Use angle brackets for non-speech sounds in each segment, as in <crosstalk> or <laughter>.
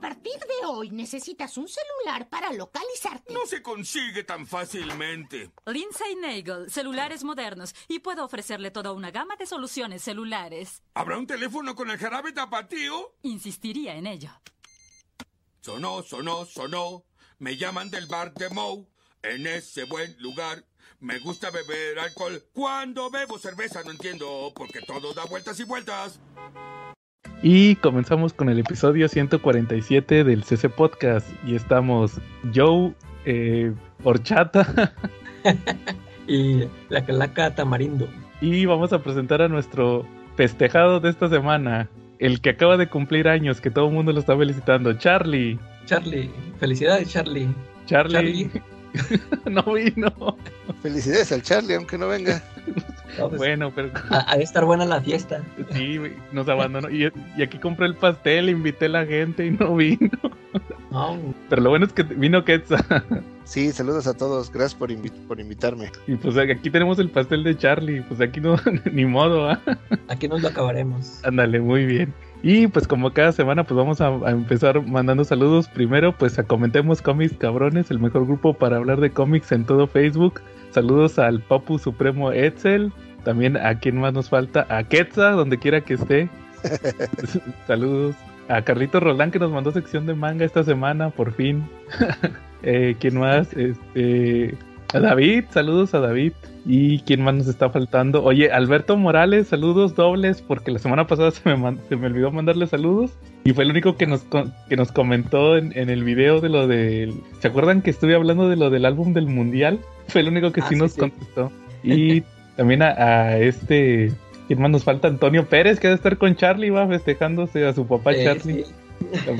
A partir de hoy necesitas un celular para localizarte. No se consigue tan fácilmente. Lindsay Nagel, celulares modernos, y puedo ofrecerle toda una gama de soluciones celulares. ¿Habrá un teléfono con el jarabe tapatío? Insistiría en ello. Sonó, sonó, sonó. Me llaman del bar de Moe. En ese buen lugar. Me gusta beber alcohol. Cuando bebo cerveza no entiendo, porque todo da vueltas y vueltas. Y comenzamos con el episodio 147 del CC Podcast. Y estamos Joe, eh, Horchata. <laughs> y la calaca tamarindo. Y vamos a presentar a nuestro festejado de esta semana. El que acaba de cumplir años, que todo el mundo lo está felicitando. Charlie. Charlie. Felicidades, Charlie. Charlie. <laughs> no vino. Felicidades al Charlie, aunque no venga. <laughs> Pues, bueno, pero. <laughs> Ha de estar buena la fiesta. Sí, nos abandonó. Y, y, aquí compré el pastel, invité a la gente y no vino. No. Pero lo bueno es que vino Quetzal. Sí, saludos a todos. Gracias por, invi por invitarme. Y pues aquí tenemos el pastel de Charlie. Pues aquí no, <laughs> ni modo, ¿ah? Aquí nos lo acabaremos. Ándale, muy bien. Y pues como cada semana pues vamos a, a, empezar mandando saludos. Primero pues a Comentemos Cómics Cabrones, el mejor grupo para hablar de cómics en todo Facebook. Saludos al Papu Supremo Etzel. También a quien más nos falta, a Quetzal, donde quiera que esté. <laughs> saludos. A Carlito Roland que nos mandó sección de manga esta semana, por fin. <laughs> eh, ¿Quién más? Este, a David, saludos a David. ¿Y quién más nos está faltando? Oye, Alberto Morales, saludos dobles, porque la semana pasada se me, se me olvidó mandarle saludos. Y fue el único que nos, que nos comentó en, en, el video de lo del... ¿Se acuerdan que estuve hablando de lo del álbum del Mundial? Fue el único que ah, sí, sí nos sí. contestó. Y también a, a, este... ¿Quién más nos falta? Antonio Pérez, que debe estar con Charlie, va festejándose a su papá Eh, Charlie.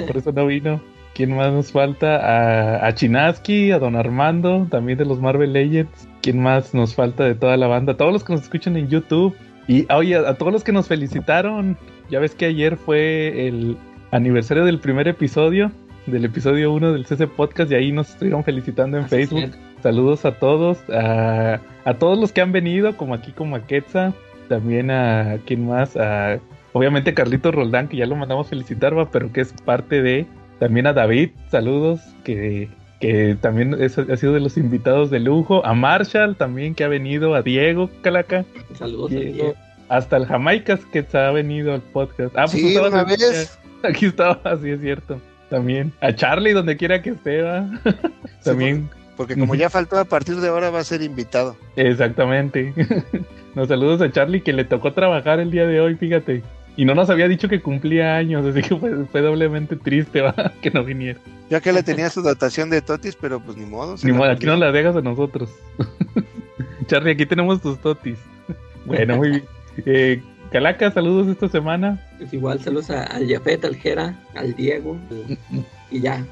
Por eso no vino. ¿Quién más nos falta? A, a Chinaski, a Don Armando, también de los Marvel Legends. ¿Quién más nos falta de toda la banda? Todos los que nos escuchan en YouTube. Y oye, a todos los que nos felicitaron. Ya ves que ayer fue el aniversario del primer episodio, del episodio 1 del CC Podcast, y ahí nos estuvieron felicitando en Así Facebook. Saludos a todos, a, a todos los que han venido, como aquí, como a Quetza, también a quién más, a obviamente Carlito Roldán, que ya lo mandamos felicitar, va, pero que es parte de, también a David, saludos, que, que también es- ha sido de los invitados de lujo, a Marshall también que ha venido, a Diego Calaca, Saludos a Diego, Diego. hasta el Jamaicas que se ha venido al podcast. Ah, pues sí, estabas una aquí, vez. Aquí estaba, <laughs> sí es cierto. También. A Charlie, donde quiera que esté, va. <laughs> También. Porque como ya faltó, a partir de ahora va a ser invitado. Exactamente. <laughs> Nos saludos a Charlie que le tocó trabajar el día de hoy, fíjate. Y no nos había dicho que cumplía años, así que fue, fue doblemente triste ¿va? <laughs> que no viniera. Ya que le tenía su dotación de totis, pero pues ni modo. Ni modo, aquí nos la dejas a nosotros. <laughs> Charlie, aquí tenemos tus totis. <laughs> Bueno, muy bien. Eh, Calaca, saludos esta semana. Pues igual saludos a- al Jafet, al Jera, al Diego. Y ya.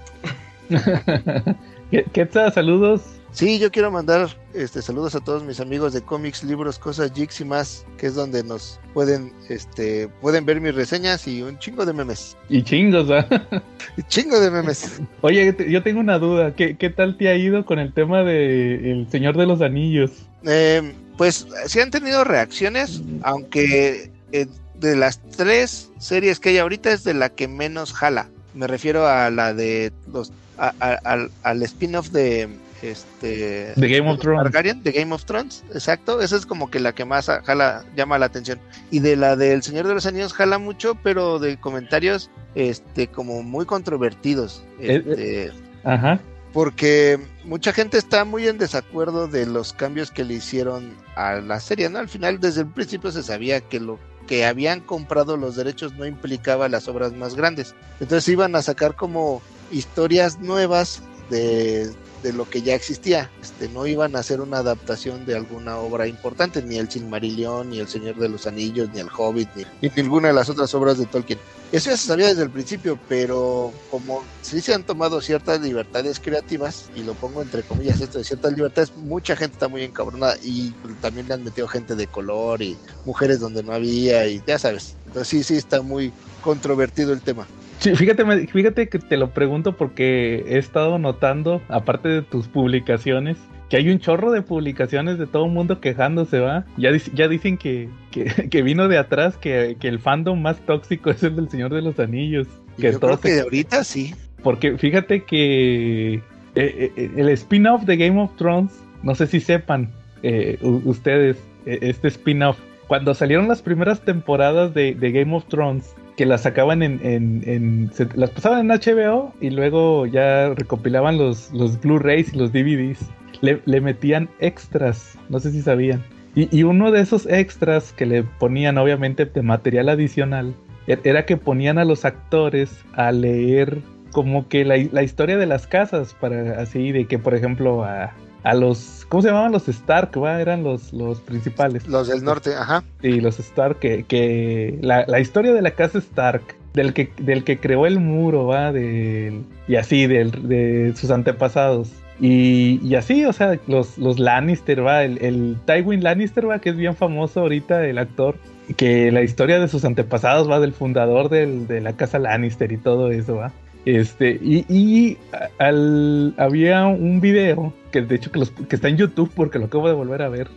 ¿Qué, qué tal? Saludos. Sí, yo quiero mandar este saludos a todos mis amigos de cómics, libros, cosas, jigs y más, que es donde nos pueden este pueden ver mis reseñas y un chingo de memes. Y chingos. Un <laughs> chingo de memes. <laughs> Oye, yo tengo una duda. ¿Qué, ¿Qué tal te ha ido con el tema de El Señor de los Anillos? Eh, pues sí han tenido reacciones, aunque eh, de las tres series que hay ahorita es de la que menos jala. Me refiero a la de los a- a- al, al spin-off de este De Game of Thrones. Targaryen, de Game of Thrones, exacto. Esa es como que la que más jala, llama la atención. Y de la del Señor de los Anillos jala mucho, pero de comentarios este como muy controvertidos. Eh, Este, Ajá. porque mucha gente está muy en desacuerdo de los cambios que le hicieron a la serie, ¿no? Al final, desde el principio se sabía que lo que habían comprado los derechos no implicaba las obras más grandes. Entonces iban a sacar como historias nuevas de, de lo que ya existía. Este, no iban a hacer una adaptación de alguna obra importante, ni el Silmarillion, ni el Señor de los Anillos, ni el Hobbit, ni, ni ninguna de las otras obras de Tolkien. Eso ya se sabía desde el principio, pero como sí se han tomado ciertas libertades creativas, y lo pongo entre comillas esto de ciertas libertades, mucha gente está muy encabronada y también le han metido gente de color y mujeres donde no había y ya sabes. Entonces sí, sí está muy controvertido el tema. Sí, fíjate, fíjate que te lo pregunto porque he estado notando, aparte de tus publicaciones, que hay un chorro de publicaciones de todo el mundo quejándose, ¿va? Ya, dic- ya dicen que, que, <laughs> que vino de atrás, que, que el fandom más tóxico es el del Señor de los Anillos. Que Yo todo creo que ahorita sí. Porque fíjate que eh, eh, el spin-off de Game of Thrones, no sé si sepan eh, ustedes, eh, este spin-off, cuando salieron las primeras temporadas de, de Game of Thrones, que las sacaban en, en- en- se- las pasaban en HBO y luego ya recopilaban los, los Blu-rays y los DVDs, le, le metían extras, no sé si sabían. Y, y uno de esos extras que le ponían, obviamente, de material adicional, e- era que ponían a los actores a leer como que la, la historia de las casas, para así, de que, por ejemplo, a, a los, ¿cómo se llamaban los Stark? ¿va? Eran los, los principales. Los del norte, ajá. Sí, los Stark, que, que la, la historia de la casa Stark, del que, del que creó el muro, va, del, y así, del, de sus antepasados. Y, y así, o sea, los, los Lannister, va, el, el Tywin Lannister, va, que es bien famoso ahorita, el actor, que la historia de sus antepasados, va, del fundador del- de la casa Lannister y todo eso, va. Este, y, al, había un video, que de hecho que, los, que está en YouTube, porque lo acabo de volver a ver,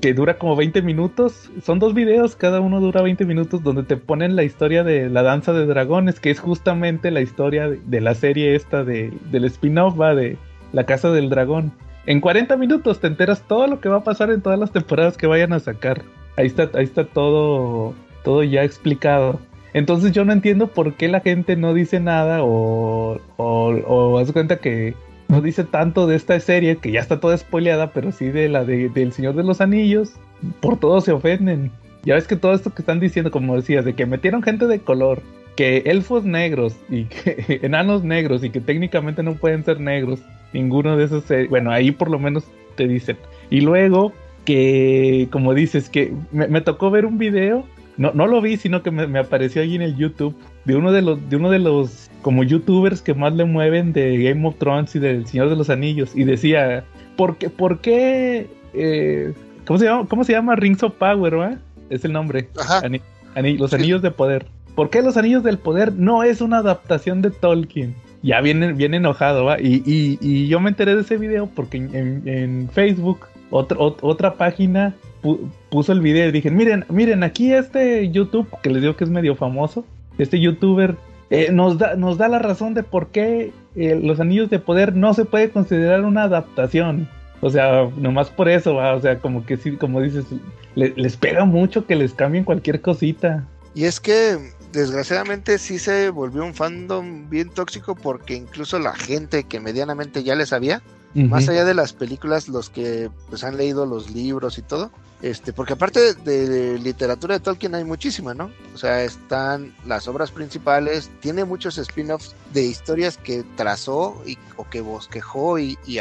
que dura como 20 minutos. Son dos videos, cada uno dura 20 minutos, donde te ponen la historia de la danza de dragones, que es justamente la historia de, de la serie esta de, del spin-off, va, de la casa del dragón. En 40 minutos te enteras todo lo que va a pasar en todas las temporadas que vayan a sacar. Ahí está, ahí está todo, todo ya explicado. Entonces yo no entiendo por qué la gente no dice nada o, o, o haz cuenta que no dice tanto de esta serie que ya está toda spoileada, pero sí de la de, del Señor de los Anillos. Por todo se ofenden. Ya ves que todo esto que están diciendo, como decías, de que metieron gente de color, que elfos negros y que <laughs> enanos negros y que técnicamente no pueden ser negros, ninguno de esos, eh, bueno, ahí por lo menos te dicen. Y luego que, como dices, que me, me tocó ver un video, no, no lo vi, sino que me, me apareció ahí en el YouTube, de uno de los, de uno de los como youtubers que más le mueven de Game of Thrones y del Señor de los Anillos, y decía, ¿por qué, por qué, eh, ¿cómo se llama? ¿Cómo se llama? Rings of Power, ¿va? Es el nombre. Ajá. Ani- ani- los. Anillos de Poder. ¿Por qué los Anillos del Poder no es una adaptación de Tolkien? Ya viene, viene enojado, ¿va? Y, y- y yo me enteré de ese video porque en, en- Facebook otra, ot- otra página puso el video y dije, miren, miren, aquí este YouTube, que les digo que es medio famoso, este youtuber eh, nos, da, nos da la razón de por qué eh, los Anillos de Poder no se puede considerar una adaptación. O sea, nomás por eso, ¿va? o sea, como que sí, como dices, le- les pega mucho que les cambien cualquier cosita. Y es que desgraciadamente sí se volvió un fandom bien tóxico porque incluso la gente que medianamente ya le sabía, más allá de las películas, los que pues han leído los libros y todo, este, porque aparte de literatura de Tolkien hay muchísima, ¿no? O sea, están las obras principales, tiene muchos spin-offs de historias que trazó y, o que bosquejó y, y,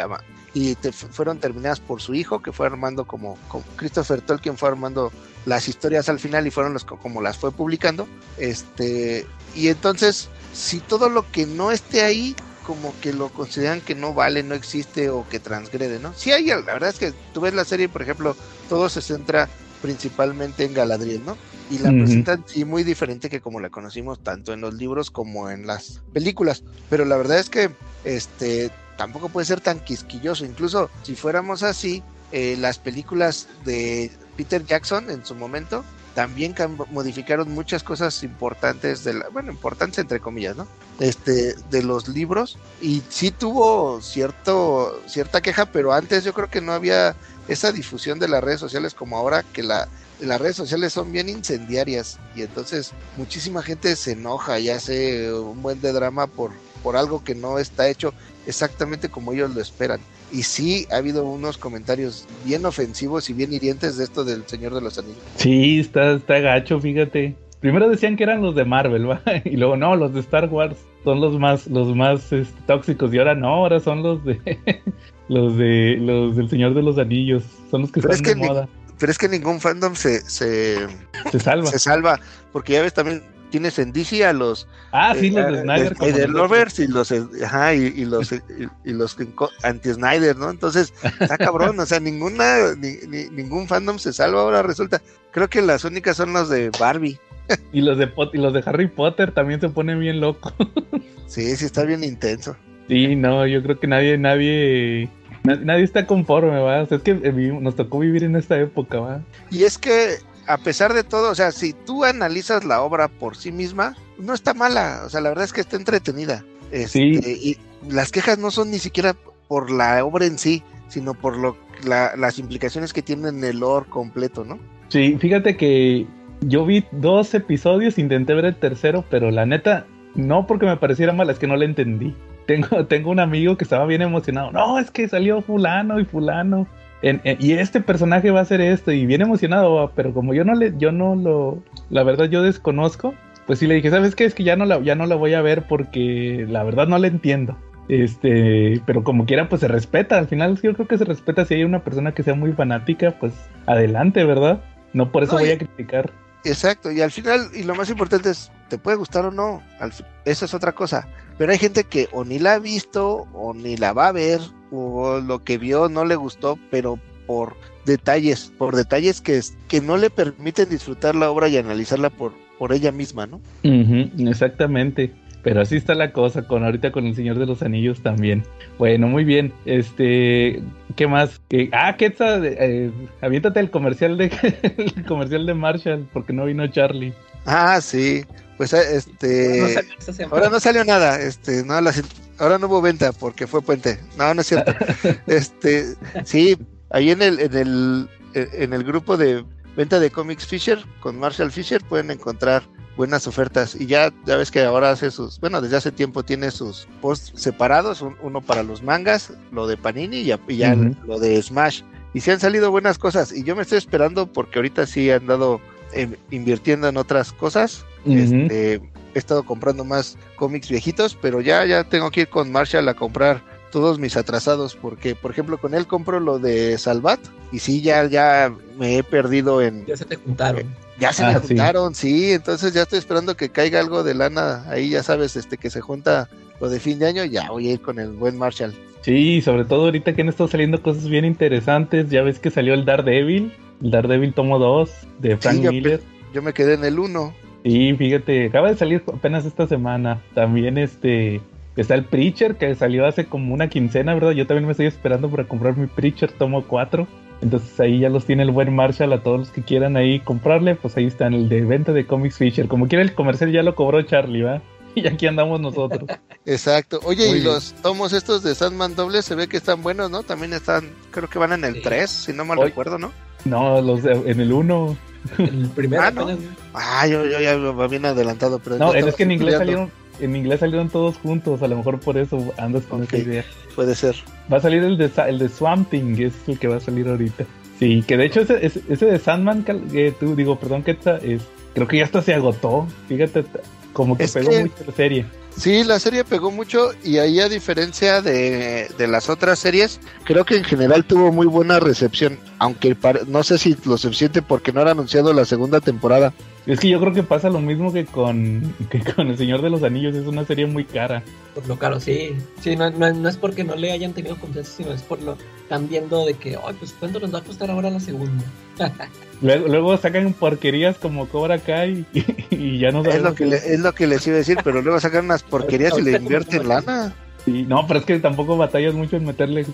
y te- fueron terminadas por su hijo, que fue armando como, Christopher Tolkien fue armando las historias al final y fueron los co- como las fue publicando. Este, y entonces, si todo lo que no esté ahí, como que lo consideran que no vale, no existe o que transgrede, ¿no? Sí hay, la verdad es que tú ves la serie, por ejemplo, todo se centra principalmente en Galadriel, ¿no? Y la Ujú. presentan sí muy diferente que como la conocimos tanto en los libros como en las películas. Pero la verdad es que este tampoco puede ser tan quisquilloso. Incluso si fuéramos así, eh, las películas de Peter Jackson en su momento también modificaron muchas cosas importantes de la, bueno, importantes entre comillas, ¿no? Este, de los libros y sí tuvo cierto, cierta queja, pero antes yo creo que no había esa difusión de las redes sociales como ahora que la, las redes sociales son bien incendiarias y entonces muchísima gente se enoja y hace un buen de drama por, por algo que no está hecho exactamente como ellos lo esperan. Y sí ha habido unos comentarios bien ofensivos y bien hirientes de esto del Señor de los Anillos. Sí, está, está gacho, fíjate. Primero decían que eran los de Marvel, ¿va? <laughs> Y luego no, los de Star Wars son los más, los más este, tóxicos. Y ahora no, ahora son los de <laughs> los de los del Señor de los Anillos. Son los que Pero están es de que moda. Pero es que ningún fandom se, se, Se salva. se salva, porque ya ves también tienes en DC a los Ah, sí, los eh, de Snyder. como Snyder lovers y los eh, ajá, y, y los y, y los anti Snyder, ¿no? Entonces, está <laughs> cabrón, o sea, ninguna ni- ni- ningún fandom se salva ahora resulta. Creo que las únicas son los de Barbie. <laughs> Y los de Pot- y los de Harry Potter también se ponen bien locos. <laughs> Sí, sí está bien intenso. Sí, no, yo creo que nadie, nadie, na- nadie está conforme, va. O sea, es que eh, nos tocó vivir en esta época, va. Y es que a pesar de todo, o sea, si tú analizas la obra por sí misma, no está mala, o sea, la verdad es que está entretenida. Este, Sí. Y las quejas no son ni siquiera por la obra en sí, sino por lo, la- las implicaciones que tiene en el lore completo, ¿no? Sí, fíjate que yo vi dos episodios, intenté ver el tercero, pero la neta, no porque me pareciera mal, es que no le entendí. Tengo, <laughs> tengo un amigo que estaba bien emocionado. No, es que salió fulano y fulano. En- en- y este personaje va a ser esto, y bien emocionado, pero como yo no le, yo no lo, la verdad yo desconozco, pues sí le dije, ¿sabes qué? Es que ya no la, ya no la voy a ver porque la verdad no la entiendo. Este, pero como quiera, pues se respeta. Al final yo creo que se respeta si hay una persona que sea muy fanática, pues adelante, ¿verdad? No por eso No, voy y- a criticar. Exacto, y al final, y lo más importante es, ¿te puede gustar o no? Eso es otra cosa. Pero hay gente que o ni la ha visto, o ni la va a ver, o lo que vio no le gustó, pero por detalles, por detalles que, que no le permiten disfrutar la obra y analizarla por, por ella misma, ¿no? Exactamente. Pero así está la cosa con ahorita con el Señor de los Anillos también. Bueno, muy bien. Este, ¿qué más? Ah, Quetzal, eh, aviéntate el comercial de <laughs> el comercial de Marshall porque no vino Charlie. Ah, sí, pues eh, este... No salió. Ahora no salió nada, este, no, la- ahora no hubo venta porque fue puente. No, no es cierto. <laughs> este, sí, ahí en el, en el, en el grupo de venta de Comics Fisher con Marshall Fisher pueden encontrar buenas ofertas y ya, ya ves que ahora hace sus, bueno, desde hace tiempo tiene sus posts separados, un- uno para los mangas, lo de Panini y ya, y ya Ujú. lo de Smash. Y sí han salido buenas cosas y yo me estoy esperando porque ahorita sí he andado em, invirtiendo en otras cosas. Este, he estado comprando más cómics viejitos, pero ya, ya tengo que ir con Marshall a comprar todos mis atrasados, porque por ejemplo con él compro lo de Salvat y sí, ya, ya me he perdido en... Ya se te juntaron. Ya se Ah, me sí. juntaron, sí. entonces ya estoy esperando que caiga algo de lana ahí, ya sabes, este que se junta lo de fin de año, ya voy a ir con el buen Marshall. Sí, sobre todo ahorita que han estado saliendo cosas bien interesantes. Ya ves que salió el Daredevil, el Daredevil tomo 2 de Frank Sí, yo, Miller. yo me quedé en el 1. Sí, fíjate, acaba de salir apenas esta semana. También este está el Preacher que salió hace como una quincena, ¿verdad? Yo también me estoy esperando para comprar mi Preacher tomo 4. Entonces ahí ya los tiene el buen Marshall a todos los que quieran ahí comprarle, pues ahí están el de venta de Comics Fisher. Como quiera el comercial ya lo cobró Charlie, ¿va? <laughs> Y aquí andamos nosotros. Exacto. Oye, Muy y bien. los tomos estos de Sandman doble se ve que están buenos, ¿no? También están, creo que van en el Sí. 3, si no mal recuerdo, ¿no? No, los de- en el 1. El primero Ah. Ah, yo, yo ya va bien adelantado, pero No, es que en inglés estudiando. salieron en inglés salieron todos juntos, a lo mejor por eso andas con esa idea. Puede ser. Va a salir el de, el de Swamp Thing, es el que va a salir ahorita. Sí, que de hecho ese, ese, ese de Sandman, que tú, digo, perdón, que es, creo que ya hasta se agotó. Fíjate, como que Es pegó que- mucho la serie. Sí, la serie pegó mucho y ahí a diferencia de, de las otras series, creo que en general tuvo muy buena recepción, aunque no sé si lo suficiente porque no era anunciado la segunda temporada. Es que yo creo que pasa lo mismo que con, <laughs> que con El Señor de los Anillos, es una serie muy cara. Por lo caro, sí. Sí, no, no, no es porque no le hayan tenido confianza, sino es por lo. Están viendo de que, ay, pues cuánto nos va a costar ahora la segunda. <laughs> Luego, luego sacan porquerías como Cobra Kai y, <laughs> y ya no Es lo, que le- es lo que les iba a decir, pero luego sacan unas porquerías y le invierten lana. Sí, no, pero es que tampoco batallas mucho en meterle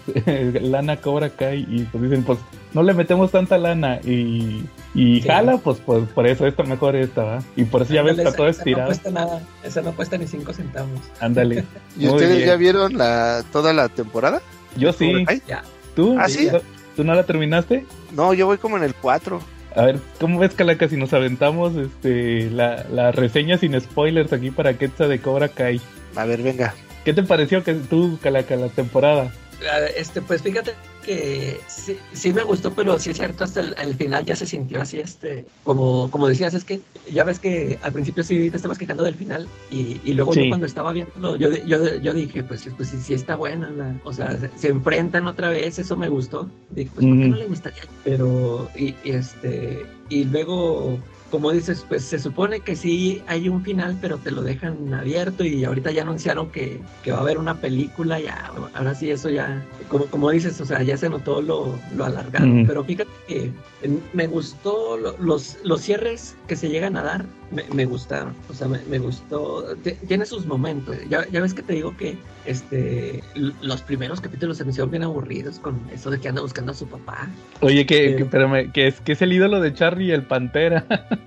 lana a Cobra Kai y pues dicen, pues no le metemos tanta lana y, y Sí. jala, pues, pues por eso esta mejor esta, ¿va? Y por eso ya ves, está todo esa- esa No estirado. cuesta nada. Esa no cuesta ni cinco centavos. Ándale. <laughs> ¿Y Muy ustedes bien. ya vieron la toda la temporada? Yo sí. Ya. ¿Tú? ¿Ah, sí? ¿Tú- ¿Tú no la terminaste? No, yo voy como en el 4. A ver, ¿cómo ves, Calaca, si nos aventamos este, la, la reseña sin spoilers aquí para Quetzal de Cobra Kai? A ver, venga. ¿Qué te pareció que tú, Calaca, la temporada? Ah, Este, pues fíjate que sí, sí me gustó, pero sí es cierto, hasta el, el final ya se sintió así, este, como, como decías, es que ya ves que al principio sí te estabas quejando del final y, y luego Sí. yo cuando estaba viendo, yo, yo, yo dije, pues, pues sí, sí está buena, la- o sea, se, se enfrentan otra vez, eso me gustó, dije, pues, ¿por qué Ujú. no le gustaría? Pero, y, y este, y luego como dices, pues se supone que sí hay un final, pero te lo dejan abierto y ahorita ya anunciaron que, que va a haber una película, ya, ahora sí eso ya, como, como dices, o sea, ya se notó lo, lo alargado, pero fíjate que eh, me gustó lo- los, los cierres que se llegan a dar, me, me gustaron, o sea, me, me gustó, tiene sus momentos, ya, ya ves que te digo que este los primeros capítulos se me hicieron bien aburridos con eso de que anda buscando a su papá. Oye, que, Sí. que, espérame, que es, que es el ídolo de Charlie el Pantera. <laughs>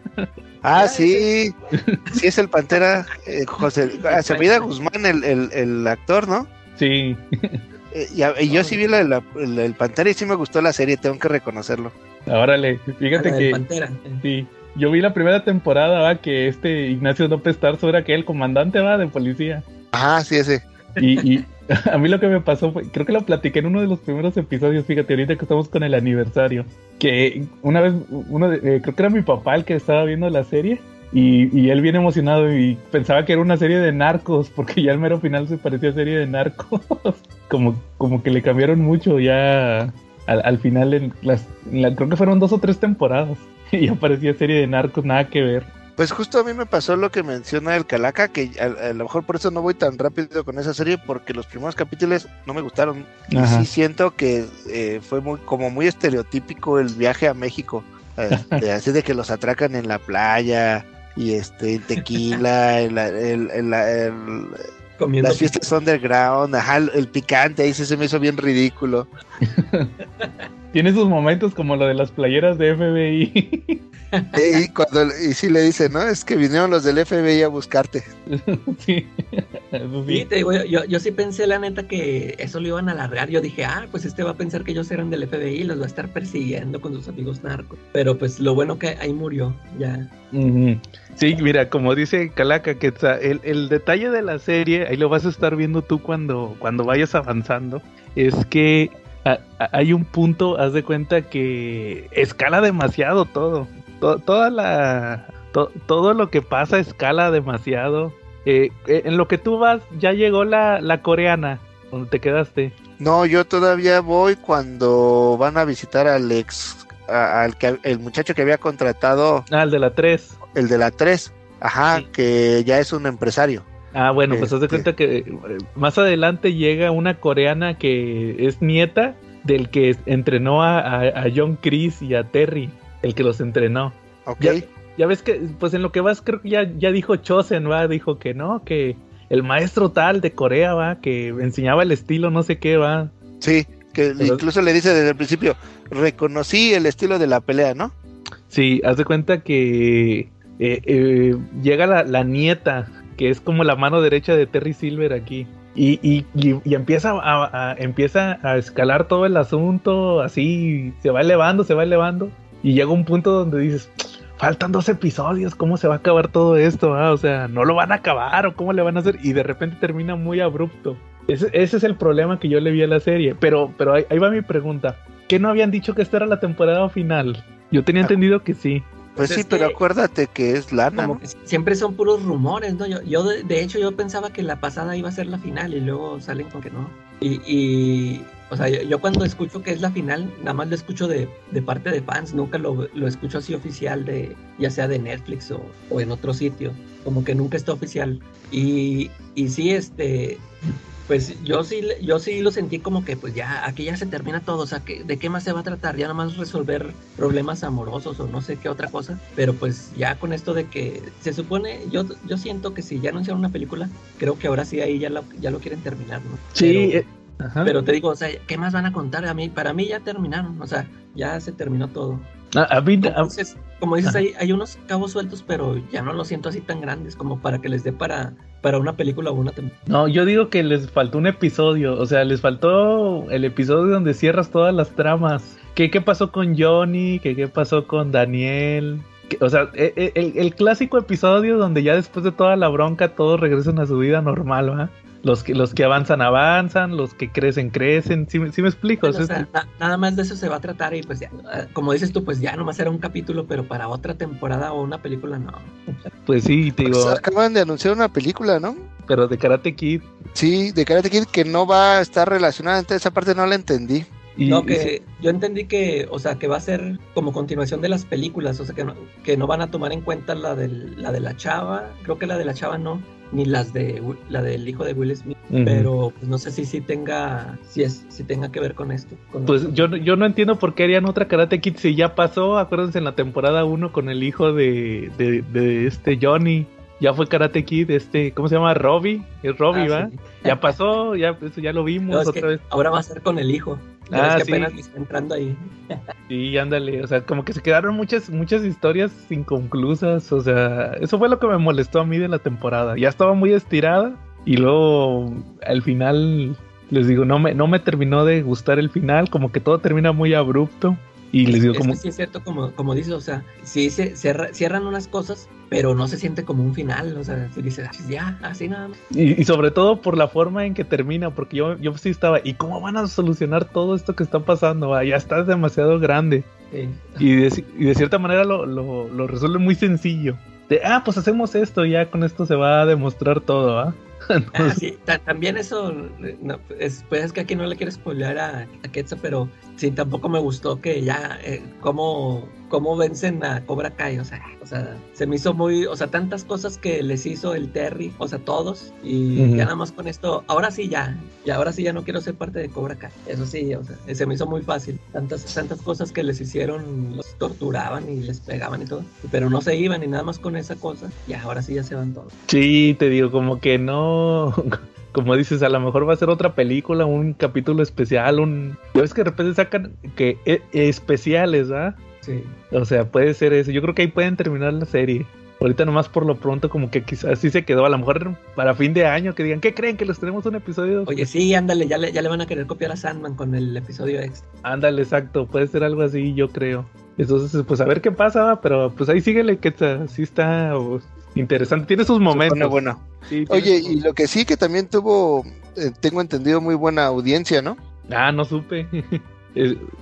Ah, sí. Sí, es el Pantera. eh, José. <laughs> ah, se apellida Guzmán, el, el, el actor, ¿no? Sí. Eh, y, a- y yo sí vi la, la- el, el Pantera y sí me gustó la serie, tengo que reconocerlo. Órale, fíjate de que Pantera. sí. Yo vi la primera temporada, va, que este Ignacio López Tarso era que el comandante, va, de policía. Ajá, sí, ese. Y, y <laughs> a mí lo que me pasó fue, creo que lo platiqué en uno de los primeros episodios, fíjate, ahorita que estamos con el aniversario, que una vez, uno de- eh, creo que era mi papá el que estaba viendo la serie, y, y él bien emocionado y pensaba que era una serie de narcos, <laughs> porque ya al mero final se parecía serie de narcos, <laughs> como, como que le cambiaron mucho ya al, al final, en las, creo que fueron dos o tres temporadas, y ya parecía serie de narcos, nada que ver. Pues justo a mí me pasó lo que menciona el Calaca, que a, a lo mejor por eso no voy tan rápido con esa serie, porque los primeros capítulos no me gustaron. Y sí siento que eh, fue muy como muy estereotípico el viaje a México. Este, <laughs> así de que los atracan en la playa y este el tequila, el, el- el- el- Comiendo las fiestas underground, ajá, el, picante, ahí se me hizo bien ridículo. <laughs> Tiene sus momentos como lo de las playeras de FBI. <laughs> Y cuando y sí le dice, no, es que vinieron los del FBI a buscarte. <laughs> sí, eso Sí, sí. te digo, yo, yo, sí pensé la neta que eso lo iban a alargar. Yo dije, ah, pues este va a pensar que ellos eran del FBI y los va a estar persiguiendo con sus amigos narcos. Pero pues lo bueno que ahí murió, ya. Sí, mira, como dice Calaca, que el, el detalle de la serie, ahí lo vas a estar viendo tú cuando, cuando vayas avanzando, es que hay un punto, haz de cuenta que escala demasiado todo. To- toda la... to- todo lo que pasa escala demasiado. Eh, eh, en lo que tú vas, ya llegó la, la coreana, donde te quedaste. No, yo todavía voy cuando van a visitar al ex, a- al que, el muchacho que había contratado, Ah, el de la 3. el de la 3, ajá, Sí. que ya es un empresario. Ah, bueno, pues haz de Este. cuenta que eh, más adelante llega una coreana que es nieta del que entrenó a, a, a John Chris y a Terry, el que los entrenó. Ok, Ya, ya ves que, pues en lo que vas, creo que ya, ya dijo Chosen, va, dijo que no, que el maestro tal de Corea, va, que enseñaba el estilo, no sé qué, va. sí, que Pero- incluso le dice desde el principio, reconocí el estilo de la pelea, ¿no? Sí, haz de cuenta que eh, eh, llega la, la nieta, que es como la mano derecha de Terry Silver aquí. Y, y, y- y empieza, a, a- empieza a escalar todo el asunto, así se va elevando, se va elevando. Y llega un punto donde dices, faltan dos episodios, ¿cómo se va a acabar todo esto? ah? O sea, ¿no lo van a acabar o cómo le van a hacer? Y de repente termina muy abrupto. Ese, ese es el problema que yo le vi a la serie. Pero, pero ahí, ahí va mi pregunta. ¿Qué no habían dicho que esta era la temporada final? Yo tenía Ah. entendido que sí. Pues Pues sí, pero que- acuérdate que es lana, Como ¿no? que siempre son puros rumores, ¿no? Yo, yo de, de hecho, yo pensaba que la pasada iba a ser la final y luego salen con que no. Y, y, o sea, yo, yo cuando escucho que es la final, nada más lo escucho de, de parte de fans, nunca lo, lo escucho así oficial, de ya sea de Netflix o, o en otro sitio, como que nunca está oficial. Y, y sí, este, pues yo sí, yo sí lo sentí como que pues ya, aquí ya se termina todo, o sea, que, ¿de qué más se va a tratar? Ya nada más resolver problemas amorosos o no sé qué otra cosa, pero pues ya con esto de que se supone, yo, yo siento que si ya anunciaron una película, creo que ahora sí ahí ya lo, ya lo quieren terminar, ¿no? Sí, Pero- eh, ajá. pero te digo, o sea, ¿qué más van a contar? A mí, para mí ya terminaron, o sea, ya se terminó todo. Ah, a mí- como dices, Ajá. hay, hay unos cabos sueltos, pero ya no los siento así tan grandes como para que les dé para, para una película o una temporada. no, yo digo que les faltó un episodio. O sea, les faltó el episodio donde cierras todas las tramas. ¿Qué, qué pasó con Johnny? ¿Qué, qué pasó con Daniel? O sea, e- e- el, el clásico episodio donde ya después de toda la bronca todos regresan a su vida normal, ¿va? Los que, los que avanzan, avanzan, los que crecen, crecen. ¿Sí, me- sí me explico? Bueno, O o sea, sea, na- nada más de eso se va a tratar y pues ya, como dices tú, pues ya nomás era un capítulo, pero para otra temporada o una película no. pues sí, te digo, Pues acaban de anunciar una película, ¿no? pero de Karate Kid. Sí, de Karate Kid que no va a estar relacionada, entonces esa parte no la entendí. Y, no, y que yo entendí que, o sea, que va a ser como continuación de las películas, o sea, que no, que no van a tomar en cuenta la, del, la de la chava, creo que la de la chava no, ni las de la del hijo de Will Smith, pero pues, no sé si sí tenga, si es, si tenga que ver con esto. con Pues esto. yo, no- yo no entiendo por qué harían otra Karate Kid si ya pasó, acuérdense en la temporada 1 con el hijo de, de, de este Johnny, ya fue Karate Kid, este, ¿cómo se llama? Robbie, es Robbie, Ah, ¿va? sí. Ya pasó, ya eso ya lo vimos No, otra vez. ahora va a ser con el hijo. Ah, es que sí. apenas me está entrando ahí. <laughs> Sí, ándale, o sea, como que se quedaron muchas, muchas historias inconclusas, o sea, eso fue lo que me molestó a mí de la temporada. Ya estaba muy estirada y luego al final, les digo, no me, no me terminó de gustar el final, como que todo termina muy abrupto. Y les digo, Es como, que sí es cierto, como, como dices, o sea, sí se cierra- cierran unas cosas, pero no se siente como un final, o sea, se dice, "Ah, ya, así nada más. y, y sobre todo por la forma en que termina, porque yo, yo sí estaba, ¿y cómo van a solucionar todo esto que está pasando? Ah, ya está demasiado grande. Sí. Y de, y de cierta manera lo, lo, lo resuelve muy sencillo. De, ah, pues hacemos esto, ya con esto se va a demostrar todo, ¿ah? <laughs> Ah, sí, ta- también eso, no, es, pues es que aquí no le quiero spoilear a, a Quetzal, pero sí, tampoco me gustó que ya, eh, cómo, cómo vencen a Cobra Kai, o sea, o sea, se me hizo muy, o sea, tantas cosas que les hizo el Terry, o sea, todos, y ya nada más con esto, ahora sí ya, y ahora sí ya no quiero ser parte de Cobra Kai, eso sí, o sea, se me hizo muy fácil, tantas, tantas cosas que les hicieron, los torturaban y les pegaban y todo, pero no se iban y nada más con esa cosa, y ahora sí ya se van todos. Sí, te digo, como que no. <laughs> Como dices, a lo mejor va a ser otra película, un capítulo especial, un. Ya ves que de repente sacan que e- especiales, ¿ah? Sí. O sea, puede ser eso. Yo creo que ahí pueden terminar la serie. Ahorita nomás por lo pronto como que quizás sí se quedó. A lo mejor para fin de año que digan, ¿qué creen? Que les tenemos un episodio. Oye, sí, ándale, ya le, ya le van a querer copiar a Sandman con el episodio extra. Ándale, exacto. Puede ser algo así, yo creo. Entonces, pues a ver qué pasa, ¿va? pero pues ahí síguele que está- sí está oh, interesante. Tiene sus momentos. bueno. Sí, tiene Oye, sus- y lo que sí que también tuvo, eh, tengo entendido, muy buena audiencia, ¿no? Ah, no supe. <laughs>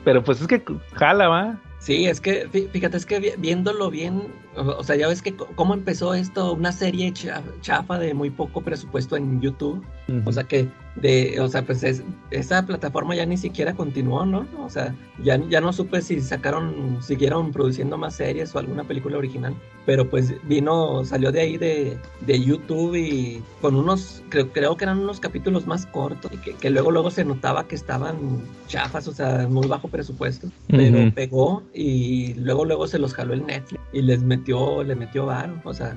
Pero pues es que jala, va. Sí, es que, fí- fíjate, es que vi- viéndolo bien, o, sea, ya ves que cómo empezó esto, una serie cha- chafa de muy poco presupuesto en YouTube, o sea que de, o sea, pues es- esa plataforma ya ni siquiera continuó, ¿no? O sea, ya, ya no supe si sacaron, siguieron produciendo más series o alguna película original, pero pues vino, salió de ahí de, de YouTube y con unos, creo, creo que eran unos capítulos más cortos, y que, que luego luego se notaba que estaban chafas, o sea, muy bajo presupuesto, pero Ujú. pegó y luego luego se los jaló el Netflix y les metió, le metió varo, o sea,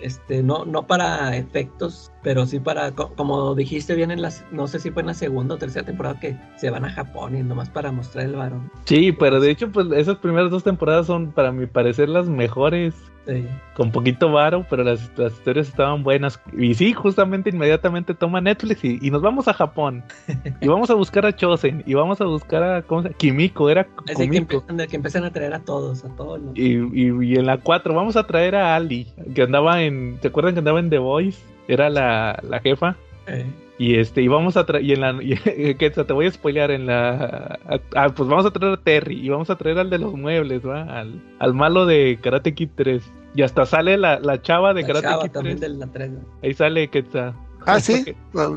este, no, no para efectos, pero sí para, co- como dijiste bien en no sé si fue en la segunda o tercera temporada que se van a Japón y nomás para mostrar el varón. Sí, pero de hecho, pues esas primeras dos temporadas son, para mi parecer, las mejores. Sí. Con poquito varo, pero las, las historias estaban buenas. Y sí, justamente inmediatamente toma Netflix y, y nos vamos a Japón. <laughs> y vamos a buscar a Chosen. Y vamos a buscar a ¿cómo se llama? Kimiko, era Así que empiezan, que empiezan a traer a todos, a todos. los- Y, y- y en la 4 vamos a traer a Ali, que andaba en. ¿Se acuerdan que andaba en The Voice? Era la, la jefa. Eh, Y este, y vamos a traer, y en la, <laughs> y- te voy a spoilear en la, ah, pues vamos a traer a Terry, y vamos a traer al de los muebles, ¿va? Al, al malo de Karate Kid 3. Y hasta sale la, la chava de la Karate chava Kid también 3. de la 3. Ahí sale Quetzal. Ah, sí.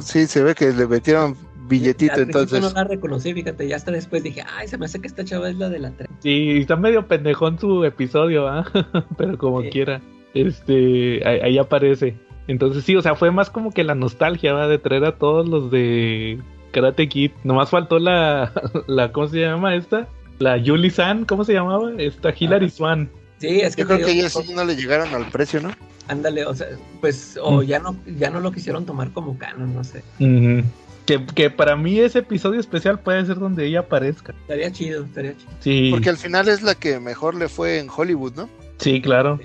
Sí, se ve que le metieron billetito Al entonces. no la reconocí, fíjate, ya hasta después dije, ay, se me hace que esta chava es la de la 3. Sí, está medio pendejón su episodio, ¿ah? <laughs> Pero como Sí. quiera. Este, ahí, ahí aparece. Entonces sí, o sea, fue más como que la nostalgia, ¿va? De traer a todos los de Karate Kid. Nomás faltó la, <laughs> la ¿cómo se llama esta? La Yuli San, ¿cómo se llamaba? Esta Hilary Ajá. Swan. Sí, es que Yo creo que ellos sí no le llegaron al precio, ¿no? ándale, o sea, pues, o Mm. ya no, ya no lo quisieron tomar como canon, no sé. Que, que para mí ese episodio especial puede ser donde ella aparezca. Estaría chido, estaría chido. Sí, Porque al final es la que mejor le fue en Hollywood, ¿no? sí, claro.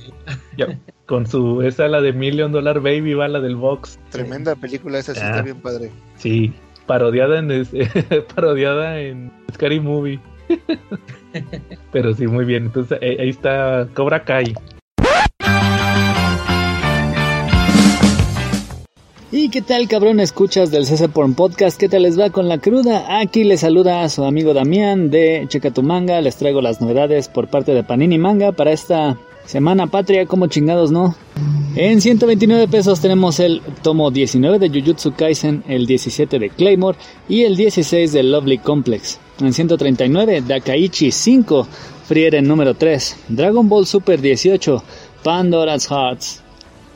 Ya, <laughs> con su, esa la de Million Dollar Baby, va la del Box. Tremenda película, esa sí Ah. está bien padre. Sí, parodiada en <laughs> parodiada en Scary Movie. <laughs> Pero sí, muy bien. Entonces ahí está Cobra Kai. ¿Y qué tal, cabrón? Escuchas del CC Porn Podcast. ¿Qué tal les va con la cruda? Aquí les saluda a su amigo Damián de Checa tu Manga. Les traigo las novedades por parte de Panini Manga para esta semana patria, como chingados, ¿no? En 129 pesos tenemos el tomo 19 de Jujutsu Kaisen, el 17 de Claymore y el 16 de Lovely Complex. En 139, Dakaichi 5, Frieren número 3, Dragon Ball Super 18, Pandora's Hearts.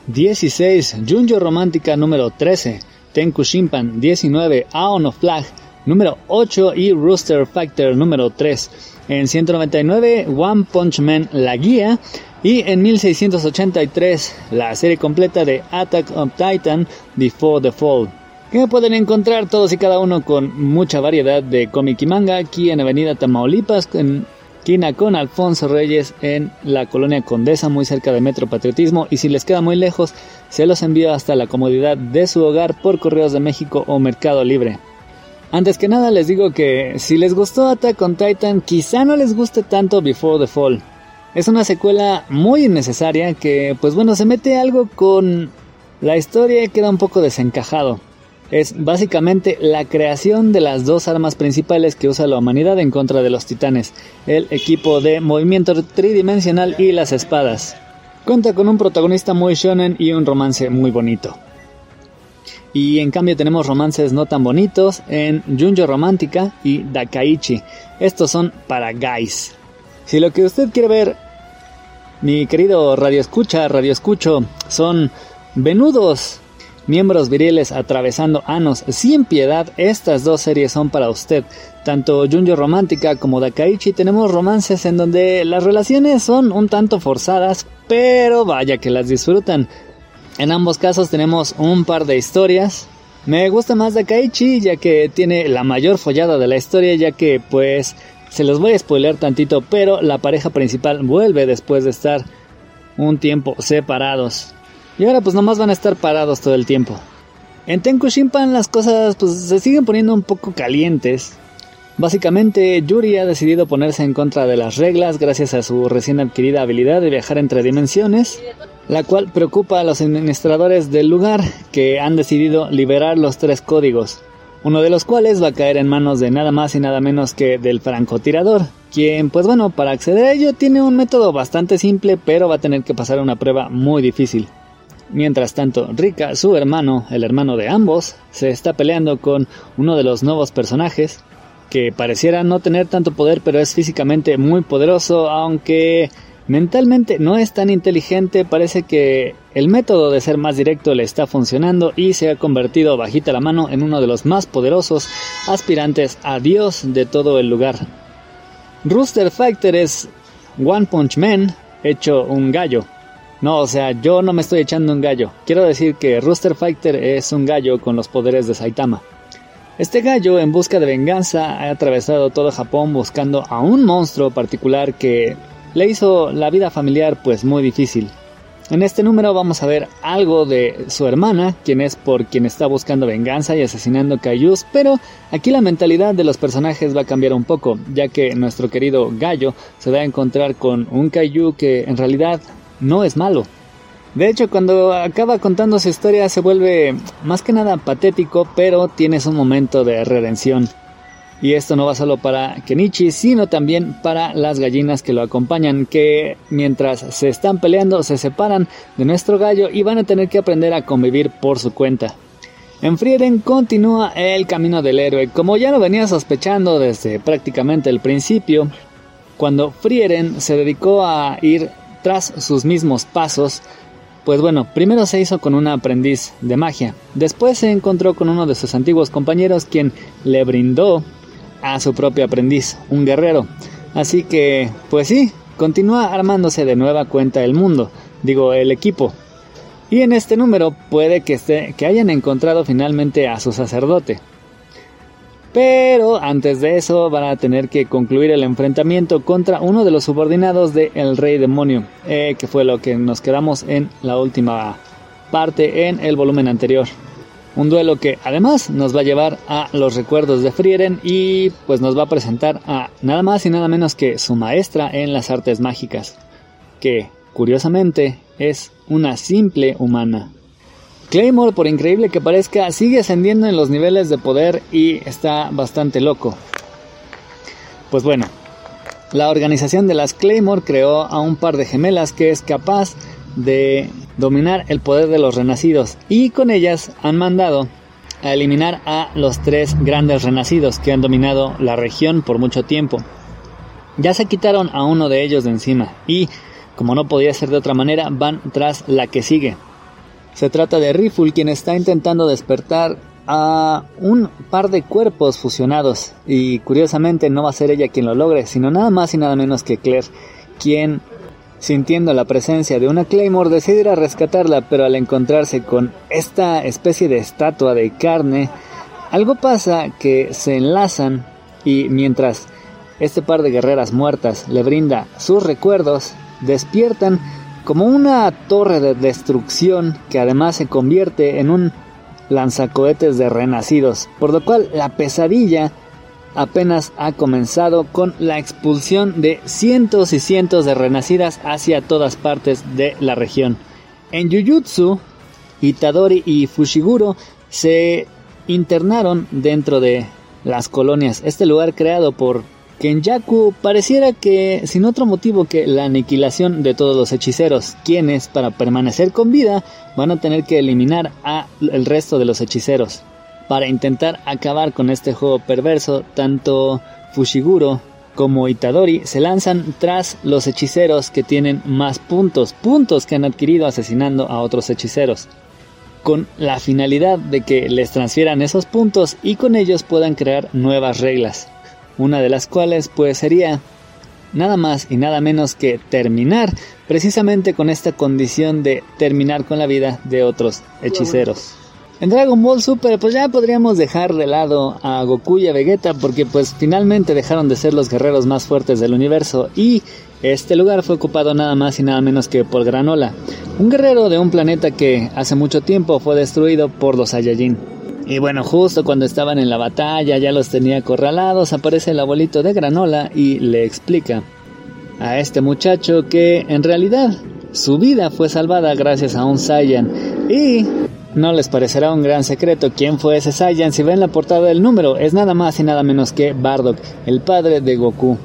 16, Junjo Romántica número 13, Tenku Shimpan 19, Aon of Flag número 8 y Rooster Factor número 3. En 199, One Punch Man La Guía y en 1683, la serie completa de Attack of Titan Before the Fall. que pueden encontrar todos y cada uno con mucha variedad de cómic y manga aquí en Avenida Tamaulipas, en Quina con Alfonso Reyes en la colonia Condesa, muy cerca de Metro Patriotismo. Y si les queda muy lejos, se los envío hasta la comodidad de su hogar por Correos de México o Mercado Libre. Antes que nada les digo que si les gustó Attack on Titan, quizá no les guste tanto Before the Fall. Es una secuela muy innecesaria que, pues bueno, se mete algo con la historia y queda un poco desencajado es básicamente la creación de las dos armas principales que usa la humanidad en contra de los titanes, el equipo de movimiento tridimensional y las espadas. Cuenta con un protagonista muy shonen y un romance muy bonito. Y en cambio tenemos romances no tan bonitos en Junjo Romántica y Dakaichi. Estos son para guys. Si lo que usted quiere ver, mi querido radio escucha, radio escucho, son venudos miembros viriles atravesando anos sin piedad, estas dos series son para usted. Tanto Junjo Romántica como Dakaichi tenemos romances en donde las relaciones son un tanto forzadas, pero vaya que las disfrutan. En ambos casos tenemos un par de historias. Me gusta más Dakaichi ya que tiene la mayor follada de la historia ya que pues se los voy a spoiler tantito, pero la pareja principal vuelve después de estar un tiempo separados. Y ahora pues nomás van a estar parados todo el tiempo. En Tenku Shimpan las cosas pues se siguen poniendo un poco calientes. Básicamente Yuri ha decidido ponerse en contra de las reglas gracias a su recién adquirida habilidad de viajar entre dimensiones, la cual preocupa a los administradores del lugar que han decidido liberar los tres códigos, uno de los cuales va a caer en manos de nada más y nada menos que del francotirador, quien pues bueno, para acceder a ello tiene un método bastante simple pero va a tener que pasar una prueba muy difícil. Mientras tanto, Rika, su hermano, el hermano de ambos, se está peleando con uno de los nuevos personajes, que pareciera no tener tanto poder, pero es físicamente muy poderoso, aunque mentalmente no es tan inteligente, parece que el método de ser más directo le está funcionando y se ha convertido bajita la mano en uno de los más poderosos aspirantes a Dios de todo el lugar. Rooster Fighter es One Punch Man hecho un gallo, no, o sea, yo no me estoy echando un gallo. Quiero decir que Rooster Fighter es un gallo con los poderes de Saitama. Este gallo, en busca de venganza, ha atravesado todo Japón buscando a un monstruo particular que le hizo la vida familiar pues muy difícil. En este número vamos a ver algo de su hermana, quien es por quien está buscando venganza y asesinando Kaijus, pero aquí la mentalidad de los personajes va a cambiar un poco, ya que nuestro querido Gallo se va a encontrar con un Kaiju que en realidad no es malo. De hecho, cuando acaba contando su historia se vuelve más que nada patético, pero tienes un momento de redención. Y esto no va solo para Kenichi, sino también para las gallinas que lo acompañan, que mientras se están peleando se separan de nuestro gallo y van a tener que aprender a convivir por su cuenta. En Frieren continúa el camino del héroe, como ya lo venía sospechando desde prácticamente el principio, cuando Frieren se dedicó a ir tras sus mismos pasos, pues bueno, primero se hizo con un aprendiz de magia, después se encontró con uno de sus antiguos compañeros quien le brindó a su propio aprendiz, un guerrero. Así que, pues sí, continúa armándose de nueva cuenta el mundo, digo el equipo. Y en este número puede que, esté, que hayan encontrado finalmente a su sacerdote. Pero antes de eso van a tener que concluir el enfrentamiento contra uno de los subordinados de Rey Demonio, eh, que fue lo que nos quedamos en la última parte en el volumen anterior. Un duelo que además nos va a llevar a los recuerdos de Frieren y pues nos va a presentar a nada más y nada menos que su maestra en las artes mágicas, que curiosamente es una simple humana. Claymore, por increíble que parezca, sigue ascendiendo en los niveles de poder y está bastante loco. Pues bueno, la organización de las Claymore creó a un par de gemelas que es capaz de dominar el poder de los renacidos. Y con ellas han mandado a eliminar a los tres grandes renacidos que han dominado la región por mucho tiempo. Ya se quitaron a uno de ellos de encima y, como no podía ser de otra manera, van tras la que sigue, se trata de Rifle quien está intentando despertar a un par de cuerpos fusionados. Y curiosamente no va a ser ella quien lo logre, sino nada más y nada menos que Claire, quien sintiendo la presencia de una Claymore, decide ir a rescatarla, pero al encontrarse con esta especie de estatua de carne, algo pasa que se enlazan y mientras este par de guerreras muertas le brinda sus recuerdos, despiertan como una torre de destrucción que además se convierte en un lanzacohetes de renacidos, por lo cual la pesadilla apenas ha comenzado con la expulsión de cientos y cientos de renacidas hacia todas partes de la región. En Jujutsu, Itadori y Fushiguro se internaron dentro de las colonias, este lugar creado por Kenyaku pareciera que sin otro motivo que la aniquilación de todos los hechiceros, quienes para permanecer con vida van a tener que eliminar a el resto de los hechiceros. Para intentar acabar con este juego perverso, tanto Fushiguro como Itadori se lanzan tras los hechiceros que tienen más puntos, puntos que han adquirido asesinando a otros hechiceros, con la finalidad de que les transfieran esos puntos y con ellos puedan crear nuevas reglas una de las cuales pues sería nada más y nada menos que terminar precisamente con esta condición de terminar con la vida de otros hechiceros. En Dragon Ball Super pues ya podríamos dejar de lado a Goku y a Vegeta porque pues finalmente dejaron de ser los guerreros más fuertes del universo y este lugar fue ocupado nada más y nada menos que por Granola, un guerrero de un planeta que hace mucho tiempo fue destruido por los Saiyajin. Y bueno, justo cuando estaban en la batalla, ya los tenía acorralados, aparece el abuelito de Granola y le explica a este muchacho que en realidad su vida fue salvada gracias a un Saiyan. Y no les parecerá un gran secreto quién fue ese Saiyan si ven la portada del número, es nada más y nada menos que Bardock, el padre de Goku.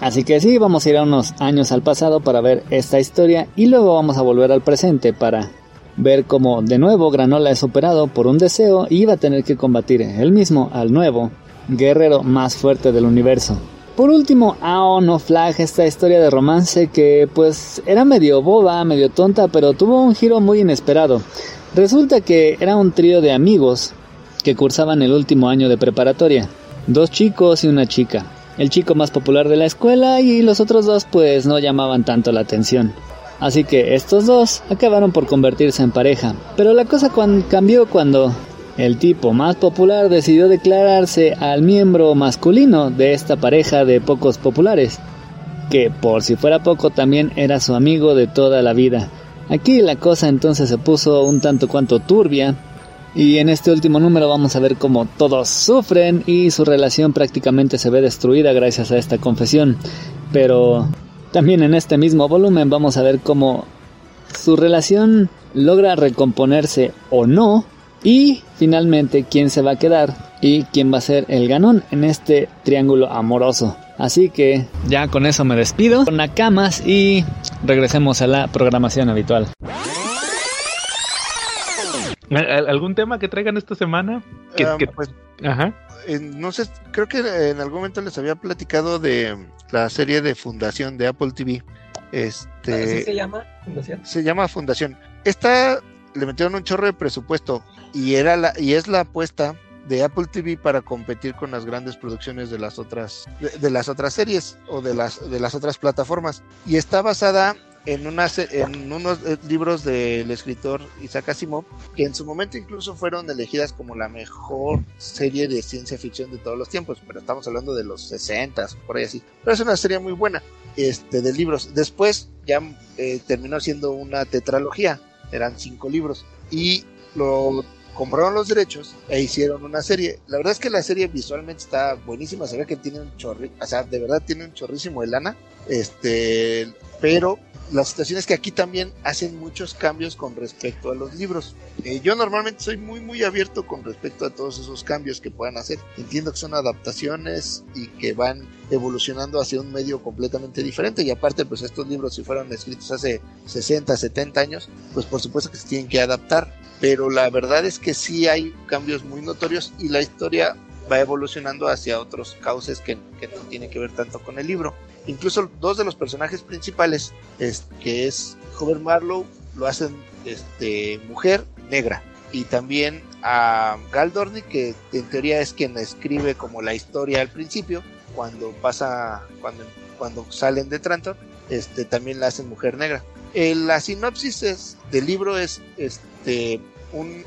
Así que sí, vamos a ir a unos años al pasado para ver esta historia y luego vamos a volver al presente para ver cómo de nuevo Granola es operado por un deseo y iba a tener que combatir él mismo al nuevo guerrero más fuerte del universo. Por último, Ao No Flag, esta historia de romance que pues era medio boba, medio tonta, pero tuvo un giro muy inesperado. Resulta que era un trío de amigos que cursaban el último año de preparatoria. Dos chicos y una chica. El chico más popular de la escuela y los otros dos pues no llamaban tanto la atención. Así que estos dos acabaron por convertirse en pareja. Pero la cosa cambió cuando el tipo más popular decidió declararse al miembro masculino de esta pareja de pocos populares, que por si fuera poco también era su amigo de toda la vida. Aquí la cosa entonces se puso un tanto cuanto turbia, y en este último número vamos a ver cómo todos sufren y su relación prácticamente se ve destruida gracias a esta confesión. Pero también en este mismo volumen vamos a ver cómo su relación logra recomponerse o no y finalmente quién se va a quedar y quién va a ser el ganón en este triángulo amoroso. Así que ya con eso me despido con Nakamas y regresemos a la programación habitual. ¿Algún tema que traigan esta semana? Que, ah, pues, Ajá. no sé, creo que en algún momento les había platicado de la serie de Fundación de Apple TV. Este, se llama? Fundación. Se llama Fundación. Esta le metieron un chorro de presupuesto y era la y es la apuesta de Apple TV para competir con las grandes producciones de las otras de, las otras series o de las de las otras plataformas y está basada en, en unos eh, libros del escritor Isaac Asimov, que en su momento incluso fueron elegidas como la mejor serie de ciencia ficción de todos los tiempos, pero estamos hablando de los 60, por ahí así. Pero es una serie muy buena este, de libros. Después ya eh, terminó siendo una tetralogía, eran cinco libros, y lo compraron los derechos e hicieron una serie. La verdad es que la serie visualmente está buenísima, se ve que tiene un chorri, o sea, de verdad tiene un chorrísimo de lana, este, pero la situación es que aquí también hacen muchos cambios con respecto a los libros. Eh, yo normalmente soy muy muy abierto con respecto a todos esos cambios que puedan hacer. Entiendo que son adaptaciones y que van evolucionando hacia un medio completamente diferente y aparte pues estos libros si fueron escritos hace 60, 70 años, pues por supuesto que se tienen que adaptar. Pero la verdad es que sí hay cambios muy notorios y la historia va evolucionando hacia otros cauces que, que no tienen que ver tanto con el libro. Incluso dos de los personajes principales, es, que es Hover Marlowe, lo hacen este, mujer negra. Y también a Gal Dorney, que en teoría es quien escribe como la historia al principio, cuando pasa, cuando, cuando salen de Trantor, este, también la hacen mujer negra. Eh, la sinopsis es, del libro es este, un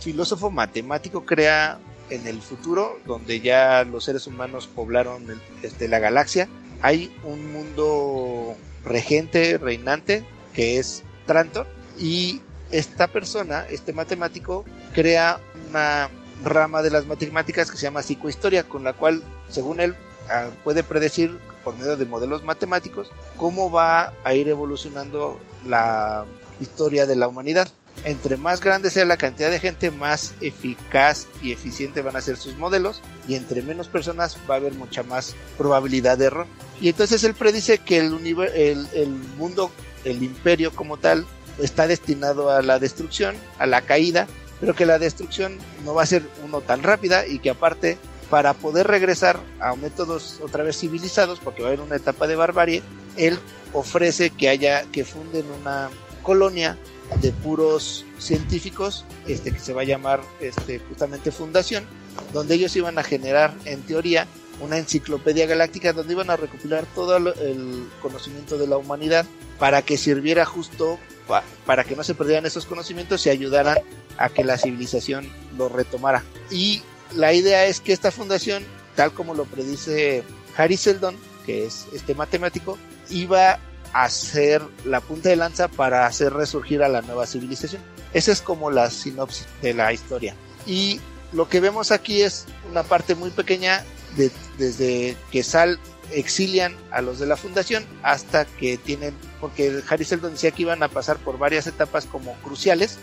filósofo matemático crea en el futuro, donde ya los seres humanos poblaron el- este, la galaxia, hay un mundo regente, reinante, que es Trantor, y esta persona, este matemático, crea una rama de las matemáticas que se llama psicohistoria, con la cual, según él, ah, puede predecir por medio de modelos matemáticos cómo va a ir evolucionando la historia de la humanidad. Entre más grande sea la cantidad de gente, más eficaz y eficiente van a ser sus modelos y entre menos personas va a haber mucha más probabilidad de error. Y entonces él predice que el, el, el mundo, el imperio como tal, está destinado a la destrucción, a la caída, pero que la destrucción no va a ser uno tan rápida y que aparte para poder regresar a métodos otra vez civilizados, porque va a haber una etapa de barbarie, él ofrece que haya, que funden una colonia de puros científicos, este que se va a llamar este justamente fundación, donde ellos iban a generar en teoría una enciclopedia galáctica donde iban a recopilar todo el conocimiento de la humanidad para que sirviera justo pa- para que no se perdieran esos conocimientos y ayudaran a que la civilización lo retomara. Y la idea es que esta fundación, tal como lo predice Harry Seldon, que es este matemático, iba a ser la punta de lanza para hacer resurgir a la nueva civilización. Esa es como la sinopsis de la historia. Y lo que vemos aquí es una parte muy pequeña de- desde que Sal exilian a los de la fundación hasta que tienen, porque Harry Seldon decía que iban a pasar por varias etapas como cruciales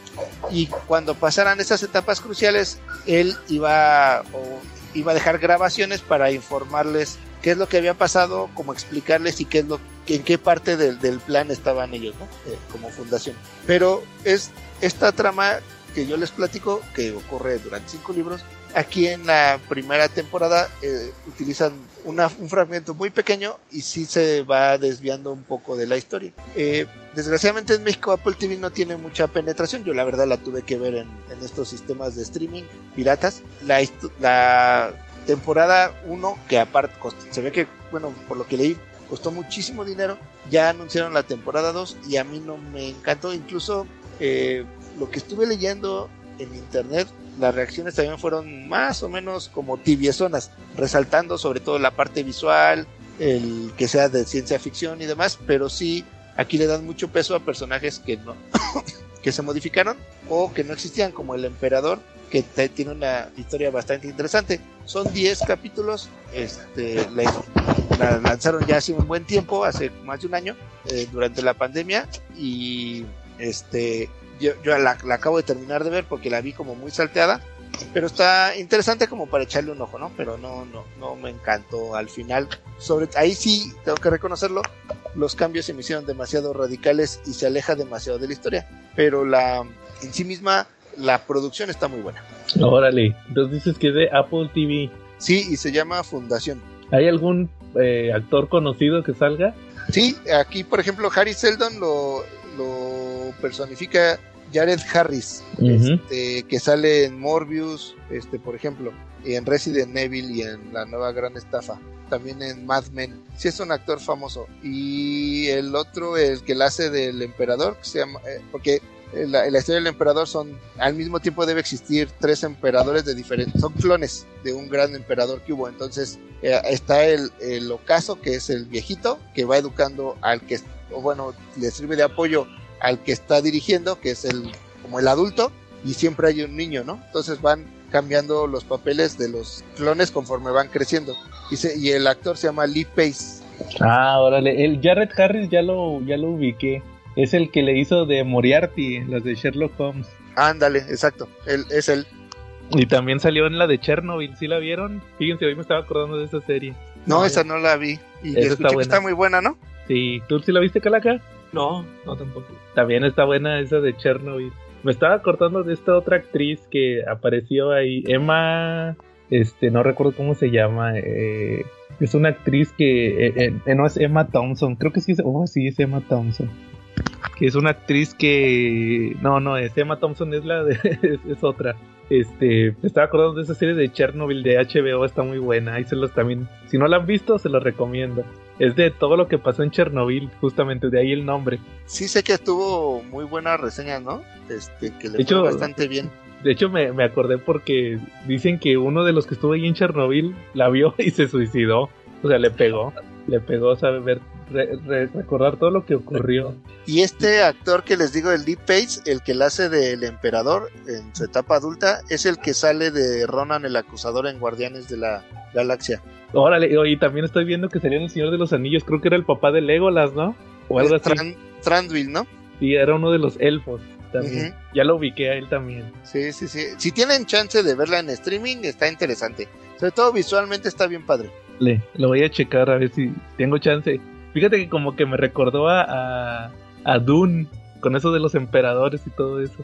y cuando pasaran esas etapas cruciales él iba iba a dejar grabaciones para informarles qué es lo que había pasado, como explicarles y qué es lo en qué parte del, del plan estaban ellos, ¿no? Eh, como fundación. Pero es esta trama que yo les platico, que ocurre durante cinco libros, aquí en la primera temporada eh, utilizan una- un fragmento muy pequeño y sí se va desviando un poco de la historia. Eh, desgraciadamente en México Apple TV no tiene mucha penetración, yo la verdad la tuve que ver en, en estos sistemas de streaming piratas. La, la temporada 1, que aparte se ve que, bueno, por lo que leí, costó muchísimo dinero, ya anunciaron la temporada 2 y a mí no me encantó, incluso eh, lo que estuve leyendo en internet, las reacciones también fueron más o menos como tibiezonas, resaltando sobre todo la parte visual, el que sea de ciencia ficción y demás, pero sí aquí le dan mucho peso a personajes que no <coughs> que se modificaron o que no existían como el emperador que tiene una historia bastante interesante. Son 10 capítulos, este la, la lanzaron ya hace un buen tiempo, hace más de un año, eh, durante la pandemia y este yo, yo la, la acabo de terminar de ver porque la vi como muy salteada pero está interesante como para echarle un ojo, ¿no? Pero no, no, no me encantó al final. Sobre ahí sí tengo que reconocerlo, los cambios se me hicieron demasiado radicales y se aleja demasiado de la historia. Pero la en sí misma la producción está muy buena. Órale, entonces dices que es de Apple TV. Sí, y se llama Fundación. ¿Hay algún eh, actor conocido que salga? Sí, aquí por ejemplo Harry Seldon lo, lo personifica Jared Harris, este, que sale en Morbius, este, por ejemplo, y en Resident Evil y en La Nueva Gran Estafa, también en Mad Men. Sí es un actor famoso. Y el otro, el que la hace del emperador, que se llama, eh, porque en la historia del emperador son, al mismo tiempo debe existir tres emperadores de diferentes, son clones de un gran emperador que hubo. Entonces eh, está el, el ocaso, que es el viejito, que va educando al que, o bueno, le sirve de apoyo al que está dirigiendo, que es el como el adulto, y siempre hay un niño, ¿no? Entonces van cambiando los papeles de los clones conforme van creciendo. Y, se- y el actor se llama Lee Pace. Ah, órale, el Jared Harris ya lo, ya lo ubiqué. Es el que le hizo de Moriarty, las de Sherlock Holmes. Ándale, exacto. Él, es él. Y también salió en la de Chernobyl, ¿sí la vieron? Fíjense, hoy me estaba acordando de esa serie. No, No, esa no la vi. Y escuché está que está muy buena, ¿no? Sí, ¿tú sí la viste, Calaca? No, no tampoco. También está buena esa de Chernobyl. Me estaba acordando de esta otra actriz que apareció ahí, Emma, este, no recuerdo cómo se llama, eh, es una actriz que, eh, eh, no es Emma Thompson, creo que sí es, oh sí es Emma Thompson, que es una actriz que, no, no es Emma Thompson es la de, <laughs> es, es otra. Este, me estaba acordando de esa serie de Chernobyl de HBO, está muy buena, ahí se los también, si no la han visto, se los recomiendo. es de todo lo que pasó en Chernobyl, justamente de ahí el nombre. Sí sé que tuvo muy buena reseña, ¿no? Este, que le De hecho- fue bastante bien. De hecho, me, me acordé porque dicen que uno de los que estuvo ahí en Chernobyl la vio <laughs> y se suicidó. O sea, le pegó. Le pegó, sabe, ver, re- re- recordar todo lo que ocurrió. Y este actor que les digo, el Deep Pace, el que la hace del emperador en su etapa adulta, es el que sale de Ronan el acusador en Guardianes de la Galaxia. Órale, y también estoy viendo que salía en El Señor de los Anillos. Creo que era el papá de Legolas, ¿no? O algo así. Tran- Thranduil, ¿no? Y era uno de los elfos también. Ujú. Ya lo ubiqué a él también. Sí, sí, sí. Si tienen chance de verla en streaming, está interesante. Sobre todo visualmente está bien padre. Le, lo voy a checar a ver si tengo chance. Fíjate que como que me recordó a, a, a Dune, con eso de los emperadores y todo eso.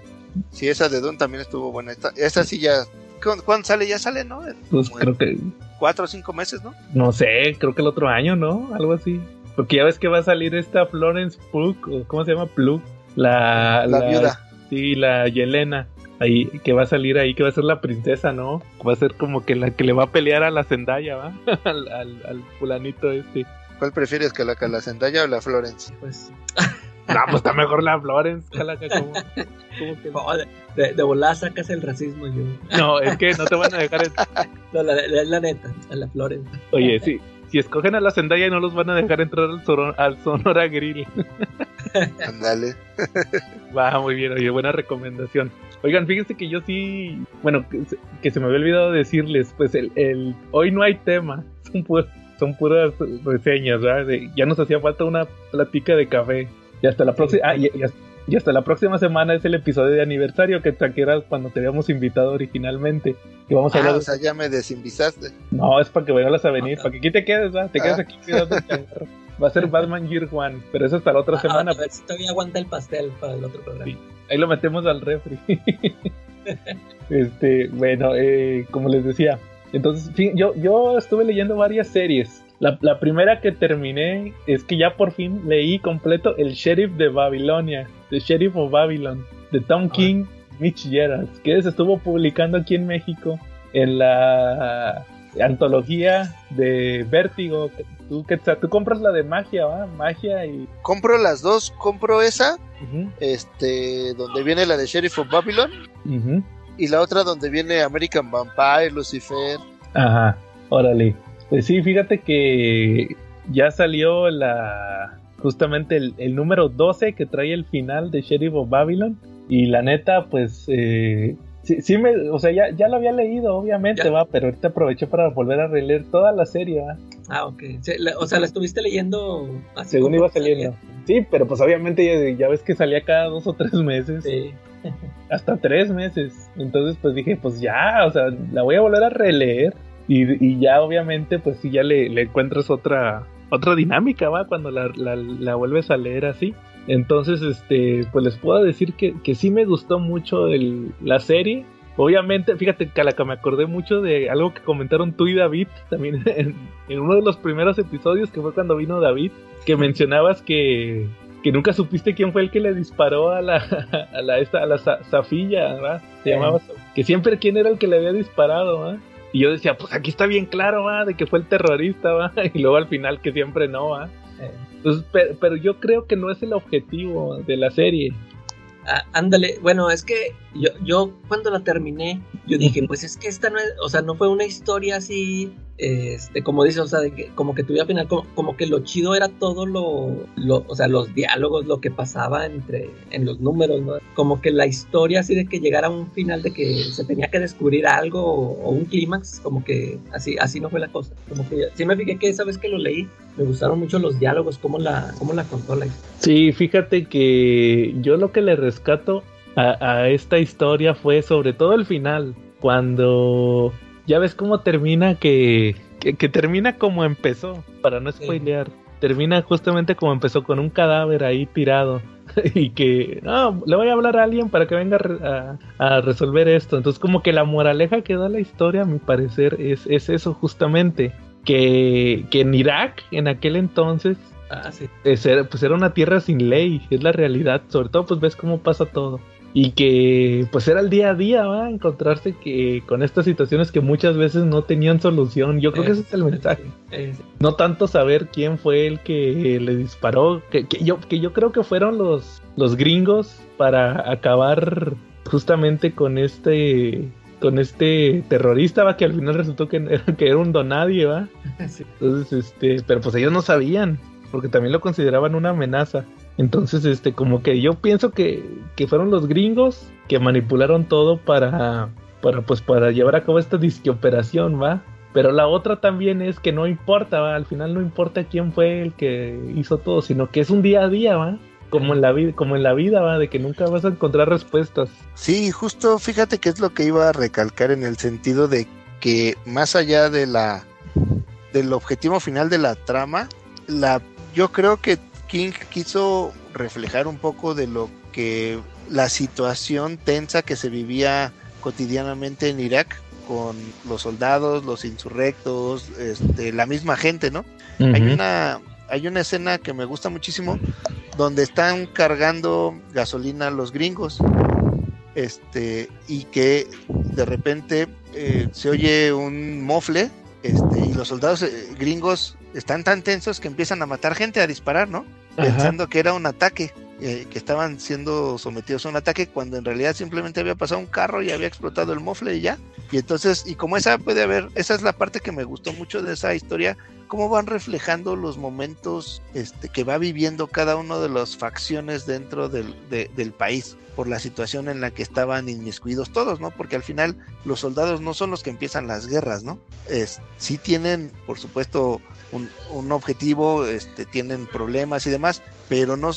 Sí, esa de Dune también estuvo buena. Esta- esa sí ya... ¿cu- ¿Cuándo sale? Ya sale, ¿no? Pues como creo que, Cuatro o cinco meses, ¿no? no sé, creo que el otro año, ¿no? Algo así. Porque ya ves que va a salir esta Florence Pugh, o ¿cómo se llama? Plug. La, La viuda. Sí, la Yelena. Ahí, que va a salir ahí, que va a ser la princesa, ¿no? Va a ser como que la que le va a pelear a la Zendaya, ¿va? <laughs> al, al, al fulanito este. ¿Cuál prefieres, que la, que la Zendaya o la Florence? Pues, No, pues está mejor la Florence, calaca, ¿cómo, cómo que no? no, de, de, volada sacas el racismo yo. No, es que no te van a dejar. <laughs> en- No, la, la, la neta, a la Florence. Oye, sí, si escogen a la Zendaya no los van a dejar entrar al, Soro- al Sonora Grill. <laughs> Ándale. <laughs> Va, muy bien, oye, buena recomendación. Oigan, fíjense que yo sí, bueno, que se, que se me había olvidado decirles, pues el, el hoy no hay tema, son, pu- son puras reseñas, ¿verdad? De- ya nos hacía falta una platica de café. Y hasta la próxima, ah, y, y hasta- y hasta la próxima semana es el episodio de aniversario que, era cuando te habíamos invitado originalmente. Que vamos a Ah, hablar o sea, ya me desinvisaste. No, es para que vuelvas a venir, para que aquí te quedes, ¿verdad? Te quedas Ah. aquí cuidando el changarro. Va a ser Batman Year One, pero eso es para la otra A- semana. A, ver si todavía aguanta el pastel para el otro programa. Sí. Ahí lo metemos al refri. <laughs> este, bueno, eh, como les decía, entonces, yo, yo estuve leyendo varias series. La, la primera que terminé es que ya por fin leí completo El Sheriff de Babilonia, The Sheriff of Babylon, de Tom King, Mitch Gerald, que se estuvo publicando aquí en México en la antología de Vértigo. Tú, que, tú compras la de magia, ¿va? Magia y... Compro las dos, compro esa, este, donde viene la de Sheriff of Babylon, y la otra donde viene American Vampire, Lucifer. Ajá, órale. Pues sí, fíjate que ya salió la justamente el, el número 12 que trae el final de Sheriff of Babylon. Y la neta, pues eh, sí, sí me, o sea, ya, ya lo había leído, obviamente, Ya. va, pero ahorita aproveché para volver a releer toda la serie, va. Ah, ok. O sea, la estuviste leyendo así Según iba que salía. saliendo. Sí, pero pues obviamente ya, ya ves que salía cada dos o tres meses. Sí. hasta tres meses. Entonces, pues dije, pues ya, o sea, la voy a volver a releer. Y, y ya, obviamente, pues sí, ya le, le encuentras otra otra dinámica, ¿va? Cuando la, la, la vuelves a leer así. Entonces, este, pues les puedo decir que, que sí me gustó mucho el, la serie. Obviamente, fíjate, Calaca, me acordé mucho de algo que comentaron tú y David también <laughs> en, en uno de los primeros episodios, que fue cuando vino David, que mencionabas que, que nunca supiste quién fue el que le disparó a la, <laughs> a la, esta, a la Safilla, ¿verdad? Se Sí. llamaba, que siempre quién era el que le había disparado, ¿va? Y yo decía, pues aquí está bien claro, ¿va? De que fue el terrorista, ¿va? <laughs> Y luego al final que siempre no, ¿va? Eh. Entonces, pero, pero yo creo que no es el objetivo de la serie. Ah, ándale, bueno, es que yo, yo cuando la terminé, yo dije, pues es que esta no es, o sea, no fue una historia así, este, como dice, o sea, que, como que tuviera final, como, como que lo chido era todo lo, o sea, los diálogos, lo que pasaba entre, en los números, ¿no? Como que la historia así de que llegara a un final de que se tenía que descubrir algo o, un clímax, como que así, así no fue la cosa. Como que sí me fijé que esa vez que lo leí, me gustaron mucho los diálogos, cómo la, cómo la contó la historia. Sí, fíjate que yo lo que le rescato a esta historia fue sobre todo el final, cuando ya ves cómo termina que, que, que termina como empezó, para no Sí. spoilear, termina justamente como empezó con un cadáver ahí tirado <laughs> y que no, le voy a hablar a alguien para que venga a, re- a- a resolver esto. Entonces como que la moraleja que da la historia, a mi parecer, es, es eso justamente, que, que en Irak en aquel entonces Ah, sí. es era- pues era una tierra sin ley, es la realidad, sobre todo pues ves cómo pasa todo. Y que pues era el día a día, ¿va? Encontrarse que con estas situaciones que muchas veces no tenían solución. Yo creo que ese es el mensaje. Eh, No tanto saber quién fue el que le disparó, que, que yo, que yo creo que fueron los, los gringos para acabar justamente con este con este terrorista, va, que al final resultó que <laughs> que era un donadie, va. <laughs> Entonces, este, pero pues ellos no sabían, porque también lo consideraban una amenaza. Entonces, este, como que yo pienso que, que fueron los gringos que manipularon todo para, para, pues, para llevar a cabo esta disque operación, ¿va? Pero la otra también es que no importa, ¿va? Al final no importa quién fue el que hizo todo, sino que es un día a día, ¿va? Como en la vida, como en la vida, ¿va? De que nunca vas a encontrar respuestas. Sí, justo fíjate que es lo que iba a recalcar en el sentido de que más allá de la del objetivo final de la trama, la yo creo que King quiso reflejar un poco de lo que la situación tensa que se vivía cotidianamente en Irak con los soldados, los insurrectos, este, la misma gente, ¿no? Hay una hay una escena que me gusta muchísimo donde están cargando gasolina los gringos este y que de repente eh, se oye un mofle este y los soldados eh, gringos están tan tensos que empiezan a matar gente a disparar no Pensando que era un ataque eh, que estaban siendo sometidos a un ataque cuando en realidad simplemente había pasado un carro y había explotado el mofle y ya y entonces y como esa puede haber esa es la parte que me gustó mucho de esa historia cómo van reflejando los momentos este, que va viviendo cada uno de las facciones dentro del, de- del país por la situación en la que estaban inmiscuidos todos, ¿no? Porque al final los soldados no son los que empiezan las guerras, ¿no? Es, sí tienen, por supuesto, un, un objetivo, este, tienen problemas y demás, pero no,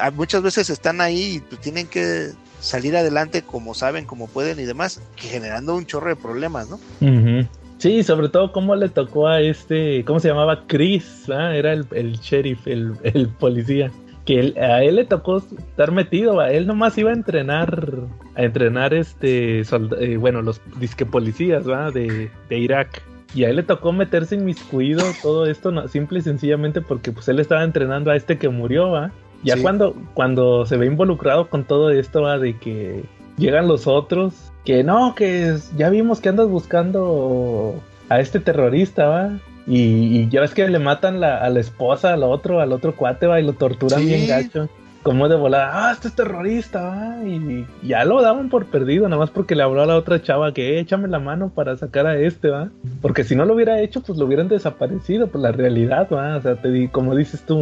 a- muchas veces están ahí y pues, tienen que salir adelante como saben, como pueden y demás, generando un chorro de problemas, ¿no? Ujú. Sí, sobre todo cómo le tocó a este, ¿cómo se llamaba? Chris, ¿va? era el, sheriff, el, policía. Que él- a él le tocó estar metido, ¿va? él nomás iba a entrenar, a entrenar este, eh, bueno, los disque policías, ¿va? De, de Irak. Y a él le tocó meterse inmiscuido todo esto, no- simple y sencillamente porque pues él estaba entrenando a este que murió, ¿va? Ya Sí. cuando, cuando se ve involucrado con todo esto, ¿va? De que llegan los otros, que no, que es- ya vimos que andas buscando a este terrorista, ¿va? Y, y ya ves que le matan la- a la esposa, al otro, al otro cuate, ¿va? Y lo torturan Sí. bien gacho. Como de volada, ah, este es terrorista, ¿va? Y ya lo daban por perdido, nada más porque le habló a la otra chava que "Eh, échame la mano para sacar a este, ¿va? Porque si no lo hubiera hecho, pues lo hubieran desaparecido, pues la realidad, ¿va? O sea, te di, como dices tú,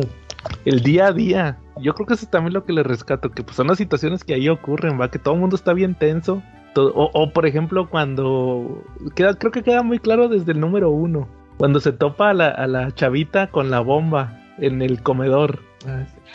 el día a día. Yo creo que eso es también lo que le rescato, que pues son las situaciones que ahí ocurren, va, que todo el mundo está bien tenso. todo- o, o, por ejemplo, cuando queda, creo que queda muy claro desde el número uno, cuando se topa a la, a la chavita con la bomba en el comedor,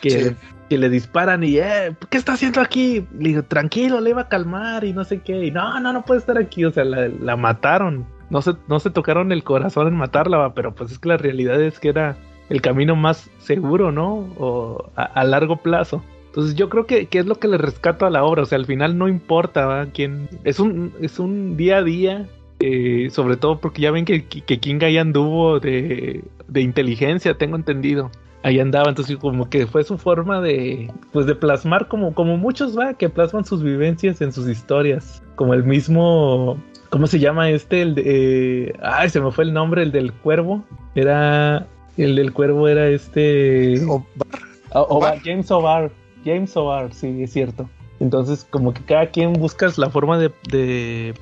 que, Sí. Que le disparan y, eh, ¿qué está haciendo aquí? Le digo, tranquilo, le iba a calmar y no sé qué, y no, no, no puede estar aquí, o sea, la, la mataron. No se, no se tocaron el corazón en matarla, pero pues es que la realidad es que era el camino más seguro, ¿no? O a, largo plazo. Entonces yo creo que, que es lo que le rescato a la obra, o sea, al final no importa quién, es un, es un día a día, eh, sobre todo porque ya ven que, que King ahí anduvo de, de inteligencia, tengo entendido. Ahí andaba, entonces como que fue su forma de, pues de plasmar como, como muchos va, que plasman sus vivencias en sus historias, como el mismo, ¿cómo se llama este? El de, eh, ay, se me fue el nombre, el del cuervo, era, el del cuervo era este... Obar, Obar. James Obar. James Obar, sí, es cierto. Entonces, como que cada quien busca la forma de, de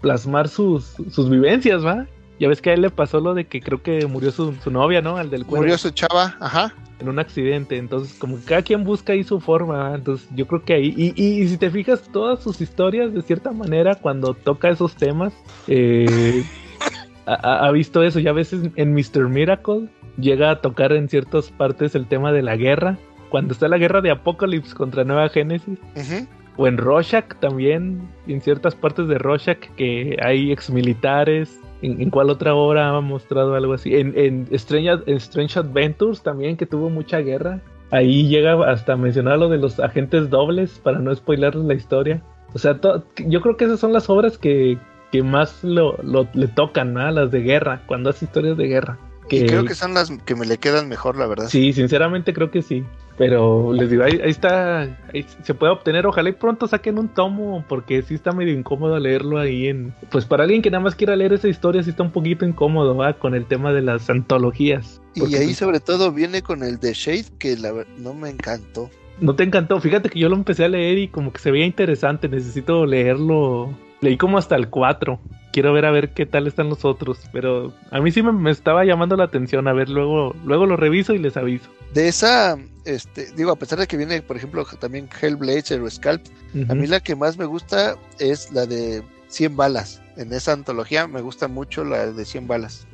plasmar sus, sus vivencias, ¿va? Ya ves que a él le pasó lo de que creo que murió su, su novia, ¿no? Al del cuervo, Murió su chava, ajá. en un accidente. Entonces, como que cada quien busca ahí su forma. Entonces, yo creo que ahí. Y, y- y si te fijas, todas sus historias, de cierta manera, cuando toca esos temas, eh, <laughs> ha, visto eso. Ya a veces en Mr. Miracle llega a tocar en ciertas partes el tema de la guerra. Cuando está la guerra de Apocalypse contra Nueva Génesis. ujú. O en Rorschach también, en ciertas partes de Rorschach que hay exmilitares. ¿En, en cuál otra obra ha mostrado algo así? En, en, Strange, en Strange Adventures también, que tuvo mucha guerra. Ahí llega hasta mencionar lo de los agentes dobles para no spoilarles la historia. O sea, yo creo que esas son las obras que, que más lo, lo- le tocan, ¿no? Las de guerra, cuando hace historias de guerra. Y creo que son las que me le quedan mejor, la verdad. Sí, sinceramente creo que sí. Pero les digo, ahí, ahí está, ahí se puede obtener, ojalá y pronto saquen un tomo, porque sí está medio incómodo leerlo ahí en... Pues para alguien que nada más quiera leer esa historia, sí está un poquito incómodo, ¿va? Con el tema de las antologías. Y ahí sobre todo viene con el de Shade, que la no me encantó. No te encantó, fíjate que yo lo empecé a leer y como que se veía interesante, necesito leerlo. Leí como hasta el 4. Quiero ver a ver qué tal están los otros, pero a mí sí me, me estaba llamando la atención, a ver, luego luego lo reviso y les aviso. De esa, este, digo, a pesar de que viene, por ejemplo, también Hellblazer o Scalp, a mí la que más me gusta es la de 100 balas. En esa antología me gusta mucho la de 100 balas.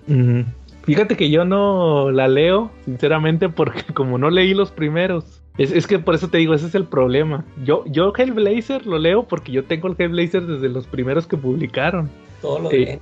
Fíjate que yo no la leo, sinceramente, porque <laughs> como no leí los primeros. Es, es que por eso te digo, ese es el problema. Yo, yo Hellblazer lo leo porque yo tengo el Hellblazer desde los primeros que publicaron. Todo lo de.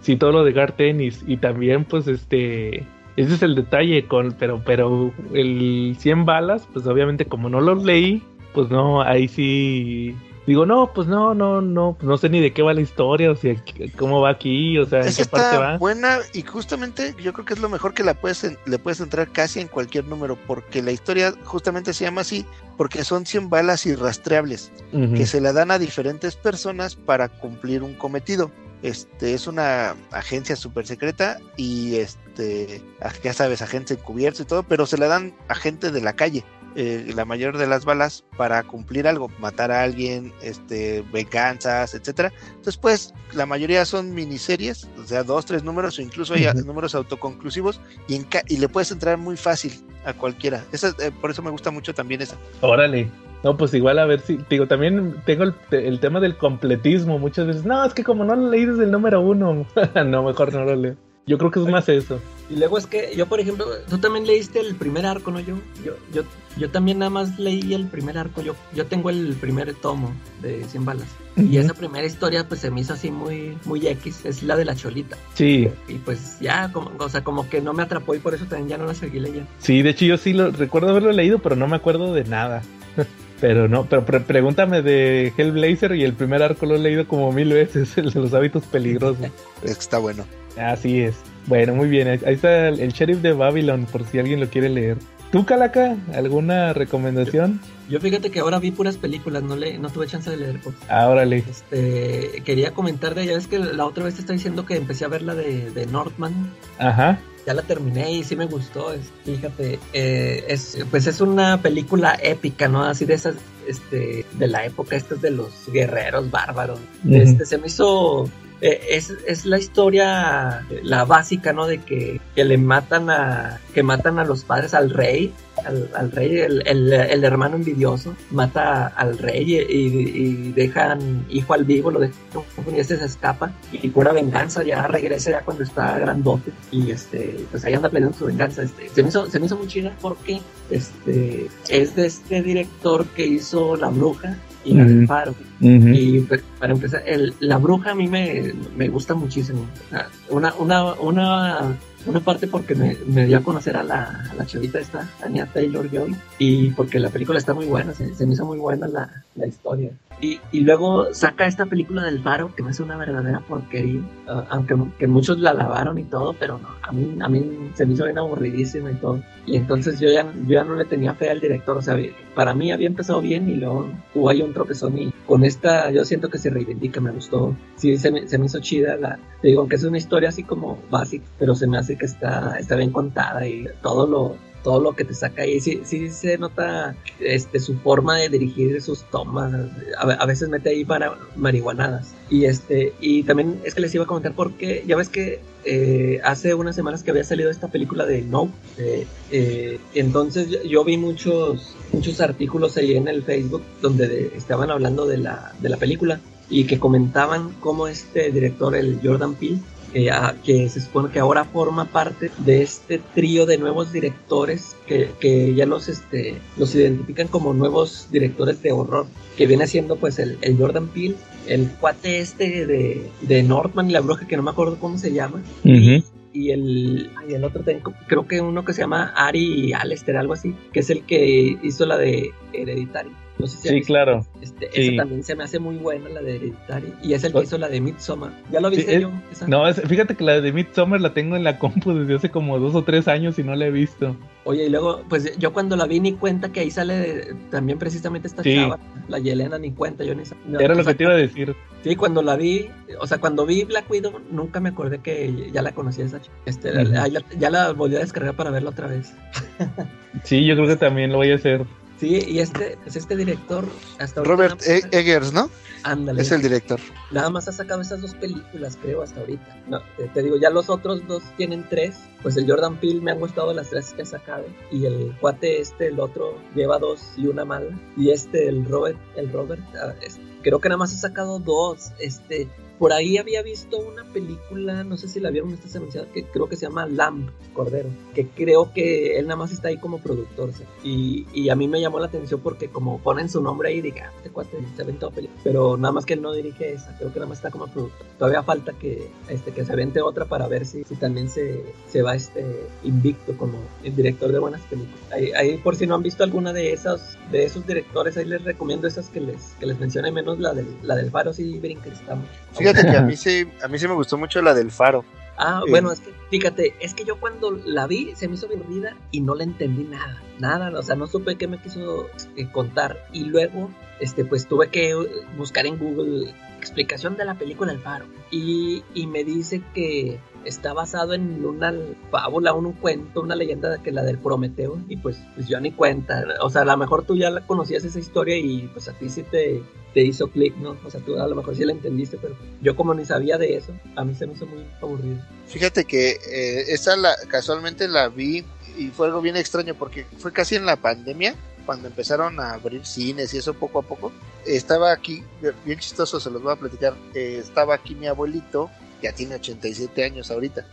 Sí, todo lo de Gar Tennis. Y también, pues, este. Ese es el detalle con. Pero, pero el 100 balas, pues obviamente, como no los leí, pues no, ahí sí. Digo, no, pues no, no, no, no sé ni de qué va la historia, o sea, cómo va aquí, o sea, en Esa qué parte va. buena y justamente yo creo que es lo mejor que la puedes le puedes entrar casi en cualquier número porque la historia justamente se llama así porque son 100 balas irrastreables que se la dan a diferentes personas para cumplir un cometido. Este es una agencia súper secreta y este ah, ya sabes, agentes encubiertos y todo, pero se la dan a gente de la calle. eh, la mayor de las balas para cumplir algo, matar a alguien, este, venganzas, etcétera. Entonces, pues, la mayoría son miniseries, o sea, dos, tres números, o incluso hay números autoconclusivos, y, en ca- y le puedes entrar muy fácil a cualquiera. Esa, eh, por eso me gusta mucho también esa. Órale. No, pues igual a ver si, digo, también tengo el, el tema del completismo muchas veces. No, es que como no lo leí desde el número uno, <laughs> no, mejor no lo leo. Yo creo que es más eso. Y luego es que yo, por ejemplo, tú también leíste el primer arco, ¿no? Yo, yo, yo, yo también nada más leí el primer arco. Yo, yo tengo el primer tomo de 100 balas. Y esa primera historia, pues se me hizo así muy, muy X. Es la de la cholita. Sí, Y pues ya, como, o sea, como que no me atrapó y por eso también ya no la seguí leyendo. sí, de hecho yo sí lo recuerdo haberlo leído, pero no me acuerdo de nada. <laughs> Pero no, pero pre- pregúntame de Hellblazer y el primer arco lo he leído como mil veces, <laughs> el de los hábitos peligrosos. Está bueno. Así es. Bueno, muy bien. Ahí está el, el sheriff de Babylon, por si alguien lo quiere leer. ¿Tú, Calaca? ¿Alguna recomendación? Yo fíjate que ahora vi puras películas, no le, no tuve chance de leer cosas. Ah, órale. Este, quería comentar de ella, es que la otra vez te estaba diciendo que empecé a ver la de, de Northman, Ajá. Ya la terminé y sí me gustó, es- fíjate, eh, es, pues es una película épica, ¿no? Así de esas, este, de la época, estas de los guerreros bárbaros. Este, se me hizo, es, es la historia, la básica, ¿no? De que, que le matan a, que matan a los padres al rey, al, al rey, el, el- el hermano envidioso, mata al rey y, y dejan hijo al vivo, lo dejan y este se escapa y pura venganza, ya regresa ya cuando está grandote y este, pues ahí anda planeando su venganza. Este, se me hizo, se me hizo muy chida porque este, es de este director que hizo La Bruja y La del. Faro. Y pues, para empezar, el, la bruja a mí me, me gusta muchísimo. Una, una, una, una parte porque me, me dio a conocer a la, a la chavita esta, Anya Taylor Joy, y porque la película está muy buena, se, se me hizo muy buena la, la historia. Y, y luego saca esta película del Faro, que me hace una verdadera porquería, ah, aunque que muchos la lavaron y todo, pero no, a mí, a mí se me hizo bien aburridísima y todo. Y entonces yo ya, yo ya no le tenía fe al director, o sea, para mí había empezado bien y luego hubo ahí un tropezón y con esta yo siento que se reivindica, me gustó. Sí, se me, se me hizo chida la, te digo, aunque es una historia así como básica, pero se me hace que está, está bien contada y todo lo, todo lo que te saca ahí, sí, sí se nota este, su forma de dirigir sus tomas, a, a veces mete ahí para marihuanadas. Y este, y también es que les iba a comentar porque ya ves que eh, hace unas semanas que había salido esta película de No, eh, entonces yo, vi muchos, muchos artículos ahí en el Facebook donde de- estaban hablando de la, de la película y que comentaban cómo este director, el Jordan Peele, eh, a- que se supone que ahora forma parte de este trío de nuevos directores que, que ya los, este, los identifican como nuevos directores de horror, que viene siendo pues el, el Jordan Peele, el cuate este de, de Northman y la bruja que no me acuerdo cómo se llama, y el, ay, el otro tengo, creo que uno que se llama Ari Alester, algo así, que es el que hizo la de Hereditary. No sé si Sí, visto. claro. Este, Sí. Esa también se me hace muy buena, la de Hereditary. Y es el que Pues- hizo la de Midsommar. ¿Ya lo viste Sí, yo? Esa? No, es- fíjate que la de Midsommar la tengo en la compu desde hace como dos o tres años y no la he visto. Oye, y luego, pues yo cuando la vi ni cuenta que ahí sale de- también precisamente esta chava, la Yelena, ni cuenta, yo ni no, Era lo que te iba a decir. Sí, cuando la vi, o sea, cuando vi Black Widow, nunca me acordé que ya la conocía esa chica. Este, la- ya la volví a descargar para verla otra vez. Sí, yo creo que también lo voy a hacer. Sí, y este, pues este director, hasta Robert E- Eggers, ¿no? ándale, Es el director. nada más ha sacado esas dos películas, creo, hasta ahorita. No, te, te digo, ya los otros dos tienen tres. Pues el Jordan Peele me han gustado las tres que ha sacado. Y el cuate este, el otro, lleva dos y una mala. Y este, el Robert, el Robert, ah, creo que nada más ha sacado dos. Este, por ahí había visto una película, no sé si la vieron, esta se anunciada, que creo que se llama Lamb, Cordero, que creo que él nada más está ahí como productor. ¿sí? Y, y a mí me llamó la atención porque como ponen su nombre ahí, diga, este cuate se ha aventado película. Pero nada más que él no dirige esa, creo que nada más está como productor. Todavía falta que, este, que se avente otra para ver si, si también se, se va este invicto como el director de buenas películas. Ahí, por si no han visto alguna de esas, de esos directores, ahí les recomiendo esas que les, que les mencioné menos la del, la del Faro, sí, brinca, está. Fíjate que a mí <laughs> sí, a mí sí me gustó mucho la del faro. Ah, bueno, es que fíjate, es que yo cuando la vi se me hizo aburrida y no le entendí nada, nada, o sea, no supe qué me quiso eh, contar. Y luego, este, pues tuve que buscar en Google explicación de la película El Faro. Y, y me dice que está basado en una fábula, un, cuento, una leyenda que la del Prometeo y pues, pues yo ni cuenta, o sea, a lo mejor tú ya conocías esa historia y pues a ti sí te, te hizo clic, ¿no? O sea, tú a lo mejor sí la entendiste, pero yo como ni sabía de eso, a mí se me hizo muy aburrido. Fíjate que eh, esa la, casualmente la vi y fue algo bien extraño porque fue casi en la pandemia cuando empezaron a abrir cines y eso poco a poco. Estaba aquí, bien chistoso, se los voy a platicar. eh, estaba aquí mi abuelito, ya tiene 87 años ahorita.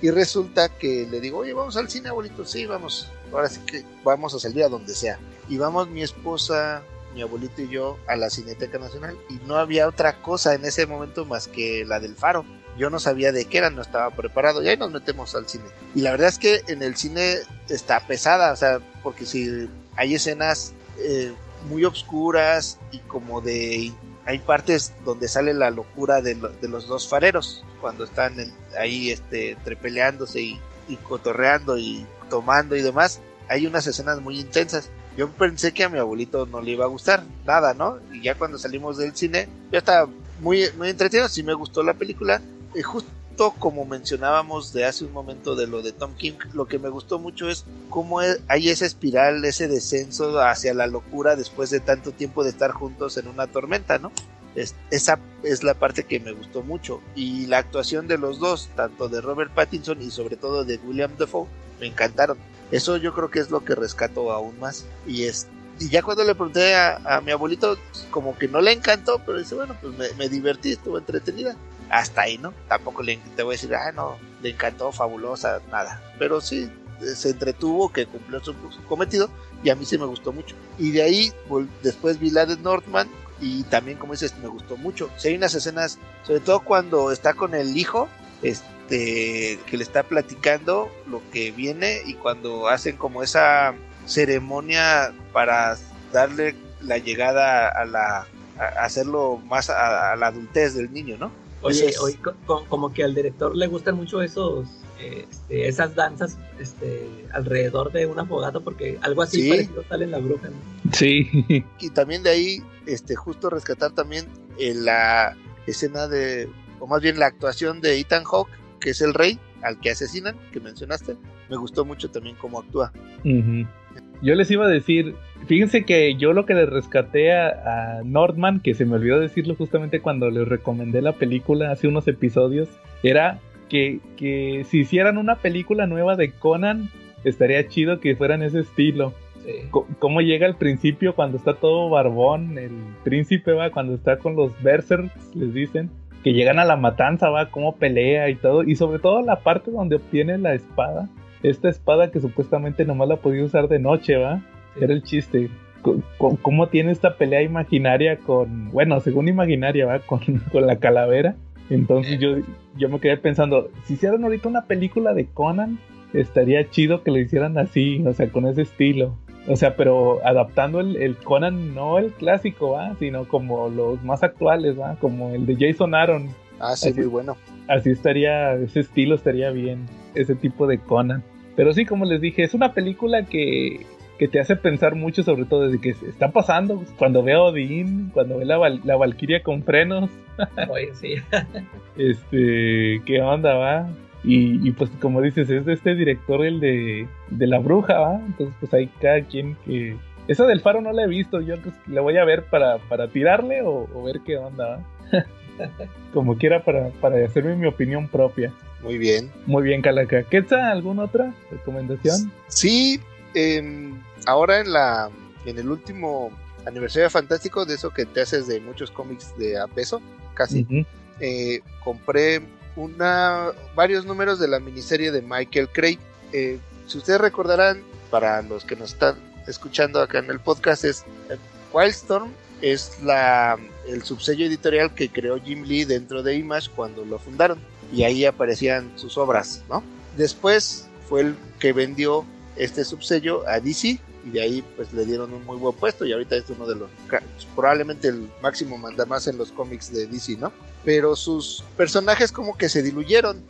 Y resulta que le digo, oye, vamos al cine, abuelito. Sí, vamos. Ahora sí que vamos a salir a donde sea. Y vamos mi esposa, mi abuelito y yo a la Cineteca Nacional. Y no había otra cosa en ese momento más que la del faro. Yo no sabía de qué era, no estaba preparado. Y ahí nos metemos al cine. Y la verdad es que en el cine está pesada, o sea, porque si hay escenas eh, muy obscuras y como de hay partes donde sale la locura de, lo- de los dos fareros cuando están en- ahí este entre peleándose y, y cotorreando y tomando y demás hay unas escenas muy intensas. Yo pensé que a mi abuelito no le iba a gustar nada no y ya cuando salimos del cine yo estaba muy muy entretenido sí me gustó la película y justo como mencionábamos de hace un momento de lo de Tom King lo que me gustó mucho es cómo es- hay esa espiral, ese descenso hacia la locura después de tanto tiempo de estar juntos en una tormenta, ¿no? Es- esa es la parte que me gustó mucho. Y la actuación de los dos, tanto de Robert Pattinson y sobre todo de William Dafoe, me encantaron. Eso yo creo que es lo que rescato aún más. Y es y ya cuando le pregunté a, a mi abuelito, como que no le encantó, pero dice, bueno, pues me, me divertí, estuvo entretenida. Hasta ahí, ¿no? Tampoco le, te voy a decir, ah, no, le encantó, fabulosa, nada. Pero sí, eh, se entretuvo, que cumplió su, cometido, y a mí sí me gustó mucho. Y de ahí, después vi la de Northman, y también, como dices, me gustó mucho. Si hay unas escenas, sobre todo cuando está con el hijo, este, que le está platicando lo que viene, y cuando hacen como esa ceremonia para darle la llegada a la a hacerlo más a, a la adultez del niño, ¿no? Oye, Eso es- oye, co- co- como que al director le gustan mucho esos, eh, este, esas danzas este, alrededor de una fogata, porque algo así Sí. parecido sale en la bruja. ¿no? Sí. y también de ahí, este, justo rescatar también eh, la escena de, o más bien la actuación de Ethan Hawke, que es el rey al que asesinan, que mencionaste, me gustó mucho también cómo actúa. Yo les iba a decir, fíjense que yo lo que le rescaté a, a Nordman, que se me olvidó decirlo justamente cuando les recomendé la película hace unos episodios, era que, que si hicieran una película nueva de Conan, estaría chido que fueran ese estilo. Sí. Cómo llega al principio cuando está todo barbón, el príncipe va, cuando está con los berserks, les dicen, que llegan a la matanza, va, cómo pelea y todo, y sobre todo la parte donde obtiene la espada, esta espada que supuestamente nomás la podía usar de noche, va, Sí. era el chiste. Co- ¿Cómo tiene esta pelea imaginaria con, bueno, según imaginaria, va, con, <laughs> con la calavera? Entonces yo, yo me quedé pensando, si hicieran ahorita una película de Conan, estaría chido que lo hicieran así, o sea, con ese estilo. O sea, pero adaptando el, el Conan, no el clásico, ¿va? Sino como los más actuales, ¿va? Como el de Jason Aaron. Ah, sí, Así- muy bueno. Así estaría, ese estilo estaría bien, ese tipo de Conan. Pero sí, como les dije, es una película que, que te hace pensar mucho sobre todo desde que está pasando. Cuando ve a Odín, cuando ve la, la Valquiria con frenos, <laughs> Oye, sí. este, ¿qué onda, va? Y, y pues como dices, es de este director el de, de La Bruja, va. Entonces pues hay cada quien que... Esa del faro no la he visto, yo pues, la voy a ver para, para tirarle o, o ver qué onda, va. <laughs> <laughs> como quiera para, para hacerme mi opinión propia. Muy bien. Muy bien, Calaca. ¿Quetzal, alguna otra recomendación? Sí, em, ahora en la en el último aniversario fantástico de eso que te haces de muchos cómics de a peso, casi, eh, compré una varios números de la miniserie de Michael Craig. Eh, si ustedes recordarán, para los que nos están escuchando acá en el podcast, es eh, Wildstorm es la el subsello editorial que creó Jim Lee dentro de Image cuando lo fundaron y ahí aparecían sus obras, ¿no? Después fue el que vendió este subsello a DC y de ahí pues le dieron un muy buen puesto y ahorita es uno de los probablemente el máximo mandamás en los cómics de DC, ¿no? Pero sus personajes como que se diluyeron,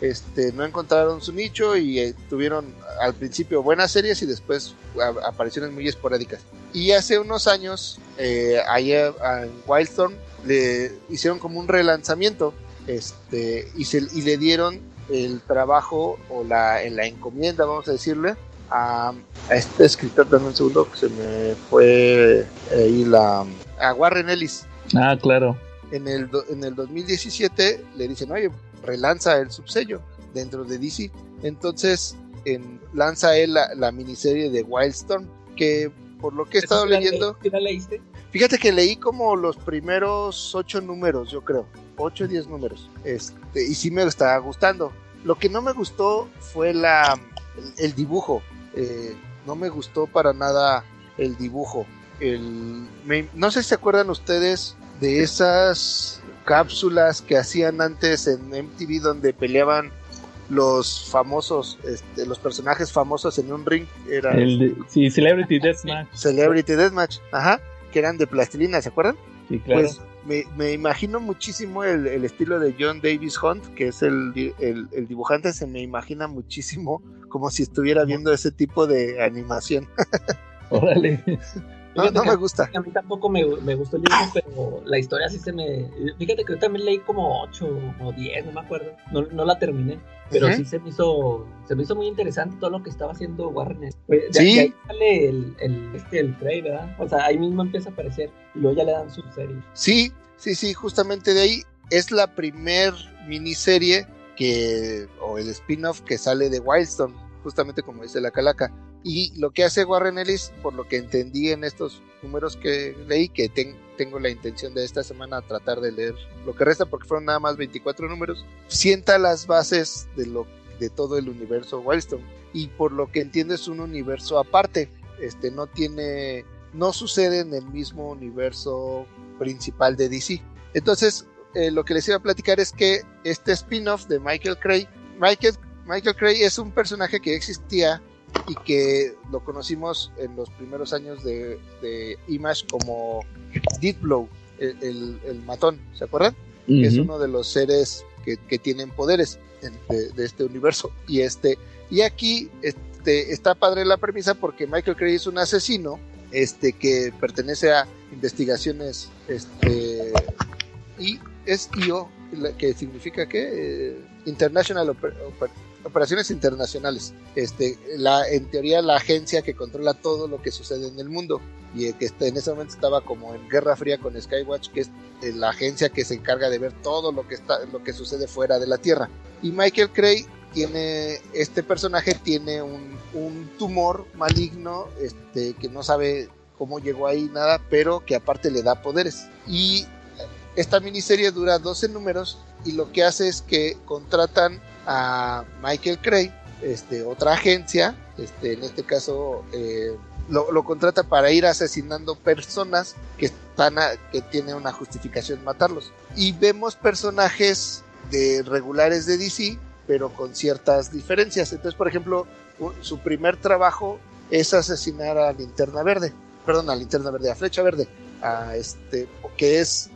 este, no encontraron su nicho y eh, tuvieron al principio buenas series y después a- apariciones muy esporádicas. Y hace unos años, eh, allá en Wildstorm, le hicieron como un relanzamiento este, y, se, y le dieron el trabajo o la, en la encomienda, vamos a decirle, a, a este escritor, dame un segundo, que se me fue ahí la, a Warren Ellis. Ah, claro. En el, en el 2017 le dicen, oye, relanza el subsello dentro de DC. Entonces en- lanza él la, la miniserie de Wildstorm, que por lo que he estado ¿Sí la- leyendo, la leíste? Fíjate que leí como los primeros ocho números, yo creo. Ocho o diez números. Este, y sí me está gustando. Lo que no me gustó fue la el, el dibujo. Eh, no me gustó para nada el dibujo. El, me- no sé si se acuerdan ustedes de esas cápsulas que hacían antes en MTV donde peleaban los famosos, este, los personajes famosos en un ring. Era El sí, Celebrity Deathmatch. Celebrity Deathmatch, ajá, que eran de plastilina, ¿se acuerdan? Sí, claro. Pues me, me imagino muchísimo el, el estilo de John Davis Hunt, que es el, el, el dibujante, se me imagina muchísimo como si estuviera viendo ese tipo de animación. <laughs> Órale. No, Fíjate no que me gusta. A mí tampoco me, me gustó el dibujo, pero la historia sí se me... Fíjate que yo también leí como 8 o 10, no me acuerdo. No, no la terminé. Pero sí se me hizo se me hizo muy interesante todo lo que estaba haciendo Warner. Pues, de- Sí. de ahí sale el, el, este, el Prey, ¿verdad? O sea, ahí mismo empieza a aparecer y luego ya le dan su serie. Sí, sí, sí, justamente de ahí es la primer miniserie que, o el spin-off que sale de Wildstorm, justamente como dice la calaca. Y lo que hace Warren Ellis, por lo que entendí en estos números que leí, que ten- tengo la intención de esta semana tratar de leer lo que resta, porque fueron nada más 24 números, sienta las bases de, lo, de todo el universo Wildstorm. Y por lo que entiendo es un universo aparte, este no tiene, no sucede en el mismo universo principal de DC. Entonces, eh, lo que les iba a platicar es que este spin-off de Michael Cray, Michael, Michael Cray es un personaje que existía y que lo conocimos en los primeros años de, de Image como Deep Blow, el, el- el matón, ¿se acuerdan? Que es uno de los seres que, que tienen poderes de, de este universo. Y este, y aquí este, está padre la premisa porque Michael Cray es un asesino este, que pertenece a investigaciones este, y es IO, que significa que International Oper- Oper- Operaciones Internacionales. Este, la, en teoría la agencia que controla todo lo que sucede en el mundo y que en ese momento estaba como en guerra fría con Skywatch, que es eh, la agencia que se encarga de ver todo lo que está, lo que sucede fuera de la Tierra. Y Michael Cray tiene, este personaje tiene un, un tumor maligno, este, que no sabe cómo llegó ahí nada, pero que aparte le da poderes. Y esta miniserie dura 12 números y lo que hace es que contratan a Michael Cray, este, otra agencia, este, en este caso eh, lo, contrata para ir asesinando personas que están que tienen una justificación matarlos. Y vemos personajes de regulares de DC, pero con ciertas diferencias. Entonces, por ejemplo, su primer trabajo es asesinar a Linterna Verde, perdón, a Linterna Verde, a Flecha Verde, a este, que es,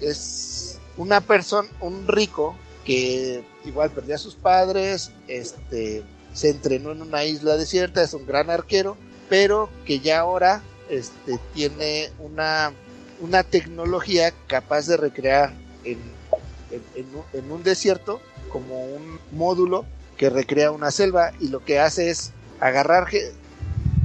es una persona, un rico que igual perdió a sus padres, este, se entrenó en una isla desierta, es un gran arquero, pero que ya ahora este, tiene una, una tecnología capaz de recrear en, en, un desierto como un módulo que recrea una selva y lo que hace es agarrar,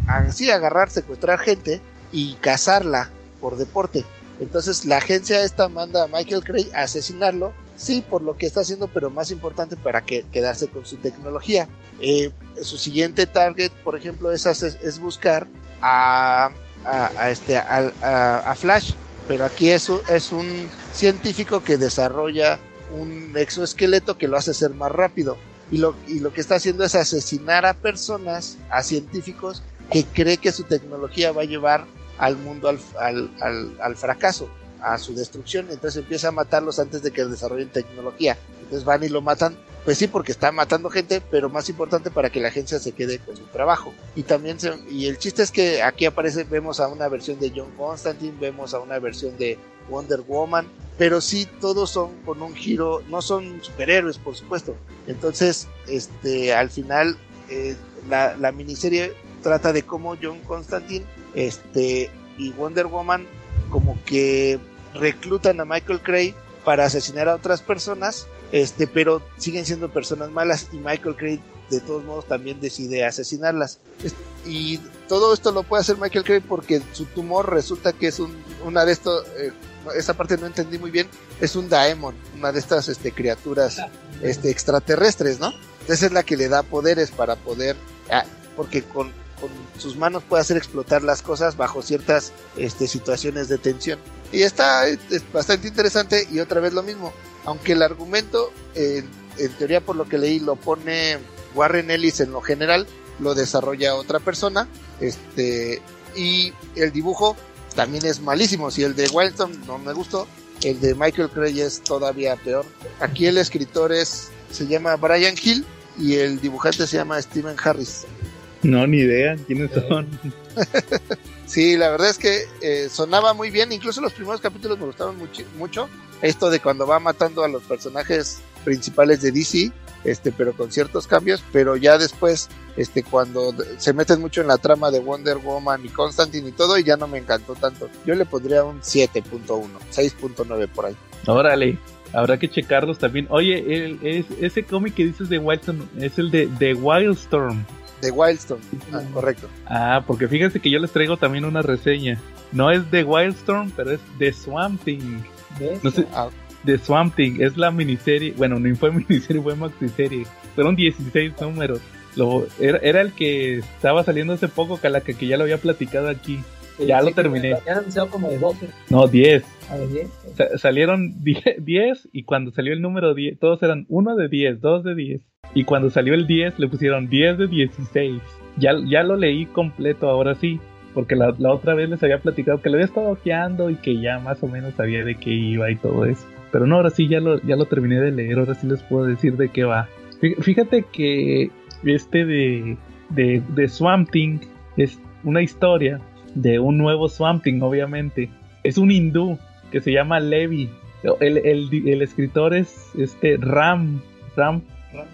así agarrar, secuestrar gente y cazarla por deporte. Entonces la agencia esta manda a Michael Craig a asesinarlo, sí, por lo que está haciendo, pero más importante para que, quedarse con su tecnología. Eh, su siguiente target, por ejemplo, es, es buscar a, a, este, a, Flash, pero aquí es, es un científico que desarrolla un exoesqueleto que lo hace ser más rápido. Y lo, y lo que está haciendo es asesinar a personas, a científicos, que cree que su tecnología va a llevar al mundo al, al, al, fracaso, a su destrucción. Entonces empieza a matarlos antes de que desarrollen tecnología. Entonces van y lo matan. Pues sí, porque está matando gente, pero más importante para que la agencia se quede con su trabajo. Y también, y el chiste es que aquí aparece, vemos a una versión de John Constantine, vemos a una versión de Wonder Woman, pero sí todos son con un giro, no son superhéroes, por supuesto. Entonces, este, al final, eh, la, la miniserie trata de cómo John Constantine este, y Wonder Woman como que reclutan a Michael Cray para asesinar a otras personas, este, pero siguen siendo personas malas y Michael Cray de todos modos también decide asesinarlas. Y todo esto lo puede hacer Michael Cray porque su tumor resulta que es un, una de estos, eh, esa parte no entendí muy bien, es un daemon, una de estas este, criaturas este, extraterrestres, ¿no? Esa es la que le da poderes para poder, ah, porque con con sus manos puede hacer explotar las cosas bajo ciertas este, situaciones de tensión. Y está es bastante interesante y otra vez lo mismo. Aunque el argumento, en teoría por lo que leí, lo pone Warren Ellis en lo general, lo desarrolla otra persona. Este, y el dibujo también es malísimo. Si el de Wildstone no me gustó, el de Michael Cray es todavía peor. Aquí el escritor es, se llama Brian Hill y el dibujante se llama Steven Harris. <laughs> No, ni idea quiénes son. <laughs> sí, la verdad es que eh, sonaba muy bien, incluso los primeros capítulos me gustaron mucho, mucho. Esto de cuando va matando a los personajes principales de DC, este, pero con ciertos cambios, pero ya después, este, cuando se meten mucho en la trama de Wonder Woman y Constantine y todo, y ya no me encantó tanto. Yo le pondría un 7.1, 6.9 por ahí. Órale. Habrá que checarlos también. Oye, el, ese cómic que dices de Wildstorm es el de, de Wildstorm de Wildstorm, ah, correcto. Ah, porque fíjense que yo les traigo también una reseña. No es de Wildstorm, pero es de Swamp Thing. No sé, ah. de Swamp Thing, es la miniserie, bueno, no fue <laughs> miniserie, fue maxiserie. Fueron 16 números. Lo, era, el que estaba saliendo hace poco, Calaca, que ya lo había platicado aquí. ya lo terminé. Ya anunciado como de 12. No, 10. Ah, salieron <laughs> 10 y cuando salió el número 10, todos eran 1 de 10, 2 de 10. Y cuando salió el 10 le pusieron 10 de 16. Ya, ya lo leí completo ahora sí. Porque la, otra vez les había platicado que lo había estado ojeando y que ya más o menos sabía de qué iba y todo eso. Pero no, ahora sí ya lo, ya lo terminé de leer, ahora sí les puedo decir de qué va. Fíjate que este de, de, de Swamp Thing es una historia de un nuevo Swamp Thing, obviamente. Es un hindú que se llama Levi. El, el, el escritor es este Ram, Ram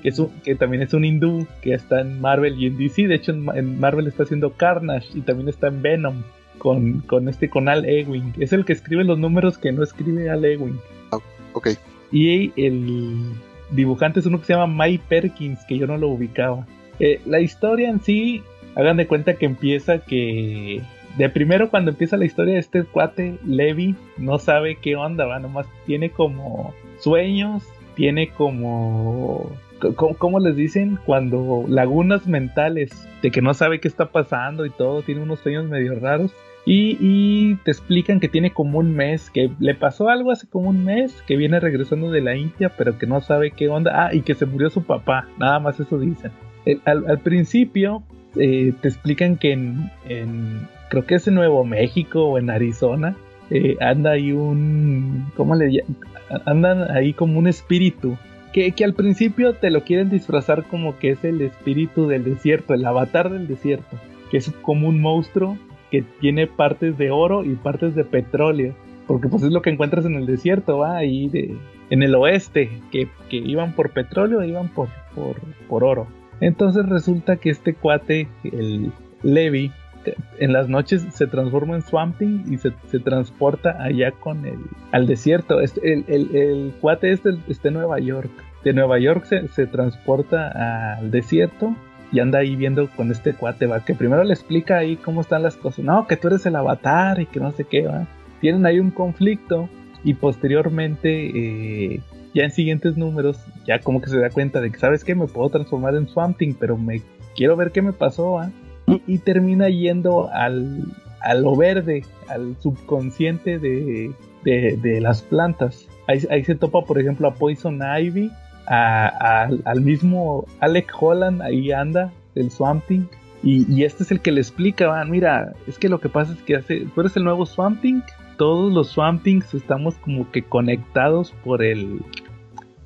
que, es que también es un hindú, que está en Marvel y en DC. De hecho, en, Marvel está haciendo Carnage y también está en Venom con, con este, con Al Ewing. Es el que escribe los números que no escribe Al Ewing. Ah, ok. Y el dibujante es uno que se llama Mike Perkins, que yo no lo ubicaba. Eh, la historia en sí, hagan de cuenta que empieza que de primero cuando empieza la historia de este cuate, Levi no sabe qué onda, va, nomás tiene como sueños, tiene como ¿Cómo, les dicen? Cuando lagunas mentales de que no sabe qué está pasando y todo, tiene unos sueños medio raros. Y, te explican que tiene como un mes, que le pasó algo hace como un mes, que viene regresando de la India, pero que no sabe qué onda. Ah, y que se murió su papá, nada más eso dicen. al, principio eh, te explican que en, creo que es en Nuevo México o en Arizona, eh, anda ahí un, ¿cómo le llaman? Andan ahí como un espíritu que, al principio te lo quieren disfrazar como que es el espíritu del desierto, el avatar del desierto. que es como un monstruo que tiene partes de oro y partes de petróleo. Porque pues es lo que encuentras en el desierto, ¿va? Ahí de, en el oeste, que, que iban por petróleo e iban por, por, por oro. Entonces resulta que este cuate, el Levi, en las noches se transforma en Swamp y se, se transporta allá con el al desierto. El, el, el, cuate este está en Nueva York. De Nueva York se, se, transporta al desierto y anda ahí viendo con este cuate, va, que primero le explica ahí cómo están las cosas. No, que tú eres el avatar y que no sé qué, va. Tienen ahí un conflicto y posteriormente, eh, ya en siguientes números, ya como que se da cuenta de que, ¿sabes qué? Me puedo transformar en Swamp pero me quiero ver qué me pasó, ¿va? Y, termina yendo al, a lo verde, al subconsciente de, de, las plantas. Ahí, ahí, se topa, por ejemplo, a Poison Ivy, a, al mismo Alec Holland, ahí anda, el Swamp Thing. Y, y, este es el que le explica, van, mira, es que lo que pasa es que hace, tú eres el nuevo Swamp Thing, todos los Swamp Things estamos como que conectados por el...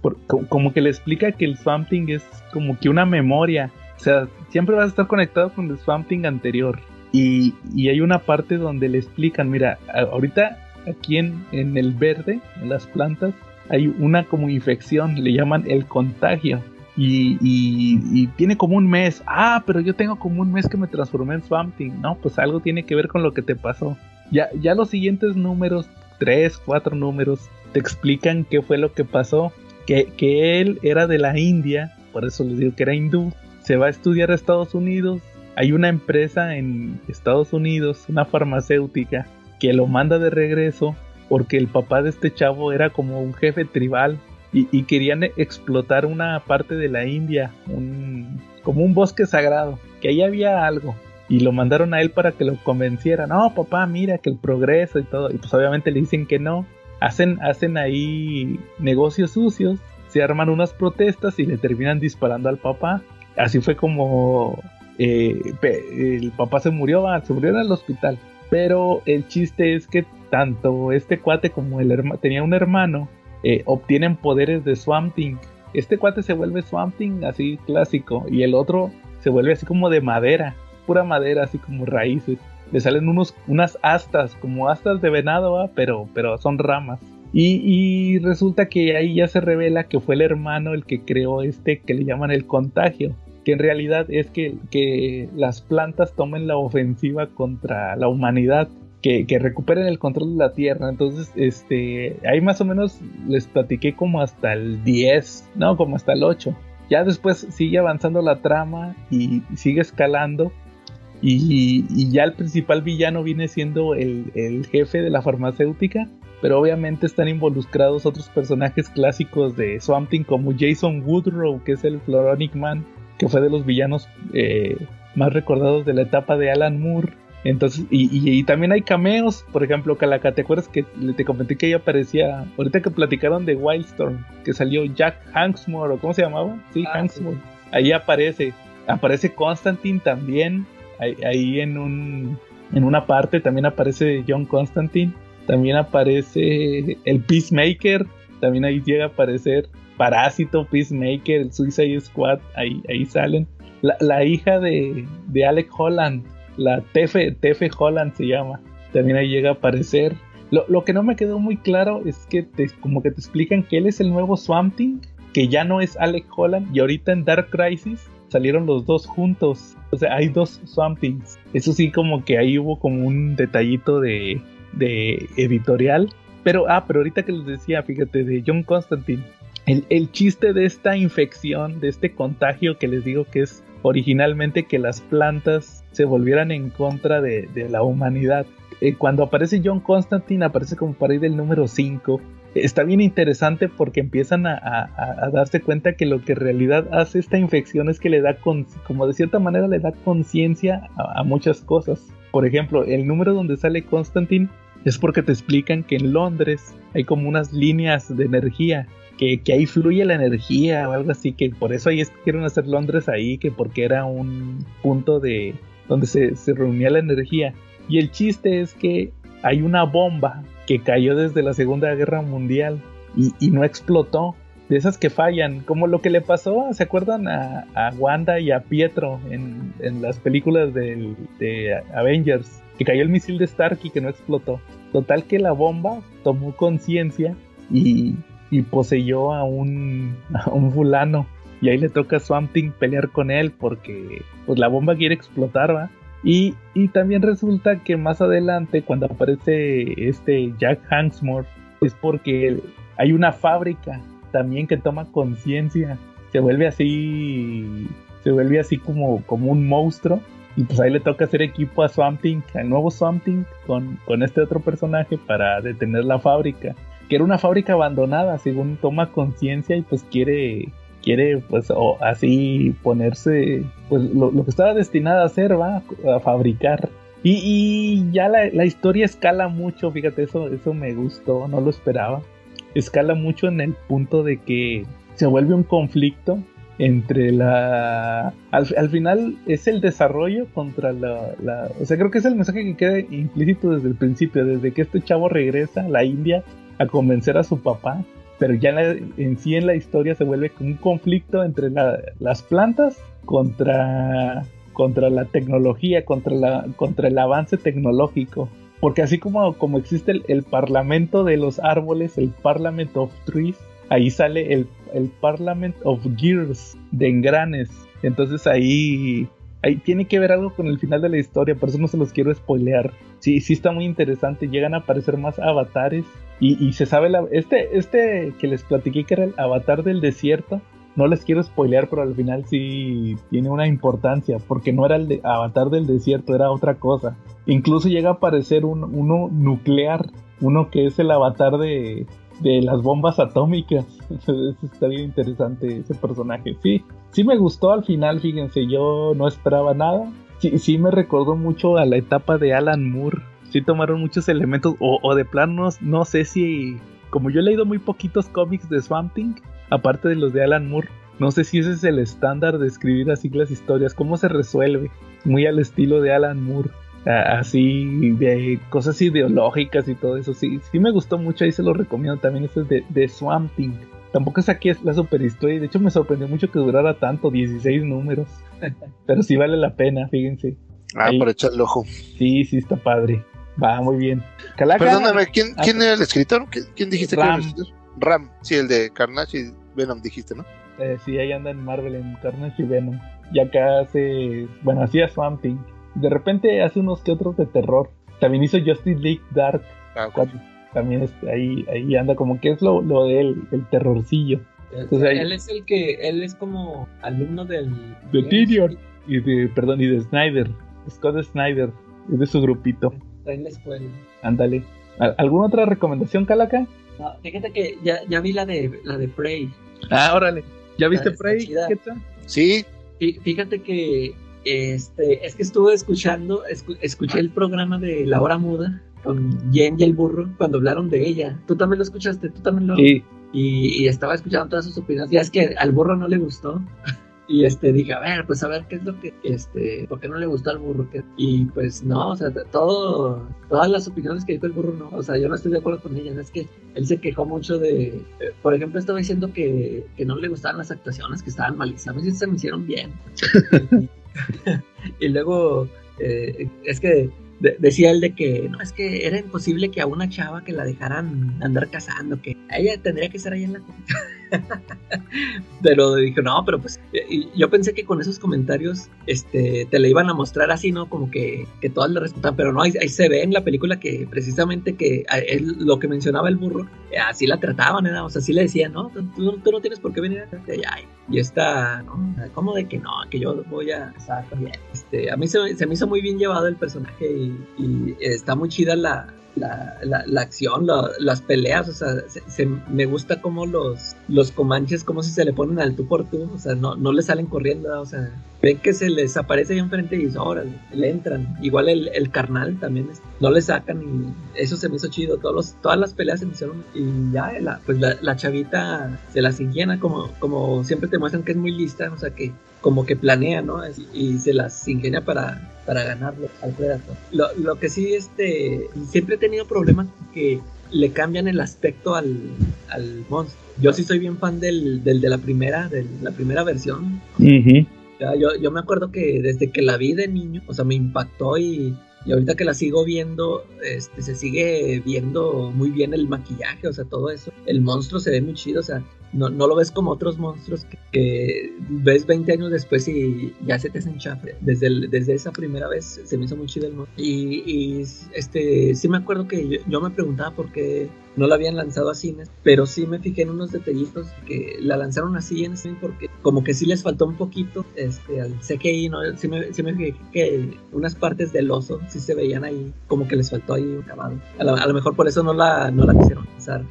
Por, como que le explica que el Swamp Thing es como que una memoria o sea, siempre vas a estar conectado con el Swamp Thing anterior. Y, y, hay una parte donde le explican, mira, ahorita aquí en, en el verde, en las plantas, hay una como infección, le llaman el contagio. Y, y, tiene como un mes. Ah, pero yo tengo como un mes que me transformé en Swamp Thing. No, pues algo tiene que ver con lo que te pasó. Ya, ya los siguientes números, tres, cuatro números, te explican qué fue lo que pasó. Que, que él era de la India, por eso les digo que era hindú se va a estudiar a Estados Unidos. Hay una empresa en Estados Unidos, una farmacéutica, que lo manda de regreso porque el papá de este chavo era como un jefe tribal y, querían explotar una parte de la India, un, como un bosque sagrado, que ahí había algo. Y lo mandaron a él para que lo convenciera. No, papá, mira que el progreso y todo. Y pues obviamente le dicen que no. Hacen, hacen ahí negocios sucios. Se arman unas protestas y le terminan disparando al papá así fue como eh, el papá se murió, se murió en el hospital. Pero el chiste es que tanto este cuate como el hermano, tenía un hermano, eh, obtienen poderes de Swamp Thing. Este cuate se vuelve Swamp Thing así clásico y el otro se vuelve así como de madera, pura madera, así como raíces. Le salen unos, unas astas, como astas de venado, pero, pero son ramas. Y, y, resulta que ahí ya se revela que fue el hermano el que creó este que le llaman el contagio que en realidad es que, que las plantas tomen la ofensiva contra la humanidad, que, que, recuperen el control de la Tierra. Entonces, este, ahí más o menos les platiqué como hasta el 10, no, como hasta el 8. Ya después sigue avanzando la trama y sigue escalando. Y, y ya el principal villano viene siendo el, el, jefe de la farmacéutica. Pero obviamente están involucrados otros personajes clásicos de Swamp Thing como Jason Woodrow, que es el Floronic Man, que fue de los villanos eh, más recordados de la etapa de Alan Moore. Entonces, y, y, y, también hay cameos, por ejemplo, Calaca, ¿te acuerdas que te comenté que ahí aparecía, ahorita que platicaron de Wildstorm, que salió Jack Hanksmore, o cómo se llamaba? Sí, ah, Hanksmore. Sí. Ahí aparece, aparece Constantine también, ahí, ahí, en un, en una parte también aparece John Constantine, también aparece el Peacemaker, también ahí llega a aparecer Parásito, Peacemaker, el Suicide Squad, ahí, ahí salen. La, hija de, de, Alec Holland, la Tefe, Tefe Holland se llama, también ahí llega a aparecer. Lo, lo, que no me quedó muy claro es que te, como que te explican que él es el nuevo Swamp Thing, que ya no es Alec Holland, y ahorita en Dark Crisis salieron los dos juntos. O sea, hay dos Swamp Things. Eso sí, como que ahí hubo como un detallito de, de editorial. Pero, ah, pero ahorita que les decía, fíjate, de John Constantine el, chiste de esta infección, de este contagio que les digo que es originalmente que las plantas se volvieran en contra de, la humanidad. Eh, cuando aparece John Constantine, aparece como para ir del número 5. Está bien interesante porque empiezan a, darse cuenta que lo que en realidad hace esta infección es que le da, como de cierta manera, le da conciencia a, a muchas cosas. Por ejemplo, el número donde sale Constantine es porque te explican que en Londres hay como unas líneas de energía que, que, ahí fluye la energía o algo así, que por eso ahí quieren hacer Londres ahí, que porque era un punto de donde se, reunía la energía. Y el chiste es que hay una bomba que cayó desde la Segunda Guerra Mundial y, y no explotó. de esas que fallan, como lo que le pasó, ¿se acuerdan a, a Wanda y a Pietro en, en las películas del- de Avengers? Que cayó el misil de Stark y que no explotó. Total que la bomba tomó conciencia y, y poseyó a un, a un fulano. Y ahí le toca a Swamp Thing pelear con él porque pues la bomba quiere explotar, ¿va? Y, y también resulta que más adelante, cuando aparece este Jack Hansmore, es porque hay una fábrica también que toma conciencia. Se vuelve así. Se vuelve así como, como un monstruo. Y pues ahí le toca hacer equipo a Swamp Thing, al nuevo Swamp con, con este otro personaje para detener la fábrica. Que era una fábrica abandonada, según toma conciencia y pues quiere quiere pues o así ponerse pues lo, lo que estaba destinada a hacer va a fabricar. Y, y ya la, la historia escala mucho fíjate eso eso me gustó no lo esperaba. Escala mucho en el punto de que se vuelve un conflicto entre la al, al final es el desarrollo contra la, la o sea creo que es el mensaje que queda implícito desde el principio desde que este chavo regresa a la India a convencer a su papá pero ya en, sí en la historia se vuelve un conflicto entre la- las plantas contra, contra la tecnología, contra, el avance tecnológico. Porque así como, como existe el, el Parlamento de los árboles, el Parliament of Trees, ahí sale el, el Parliament of Gears, de engranes. Entonces ahí, ahí tiene que ver algo con el final de la historia, por eso no se los quiero spoilear. Sí, sí está muy interesante, llegan a aparecer más avatares y, se sabe la, este, este que les platiqué que era el avatar del desierto. No les quiero spoilear, pero al final sí tiene una importancia, porque no era el avatar del desierto, era otra cosa. Incluso llega a aparecer un, uno nuclear, uno que es el avatar de, de las bombas atómicas. <laughs> Eso está bien interesante ese personaje. Sí, sí me gustó al final, fíjense, yo no esperaba nada. Sí, sí me recordó mucho a la etapa de Alan Moore. Sí tomaron muchos elementos, o, o de planos, no sé si, como yo he leído muy poquitos cómics de Swamp Thing, aparte de los de Alan Moore, no sé si ese es el estándar de escribir así las historias, cómo se resuelve, muy al estilo de Alan Moore, así de cosas ideológicas y todo eso, sí, sí me gustó mucho, ahí se lo recomiendo también, ese es de, de Swamp Thing. Tampoco es aquí la super historia, de hecho me sorprendió mucho que durara tanto, 16 números, <laughs> pero sí vale la pena, fíjense. Ah, Ahí. por echar el ojo. Sí, sí está padre. Va muy bien. Calaca. Perdóname, ¿quién, Ah, quién era el escritor? ¿Quién, quién dijiste que era el Ram. escritor? Ram, sí, el de Carnage y Venom dijiste, ¿no? Eh, sí, ahí anda en Marvel, en Carnage y Venom. Y acá hace. Bueno, hacía Swamp Thing. De repente hace unos que otros de terror. También hizo Justice League Dark. Ah, ok. cuando- También este, ahí, ahí anda como que es lo, lo de él, el terrorcillo. Entonces ahí- él es el que, él es como alumno del... De Tyrion. Y de, perdón, y de Snyder. Scott Snyder. Es de su grupito. Está en la escuela. Ándale. ¿Al- ¿Alguna otra recomendación, Calaca? No, fíjate que ya, ya vi la de la de Prey. Ah, órale. ¿Ya viste Prey? chida. ¿Qué tal? Sí, Fí- Fíjate que este es que estuve escuchando, escu- escuché el programa de La Hora Muda con Jen y el burro cuando hablaron de ella. Tú también lo escuchaste, tú también lo Sí. y, y estaba escuchando todas sus opiniones. Ya es que al burro no le gustó. <laughs> Y este dije, a ver, pues a ver qué es lo que, este, ¿por qué no le gustó al burro? ¿Qué? Y pues no, o sea, todo, todas las opiniones que dijo el burro no, o sea, yo no estoy de acuerdo con ellas. Es que él se quejó mucho de, eh, por ejemplo, estaba diciendo que, que no le gustaban las actuaciones, que estaban malísimas. A mí sí se me hicieron bien. <laughs> <laughs> y luego, eh, es que de- decía él de que no, es que era imposible que a una chava que la dejaran andar cazando, que ella tendría que estar ahí en la <laughs> <laughs> pero dije, no, pero pues eh, yo pensé que con esos comentarios este, te la iban a mostrar así, ¿no? Como que, que todas le respetan, pero no, ahí, se ve en la película que precisamente que a él, lo que mencionaba el burro, eh, así la trataban, ¿eh? o sea, así le decían, no, tú, no- tienes por qué venir acá, y, esta, ¿no? ¿Cómo de que no? Que yo voy a casar también. Este, a mí se, se me hizo muy bien llevado el personaje y está muy chida la, la, la, la acción, la- las peleas, o sea, se, se- me gusta como los, los comanches, como si se le ponen al tú por tú, o sea, no, no le salen corriendo, o sea, ven que se les aparece ahí enfrente y órale, le entran. Igual el, el carnal también, no le sacan y eso se me hizo chido, todas las peleas se me hicieron y ya, la, pues la, chavita se las ingenia, como, como siempre te muestran que es muy lista, o sea, que como que planea, ¿no? Y, y se las ingenia para, para ganarlo al Predator. Lo, lo que sí, este, siempre he tenido problemas que le cambian el aspecto al, al monstruo. Yo sí soy bien fan del, del de la primera, de la primera versión. Ya, yo, yo me acuerdo que desde que la vi de niño, o sea, me impactó y, y ahorita que la sigo viendo, este, se sigue viendo muy bien el maquillaje, o sea, todo eso. El monstruo se ve muy chido, o sea, no, no lo ves como otros monstruos que, ves 20 años después y ya se te hacen chafre. Desde, desde esa primera vez se me hizo muy chido el monstruo. Y, y, este, sí me acuerdo que yo, me preguntaba por qué no la habían lanzado a cines, pero sí me fijé en unos detallitos que la lanzaron así en cine porque como que sí les faltó un poquito este, al CGI, ¿no? Sí me, sí me fijé que unas partes del oso sí se veían ahí, como que les faltó ahí un acabado. A, a lo mejor por eso no la, no la quisieron lanzar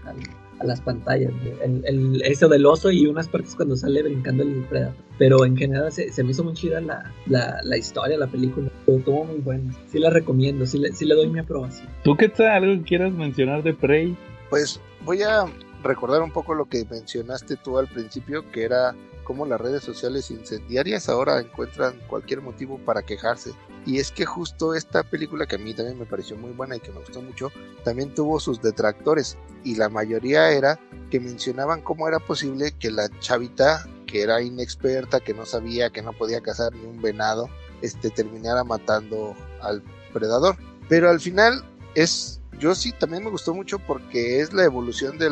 a las pantallas, el, el- eso del oso y unas partes cuando sale brincando el Predator. Pero en general se, se me hizo muy chida la, la, la historia, la película, estuvo muy buena. Sí la recomiendo, sí le, sí le doy mi aprobación. ¿Tú qué tal? ¿Algo que quieras mencionar de Prey? Pues voy a recordar un poco lo que mencionaste tú al principio, que era cómo las redes sociales incendiarias ahora encuentran cualquier motivo para quejarse. Y es que justo esta película, que a mí también me pareció muy buena y que me gustó mucho, también tuvo sus detractores. Y la mayoría era que mencionaban cómo era posible que la chavita, que era inexperta, que no sabía, que no podía cazar ni un venado, este, terminara matando al predador. Pero al final es, yo sí también me gustó mucho porque es la evolución de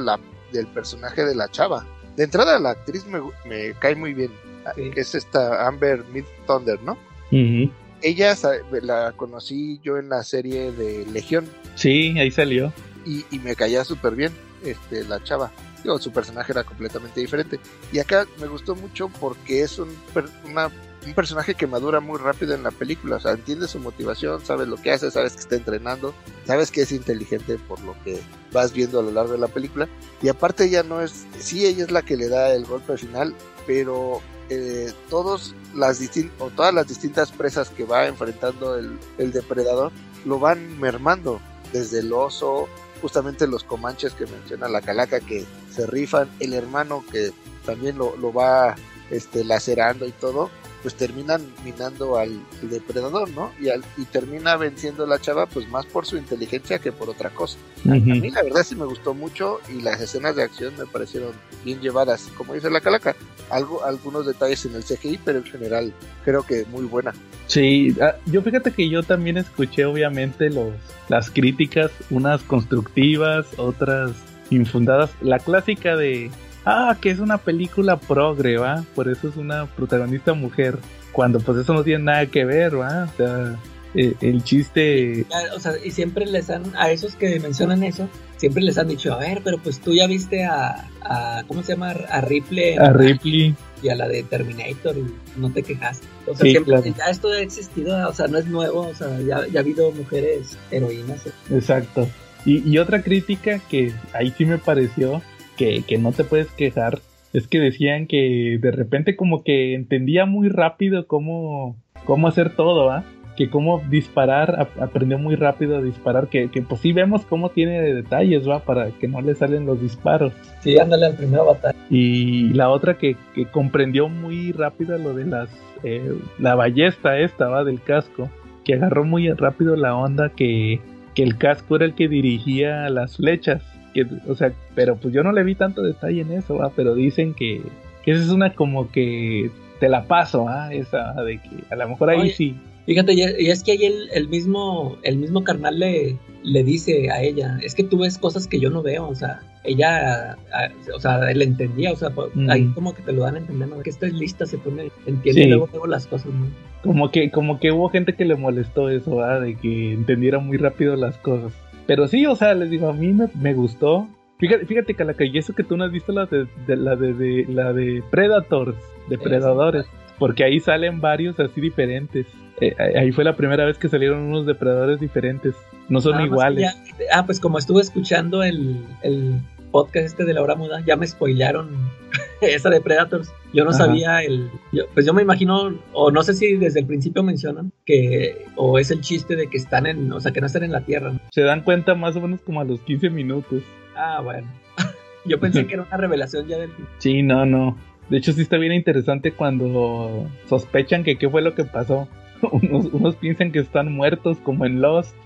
del personaje de la chava. De entrada la actriz me, me cae muy bien, Sí. que es esta Amber Mid Thunder, ¿no? Ujú. Ella la conocí yo en la serie de Legión Sí, ahí salió. y, y me caía súper bien este, la chava. Digo, su personaje era completamente diferente. Y acá me gustó mucho porque es un, per- una- un personaje que madura muy rápido en la película. O sea, entiendes su motivación, sabes lo que hace, sabes que está entrenando, sabes que es inteligente por lo que vas viendo a lo largo de la película. Y aparte ella no es, sí, ella es la que le da el golpe final, pero eh, todos las o todas las distintas presas que va enfrentando el, el depredador lo van mermando. Desde el oso, justamente los comanches que menciona la calaca que se rifan, el hermano que también lo, lo va este, lacerando y todo, pues terminan minando al, depredador, ¿no? Y, al, y termina venciendo la chava, pues más por su inteligencia que por otra cosa. A mí la verdad sí me gustó mucho y las escenas de acción me parecieron bien llevadas, como dice la calaca, algo, algunos detalles en el CGI, pero en general creo que muy buena. Sí, ah, yo fíjate que yo también escuché obviamente los, las críticas, unas constructivas, otras infundadas. La clásica de, ah, que es una película progre, ¿va? Por eso es una protagonista mujer. Cuando pues eso no tiene nada que ver, ¿va? O sea, eh, el chiste... Ya, o sea, y siempre les han, a esos que mencionan eso, siempre les han dicho, a ver, pero pues tú ya viste a, a ¿cómo se llama? A Ripley A Ripley, y a la de Terminator y no te quejaste. O sea, Sí, siempre, claro. ya esto ha existido, o sea, no es nuevo, o sea, ya, ya ha habido mujeres heroínas. exacto. Y, y otra crítica que ahí sí me pareció que, que no te puedes quejar es que decían que de repente como que entendía muy rápido cómo, cómo hacer todo, ¿ah? Que cómo disparar, ap- aprendió muy rápido a disparar, que, que pues sí vemos cómo tiene detalles, ¿va? Para que no le salen los disparos. Sí, ándale al primero batalla. Y la otra que, que comprendió muy rápido lo de las eh, la ballesta esta va del casco, que agarró muy rápido la onda que, que el casco era el que dirigía las flechas. Que, o sea, pero pues yo no le vi tanto detalle en eso, ¿va? pero dicen que, que esa es una como que te la paso, ¿ah? esa de que a lo mejor ahí Oye. sí. Fíjate, y y es que ahí el, el mismo, el mismo carnal le, le dice a ella, es que tú ves cosas que yo no veo, o sea, ella, a- o sea, él entendía, o sea, Mm. ahí como que te lo dan a entender, ¿no? que esta es lista, se pone, entiende Sí. luego, luego las cosas, ¿no? Como que, como que hubo gente que le molestó eso, ¿verdad? De que entendiera muy rápido las cosas. Pero sí, o sea, les digo, a mí me, me gustó. Fíjate, fíjate Calaca, y eso que tú no has visto la de, de- la de, de- la de Predators, depredadores, porque ahí salen varios así diferentes. Eh, ahí fue la primera vez que salieron unos depredadores diferentes. No son más que iguales. ya- ah, pues como estuve escuchando el, el podcast este de la hora muda, ya me spoilearon <laughs> esa de Predators. Yo no Ajá. sabía el. yo- pues yo me imagino, o no sé si desde el principio mencionan que. O es el chiste de que están en. O sea, que no están en la Tierra. ¿no? Se dan cuenta más o menos como a los 15 minutos. Ah, bueno. <laughs> yo pensé que era una revelación ya del. Sí, no, no. De hecho, sí está bien interesante cuando sospechan que qué fue lo que pasó. <laughs> unos, unos piensan que están muertos, como en Lost.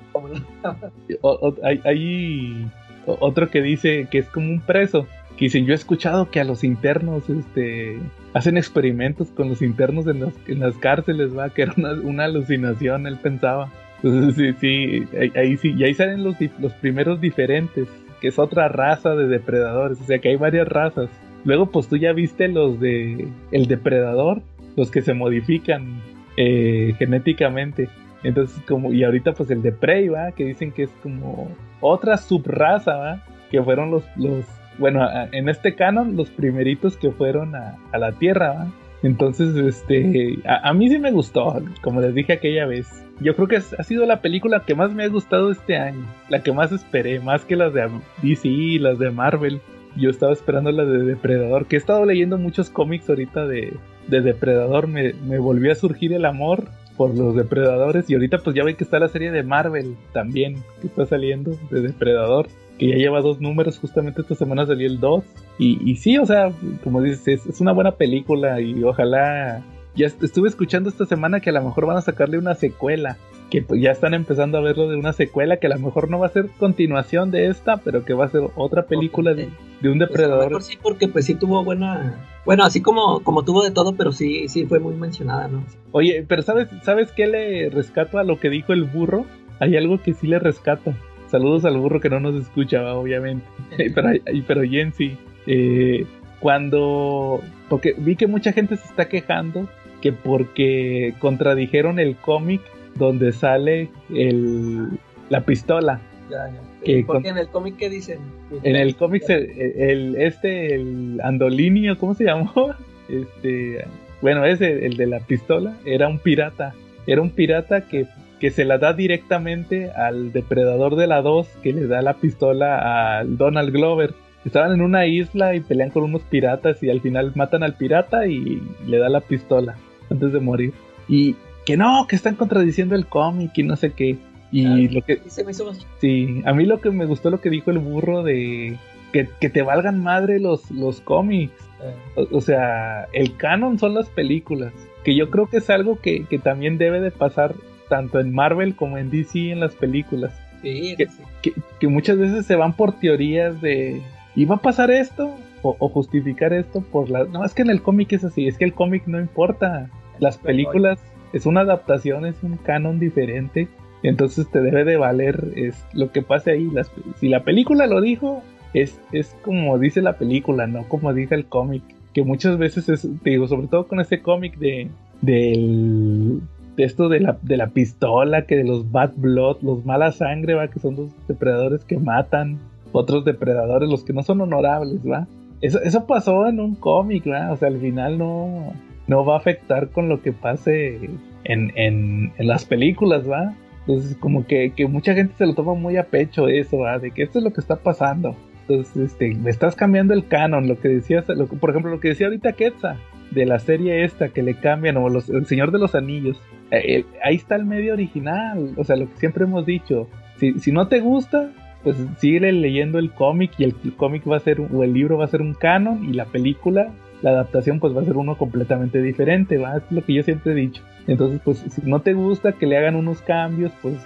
O- o- hay, hay otro que dice que es como un preso. Que yo he escuchado que a los internos este, hacen experimentos con los internos en las, en las cárceles, va, <laughs> que era una, alucinación, él pensaba. Entonces, sí, sí, ahí, sí, y ahí salen los, los primeros diferentes, que es otra raza de depredadores, o sea que hay varias razas. Luego, pues tú ya viste los de el depredador, los que se modifican eh, genéticamente. Entonces, como, y ahorita pues el de Prey, ¿va? Que dicen que es como otra subraza, ¿va? Que fueron los, los bueno, en este canon, los primeritos que fueron a, a la Tierra, ¿va? Entonces, este, a, mí sí me gustó, como les dije aquella vez. Yo creo que ha sido la película que más me ha gustado este año, la que más esperé, más que las de DC y las de Marvel. Yo estaba esperando la de Depredador, que he estado leyendo muchos cómics ahorita de, de Depredador, me, me volvió a surgir el amor por los depredadores. Y ahorita pues ya ven que está la serie de Marvel también que está saliendo de Depredador que ya lleva dos números. Justamente esta semana salió el 2 y, y sí o sea como dices es, una buena película y ojalá ya est- estuve escuchando esta semana que a lo mejor van a sacarle una secuela que pues, ya están empezando a verlo de una secuela que a lo mejor no va a ser continuación de esta pero que va a ser otra película de, de un Pues, a lo depredador mejor sí, porque pues sí tuvo buena. Bueno, así como, como tuvo de todo, pero sí, sí fue muy mencionada, ¿no? Oye, pero ¿sabes, ¿sabes qué le rescato a lo que dijo el burro? Hay algo que sí le rescato. Saludos al burro que no nos escucha, va, obviamente. <laughs> pero, pero Jen sí. Eh, cuando... Porque vi que mucha gente se está quejando que porque contradijeron el cómic donde sale el, la pistola. Ya, ya. Que porque con- en el cómic, ¿qué dicen? En el cómic, se- el, este, el Andolini, ¿o ¿cómo se llamó? <laughs> Este, bueno, ese, el de la pistola, era un pirata. Era un pirata que, que se la da directamente al depredador de la 2, que le da la pistola al Donald Glover. Estaban en una isla y pelean con unos piratas y al final matan al pirata y le da la pistola antes de morir. Y que no, que están contradiciendo el cómic y no sé qué. Y lo que, se me hizo Sí, a mí lo que me gustó lo que dijo el burro de que, que te valgan madre los, los cómics. eh, O, o sea, el canon son las películas. Que yo creo que es algo que, que también debe de pasar tanto en Marvel como en DC en las películas. sí, Que- sí. Que, que muchas veces se van por teorías de ¿iba a pasar esto? O, o justificar esto por la... No, es que en el cómic es así, es que el cómic no importa. Las películas es una adaptación, es un canon diferente. Entonces te debe de valer es lo que pase ahí. Las- si la película lo dijo, es, es como dice la película, no como dice el cómic. Que muchas veces es, te digo, sobre todo con ese cómic de, del, de esto de la, de la pistola, que de los bad blood, los mala sangre, va, que son los depredadores que matan, otros depredadores, los que no son honorables, va. Eso, eso pasó en un cómic, o sea, al final no, no va a afectar con lo que pase en, en, las películas, va. Entonces, como que, que mucha gente se lo toma muy a pecho eso, ¿va? de que esto es lo que está pasando. Entonces, este, me estás cambiando el canon, lo que decías, por ejemplo, lo que decía ahorita Quetzal, de la serie esta que le cambian, o los, El Señor de los Anillos. Eh, eh, ahí está el medio original, o sea, lo que siempre hemos dicho. Si, si no te gusta, pues sigue leyendo el cómic y el, el cómic va a ser, o el libro va a ser un canon y la película, la adaptación, pues va a ser uno completamente diferente, ¿va? Es lo que yo siempre he dicho. Entonces, pues si no te gusta que le hagan unos cambios, pues,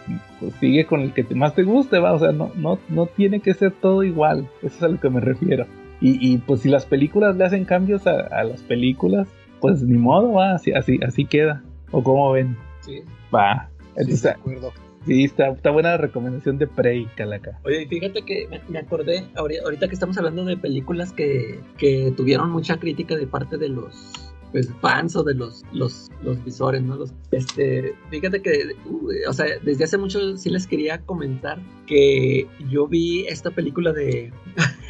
pues sigue con el que te- más te guste, va. O sea, no, no, no tiene que ser todo igual. Eso es a lo que me refiero. Y, y pues si las películas le hacen cambios a, a las películas, pues ni modo, va. Así, así, así queda. ¿O como ven? sí. Va. Sí, de acuerdo. Sí, está, está buena la recomendación de Prey, Calaca. Oye, fíjate que me, acordé, ahori- ahorita que estamos hablando de películas que, que tuvieron mucha crítica de parte de los pues, fans o de los, los, los visores, ¿no? Los, este, fíjate que, uh, o sea, desde hace mucho sí les quería comentar que yo vi esta película de,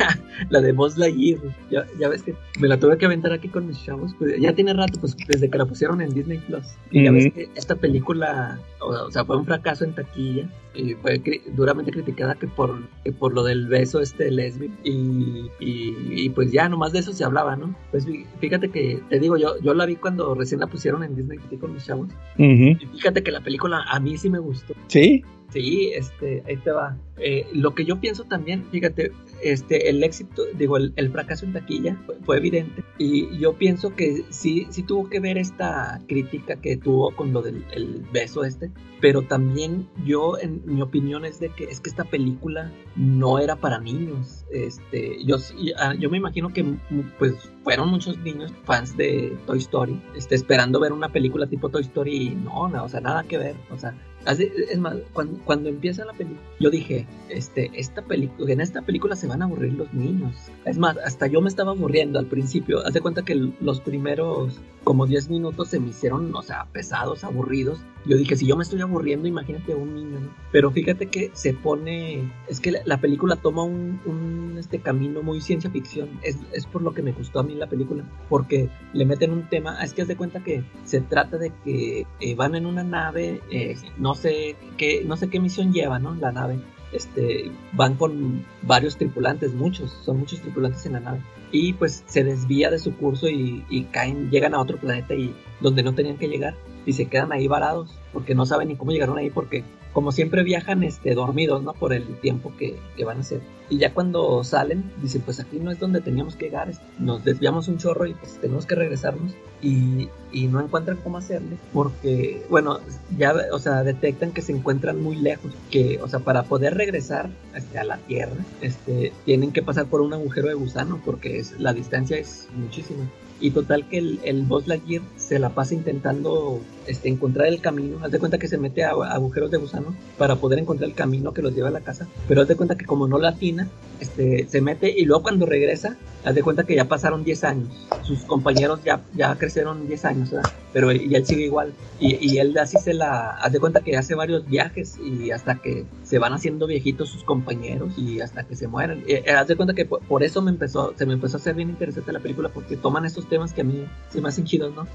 <laughs> la de Buzz Lightyear, ya, ya ves que me la tuve que aventar aquí con mis chavos, pues ya tiene rato, pues desde que la pusieron en Disney Plus. Y ya ves que esta película, o, o sea, fue un fracaso en taquilla y fue cri- duramente criticada que por, que por lo del beso este lésbico y, y, y pues ya nomás de eso se hablaba, ¿no? Pues fí- fíjate que, te digo, yo, yo la vi cuando recién la pusieron en Disney aquí con mis chavos y fíjate que la película a mí sí me gustó. Sí. Sí, este, ahí te va. Eh, lo que yo pienso también, fíjate, este, el éxito, digo, el, el fracaso en taquilla fue, fue evidente. Y yo pienso que sí, sí tuvo que ver esta crítica que tuvo con lo del el beso este. Pero también yo, en mi opinión, es de que es que esta película no era para niños. Este, yo, ah, yo me imagino que mm, pues fueron muchos niños fans de Toy Story, este, esperando ver una película tipo Toy Story y no, no, o sea, nada que ver. O sea, es más, cuando, cuando empieza la película, yo dije, este, esta película, en esta película se van a aburrir los niños. Es más, hasta yo me estaba aburriendo al principio. Haz de cuenta que los primeros como 10 minutos se me hicieron, o sea, pesados, aburridos. Yo dije, si yo me estoy aburriendo, imagínate a un niño. Pero fíjate que se pone, es que la, la película toma un, este camino muy ciencia ficción. Es, es por lo que me gustó a mí la película, porque le meten un tema, es que haz de cuenta que se trata de que eh, van en una nave, eh, no sé qué, no sé qué misión lleva, ¿no? La nave. Este, van con varios tripulantes, muchos, son muchos tripulantes en la nave. Y pues se desvía de su curso y, y caen, llegan a otro planeta y donde no tenían que llegar y se quedan ahí varados porque no saben ni cómo llegaron ahí porque como siempre viajan este, dormidos, ¿no? Por el tiempo que, que van a hacer. Y ya cuando salen, dicen, pues aquí no es donde teníamos que llegar, es- nos desviamos un chorro y pues tenemos que regresarnos. Y, y no encuentran cómo hacerle, porque, bueno, ya, o sea, detectan que se encuentran muy lejos, que, o sea, para poder regresar este, a la Tierra, este, tienen que pasar por un agujero de gusano, porque es, la distancia es muchísima. Y total que el, el Buzz Lightyear se la pasa intentando este, encontrar el camino. Haz de cuenta que se mete a, a agujeros de gusano para poder encontrar el camino que los lleva a la casa. Pero haz de cuenta que como no la atina, este, se mete y luego cuando regresa, haz de cuenta que ya pasaron 10 años. Sus compañeros ya, ya crecieron 10 años, ¿verdad? Pero él- y él sigue igual. Y, y él así se la... Haz de cuenta que hace varios viajes y hasta que se van haciendo viejitos sus compañeros y hasta que se mueren. Eh, eh, haz de cuenta que por, por eso me empezó, se me empezó a hacer bien interesante la película porque toman estos temas que a mí se me hacen chidos, ¿no?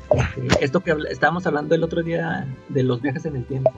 Esto que estábamos hablando el otro día de los viajes en el tiempo.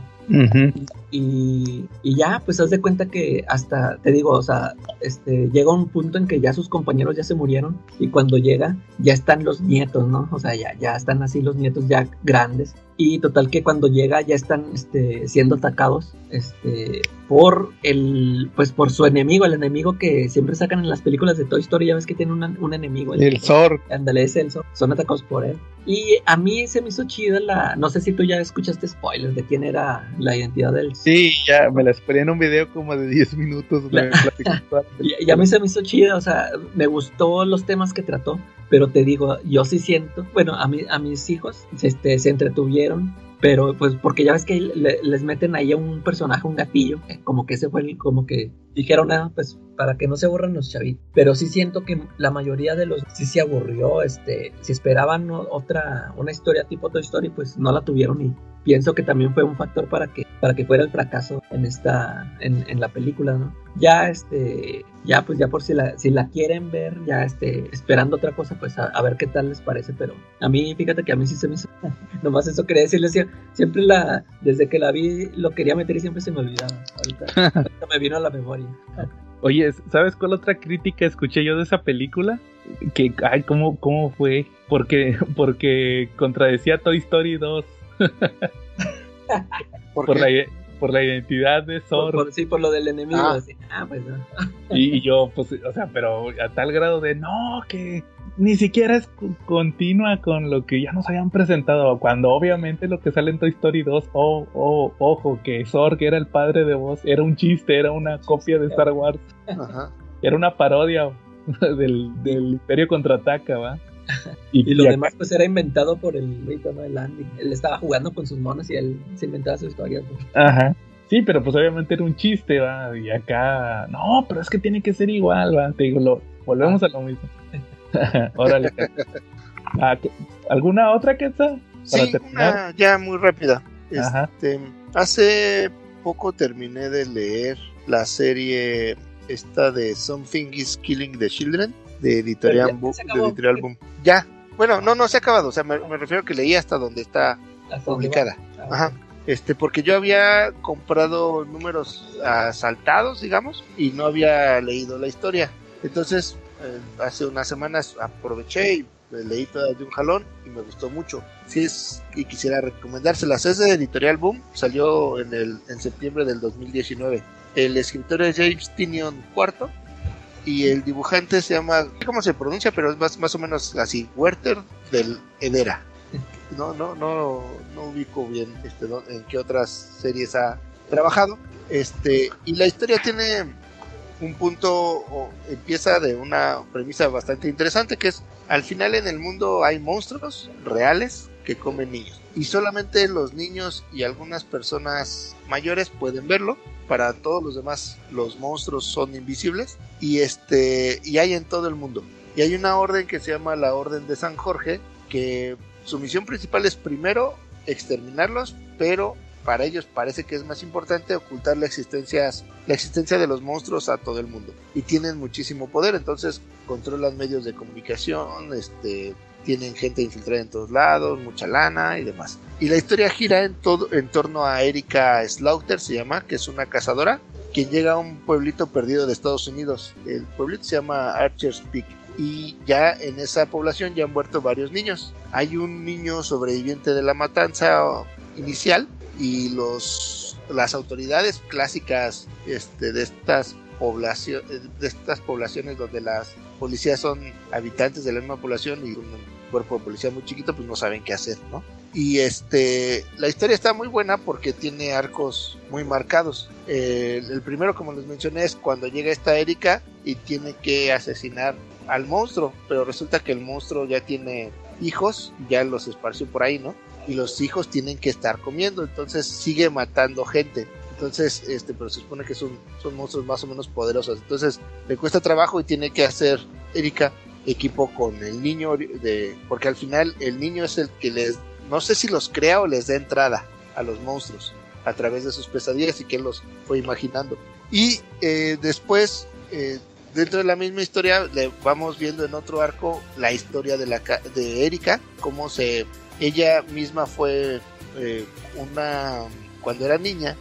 Y, y ya, pues haz de cuenta que hasta, te digo, o sea, este, llega un punto en que ya sus compañeros ya se murieron y cuando llega ya están los nietos, ¿no? O sea, ya, ya están así los nietos ya grandes. Y total que cuando llega ya están este, siendo atacados este, por el, pues por su enemigo, el enemigo que siempre sacan en las películas de Toy Story, ya ves que tiene una- un enemigo. El Zor. Ándale, es el Zor. Son atacados por él. Y a mí se me hizo chida la. No sé si tú ya escuchaste spoilers de quién era la identidad del. Sí, ya me la esperé en un video como de 10 minutos. la <laughs> Y, y a mí se me hizo chida, o sea, me gustó los temas que trató, pero te digo, yo sí siento, bueno, a, mí, a mis hijos este, se entretuvieron, pero pues porque ya ves que le- les meten ahí a un personaje, un gatillo, eh, como que ese fue el, como que dijeron, nada, pues para que no se aburran los chavitos. Pero sí siento que la mayoría de los sí se aburrió, este, si esperaban otra, una historia tipo Toy Story, pues no la tuvieron y pienso que también fue un factor para que, para que fuera el fracaso en esta, en, en la película, ¿no? Ya, este, ya pues ya por si la, si la quieren ver, ya este, esperando otra cosa, pues a, a ver qué tal les parece, pero a mí, fíjate que a mí sí se me hizo, <laughs> nomás eso quería decirles, sie- siempre la, desde que la vi lo quería meter y siempre se me olvidaba, ahorita, ahorita <laughs> me vino a la memoria. Oye, ¿sabes cuál otra crítica escuché yo de esa película? Que, ay, ¿cómo, cómo fue? Porque, porque contradecía Toy Story 2 <laughs> ¿Por la, i- por la identidad de Zor. por- sí, por lo del enemigo, Ah. así, ah, pues no. Y, y yo, pues, o sea, pero a tal grado de no, que ni siquiera es co- continua con lo que ya nos habían presentado. Cuando obviamente lo que sale en Toy Story 2, oh, oh, ojo, que Zor, que era el padre de voz, era un chiste, era una copia de Star Wars, Ajá. era una parodia del, del Imperio contraataca, ¿va? Y lo demás pues era inventado por el rito, ¿no? El Andy. Él estaba jugando con sus monos y él se inventaba su historia. pues. Ajá. Sí, pero pues obviamente era un chiste, va. Y acá, no, pero es que tiene que ser igual, va. Te digo, lo, volvemos a lo mismo. <laughs> Órale. Ah, ¿qué- ¿Alguna otra, Quetzal? Para Sí, ya muy rápida. Ajá. Este, hace poco terminé de leer la serie esta de Something is Killing the Children de Editorial, ya Boom, se de acabó. Editorial Boom. Ya. Bueno, no, no se ha acabado. O sea, me, me refiero que leí hasta donde está Hasta publicada. donde. Ah, Ajá. Este, porque yo había comprado números asaltados, digamos, y no había leído la historia. Entonces, eh, hace unas semanas aproveché y leí todas de un jalón y me gustó mucho. Sí es y quisiera recomendárselas. Es de Editorial Boom, salió en el en septiembre del 2019. El escritor es James Tinion IV y el dibujante se llama, cómo se pronuncia, pero es más, más o menos así, Werther del Edera. No, no, no, no ubico bien este, en qué otras series ha trabajado. Este, y la historia tiene un punto, o empieza de una premisa bastante interesante, que es, al final en el mundo hay monstruos reales que comen niños. Y solamente los niños y algunas personas mayores pueden verlo. Para todos los demás, los monstruos son invisibles. Y este, y hay en todo el mundo. Y hay una orden que se llama la Orden de San Jorge, que su misión principal es primero exterminarlos, pero para ellos parece que es más importante ocultar la existencia, la existencia de los monstruos a todo el mundo. Y tienen muchísimo poder, entonces controlan medios de comunicación, este, tienen gente infiltrada en todos lados, mucha lana y demás. Y la historia gira en, todo, en torno a Erika Slaughter, se llama, que es una cazadora, quien llega a un pueblito perdido de Estados Unidos. El pueblito se llama Archer's Peak y ya en esa población ya han muerto varios niños. Hay un niño sobreviviente de la matanza inicial y los las autoridades clásicas este, de estas poblaciones de estas poblaciones donde las policías son habitantes de la misma población y un cuerpo de policía muy chiquito pues no saben qué hacer no y este la historia está muy buena porque tiene arcos muy marcados. Eh, el primero como les mencioné es cuando llega esta Erika y tiene que asesinar al monstruo pero resulta que el monstruo ya tiene hijos ya los esparció por ahí no y los hijos tienen que estar comiendo, entonces sigue matando gente. Entonces, este, pero se supone que son, son monstruos más o menos poderosos. Entonces, le cuesta trabajo y tiene que hacer Erika equipo con el niño de porque al final el niño es el que les no sé si los crea o les da entrada a los monstruos a través de sus pesadillas y que él los fue imaginando. Y eh, después eh, dentro de la misma historia le vamos viendo en otro arco la historia de la de Erika, cómo se ella misma fue eh, una, cuando era niña,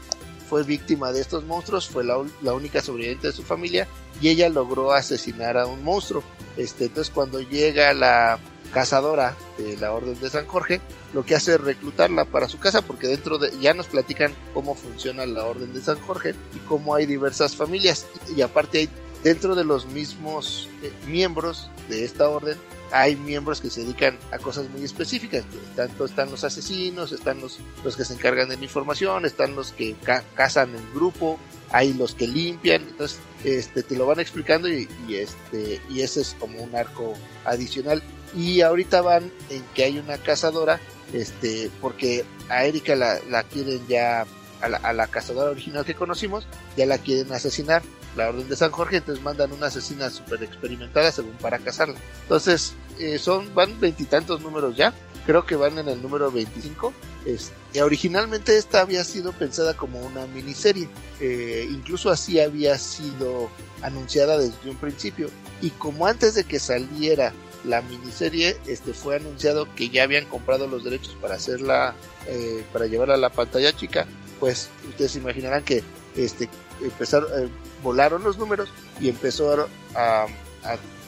fue víctima de estos monstruos, fue la, única sobreviviente de su familia y ella logró asesinar a un monstruo. Este, entonces cuando llega la cazadora de la Orden de San Jorge, lo que hace es reclutarla para su casa porque dentro de ya nos platican cómo funciona la Orden de San Jorge y cómo hay diversas familias y aparte hay dentro de los mismos eh, miembros de esta orden hay miembros que se dedican a cosas muy específicas. Tanto están los asesinos, están los, los que se encargan de la información, están los que cazan en grupo, hay los que limpian. Entonces, este, te lo van explicando y, este, y ese es como un arco adicional. Y ahorita van en que hay una cazadora, este, porque a Erika la, la quieren ya, a la, a la cazadora original que conocimos, ya la quieren asesinar la Orden de San Jorge, entonces mandan una asesina súper experimentada según para cazarla. Entonces, eh, son, van veintitantos números ya, creo que van en el número 25. y originalmente esta había sido pensada como una miniserie, eh, incluso así había sido anunciada desde un principio. Y como antes de que saliera la miniserie, este fue anunciado que ya habían comprado los derechos para hacerla, eh, para llevarla a la pantalla chica, pues ustedes imaginarán que este empezaron, volaron los números y empezó a,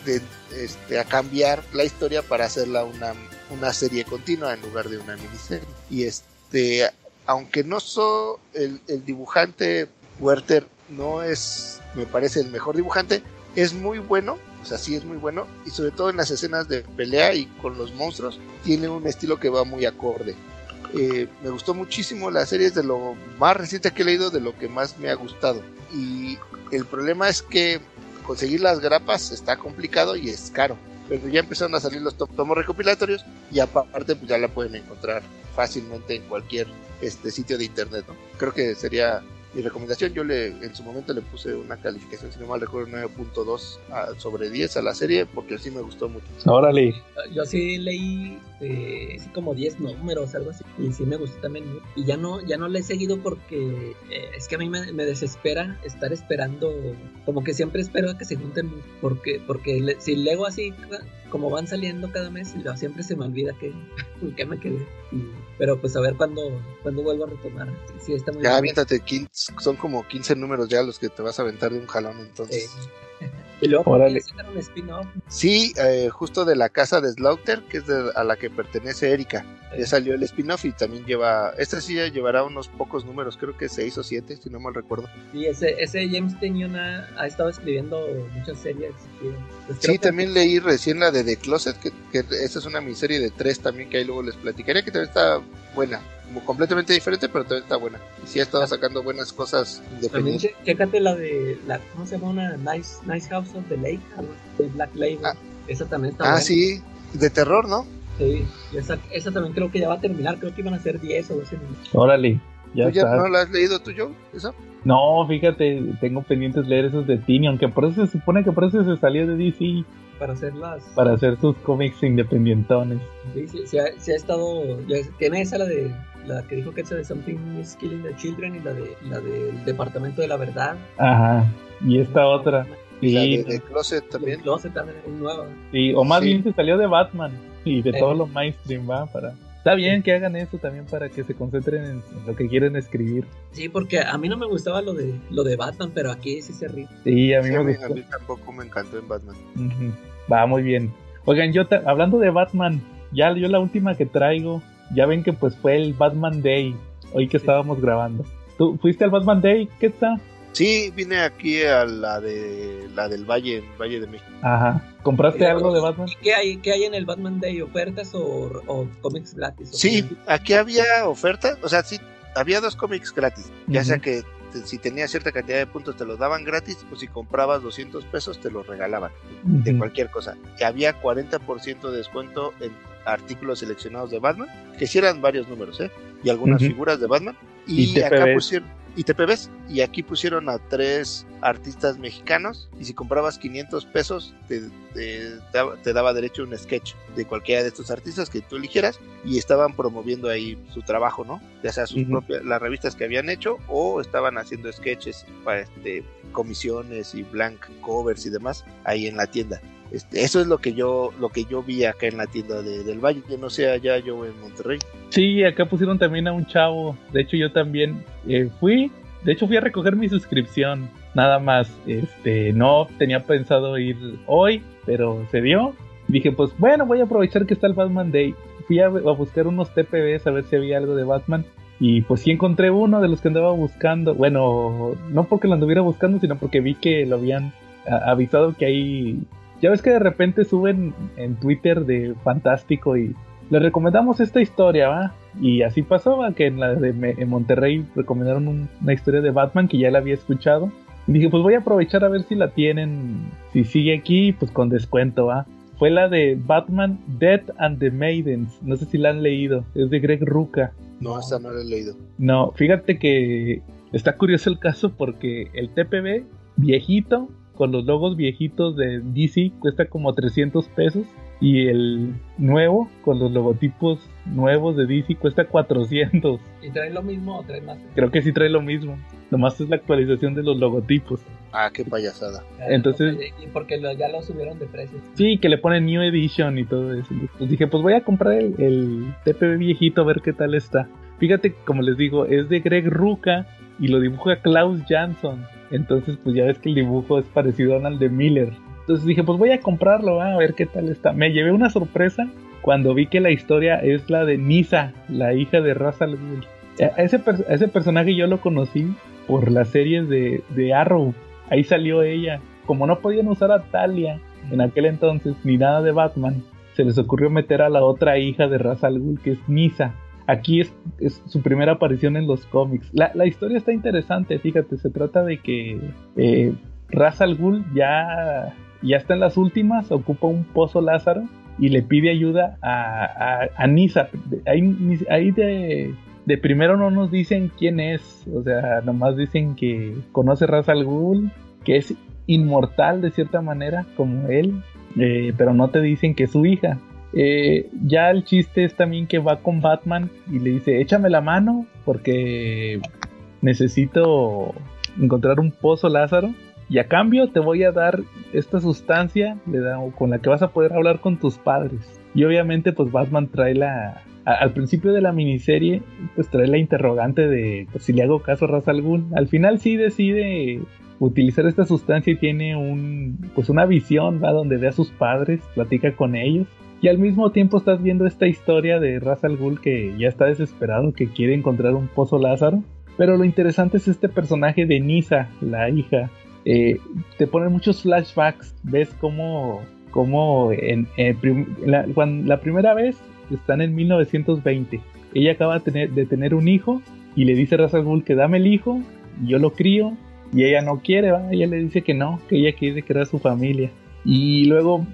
este, a cambiar la historia para hacerla una, una serie continua en lugar de una miniserie. Y este, aunque no soy el, el dibujante Werther no es, me parece el mejor dibujante, es muy bueno, o sea, sí es muy bueno, y sobre todo en las escenas de pelea y con los monstruos, tiene un estilo que va muy acorde. Eh, me gustó muchísimo la serie, es de lo más reciente que he leído, de lo que más me ha gustado. Y el problema es que conseguir las grapas está complicado y es caro. Pero ya empezaron a salir los tomos recopilatorios y aparte pues ya la pueden encontrar fácilmente en cualquier este sitio de internet. Creo que sería mi recomendación, yo le en su momento le puse una calificación, si no mal recuerdo, 9.2 sobre 10 a la serie, porque sí me gustó mucho. Órale. Yo sí leí eh, así como 10 números, algo así, y sí me gustó también. Y ya no, ya no le he seguido porque eh, es que a mí me, desespera estar esperando, como que siempre espero a que se junten, porque, porque si leo así como van saliendo cada mes, siempre se me olvida que, <laughs> que me quedé. pero pues a ver cuándo, cuando vuelvo a retomar. Sí, está muy ya, aviéntate 15 son como 15 números ya los que te vas a aventar de un jalón entonces. Y luego Órale. sacar un spin-off. Sí, eh, justo de la casa de Slaughter, que es de- a la que pertenece Erika. Ya salió el spin-off y también lleva. Esta sí ya llevará unos pocos números, creo que seis o siete, si no mal recuerdo. Y ese, ese James Tynion ha, ha estado escribiendo muchas series. sí. Pues Sí, que- también leí recién la de The Closet, que, que esa es una miniserie de tres también que ahí luego les platicaría, que también está buena. Como completamente diferente, pero también está buena. Y sí ha estado sacando buenas cosas También independientes. che- chécate la de, la, ¿cómo se llama? Una Nice, nice House of the Lake, de Black Label. Ah. esa también está Ah, buena. sí, de terror, ¿no? Sí, esa, esa también creo que ya va a terminar, creo que iban a ser 10 o 12 minutos. Órale, ya ¿Tú ya está. no la has leído tú, yo? ¿Esa? No, fíjate, tengo pendientes leer esos de Tinion, que por eso se supone que por eso se salió de DC, Para hacer las... para hacer sus cómics independientones. Sí, sí, sí ha, sí ha estado... Ya tiene esa la de... La que dijo que esa de Something is Killing the Children y la de la del Departamento de la Verdad. Ajá, y esta otra. Y la Sí, de The Closet también. El Closet también es nueva. sí, o más Sí. bien se salió de Batman y de Eh. todo lo mainstream, va, para... Está bien que hagan eso también para que se concentren en, lo que quieren escribir. Sí, porque a mí no me gustaba lo de lo de Batman, pero aquí sí se ríe. Sí, a mí Sí, me a, mí, gustó. a mí tampoco me encantó en Batman. Ujú. Va muy bien. Oigan, yo hablando de Batman, ya yo la última que traigo, ya ven que pues fue el Batman Day, hoy que estábamos grabando. ¿Tú fuiste al Batman Day? ¿Qué está? Sí, vine aquí a la de la del Valle, en Valle de México. Ajá. ¿Compraste Oye, algo de Batman? ¿Y qué hay, qué hay en el Batman Day? ¿Ofertas o, o cómics gratis? ¿O Sí, qué? aquí había oferta, o sea, sí, había dos cómics gratis. Ya sea que te- si tenías cierta cantidad de puntos te los daban gratis, o si comprabas 200 pesos te los regalaban, de cualquier cosa. Y había 40% de descuento en artículos seleccionados de Batman, que sí eran varios números, ¿eh? Y algunas figuras de Batman. Y Y, acá pusieron... Y TPBs, y aquí pusieron a tres artistas mexicanos, y si comprabas 500 pesos, te, te daba- te daba derecho a un sketch de cualquiera de estos artistas que tú eligieras, y estaban promoviendo ahí su trabajo, ¿no? Ya sea sus propias, las revistas que habían hecho, o estaban haciendo sketches para este, comisiones y blank covers y demás ahí en la tienda. Este, eso es lo que yo lo que yo vi acá en la tienda de- del Valle, yo no sé allá yo en Monterrey. Sí, acá pusieron también a un chavo. De hecho, yo también eh, fui. De hecho, fui a recoger mi suscripción. Nada más. Este, no tenía pensado ir hoy, pero se dio. Dije, pues bueno, voy a aprovechar que está el Batman Day. Fui a, buscar unos TPBs a ver si había algo de Batman. Y pues sí encontré uno de los que andaba buscando. Bueno, no porque lo anduviera buscando, sino porque vi que lo habían avisado que ahí. Ya ves que de repente suben en Twitter de Fantástico y le recomendamos esta historia, ¿va? Y así pasó, ¿va? Que en la de Me- en Monterrey recomendaron un- una historia de Batman que ya la había escuchado. Y dije, pues voy a aprovechar a ver si la tienen, si sigue aquí, pues con descuento, ¿va? Fue la de Batman Death and the Maidens. No sé si la han leído. Es de Greg Ruca. No, esta no la he leído. No, fíjate que está curioso el caso porque el TPB viejito, con los logos viejitos de DC, cuesta como 300 pesos. Y el nuevo, con los logotipos nuevos de DC, cuesta 400. ¿Y trae lo mismo o trae más? Creo que sí trae lo mismo. Nomás es la actualización de los logotipos. Ah, qué payasada. Entonces- Y porque lo- ya lo subieron de precio. Sí, que le ponen New Edition y todo eso. Pues dije, pues voy a comprar el, el TPB viejito a ver qué tal está. Fíjate, como les digo, es de Greg Ruca y lo dibuja Klaus Jansson. Entonces, pues ya ves que el dibujo es parecido al de Miller. Entonces dije, pues voy a comprarlo, a ver qué tal está. Me llevé una sorpresa cuando vi que la historia es la de Nisa, la hija de Ra's al Ghul. A a ese personaje yo lo conocí por las series de, de Arrow. Ahí salió ella. Como no podían usar a Talia en aquel entonces, ni nada de Batman, se les ocurrió meter a la otra hija de Ra's al Ghul, que es Nisa. Aquí es, su primera aparición en los cómics. La, la historia está interesante, fíjate, se trata de que eh, Ra's al Ghul ya, ya está en las últimas, ocupa un pozo Lázaro y le pide ayuda a, a, Nisa. Ahí, ahí de, de primero no nos dicen quién es, o sea, nomás dicen que conoce Ra's al Ghul, que es inmortal de cierta manera, como él, eh, pero no te dicen que es su hija. Eh, ya el chiste es también que va con Batman y le dice, échame la mano porque necesito encontrar un pozo Lázaro y a cambio te voy a dar esta sustancia con la que vas a poder hablar con tus padres. Y obviamente pues Batman trae la... al principio de la miniserie pues trae la interrogante de pues, si le hago caso a Ra's al Ghul. Al final sí decide utilizar esta sustancia y tiene un, pues una visión, va donde ve a sus padres, platica con ellos. Y al mismo tiempo estás viendo esta historia de Ra's al Ghul que ya está desesperado, que quiere encontrar un pozo Lázaro. Pero lo interesante es este personaje de Nisa, la hija. Eh, te ponen muchos flashbacks, ves cómo, cómo en, la, la, primera vez están en 1920. Ella acaba de tener, de tener un hijo y le dice a Ra's al Ghul que dame el hijo, y yo lo crío, y ella no quiere, ¿va? ella le dice que no, que ella quiere crear su familia. Y luego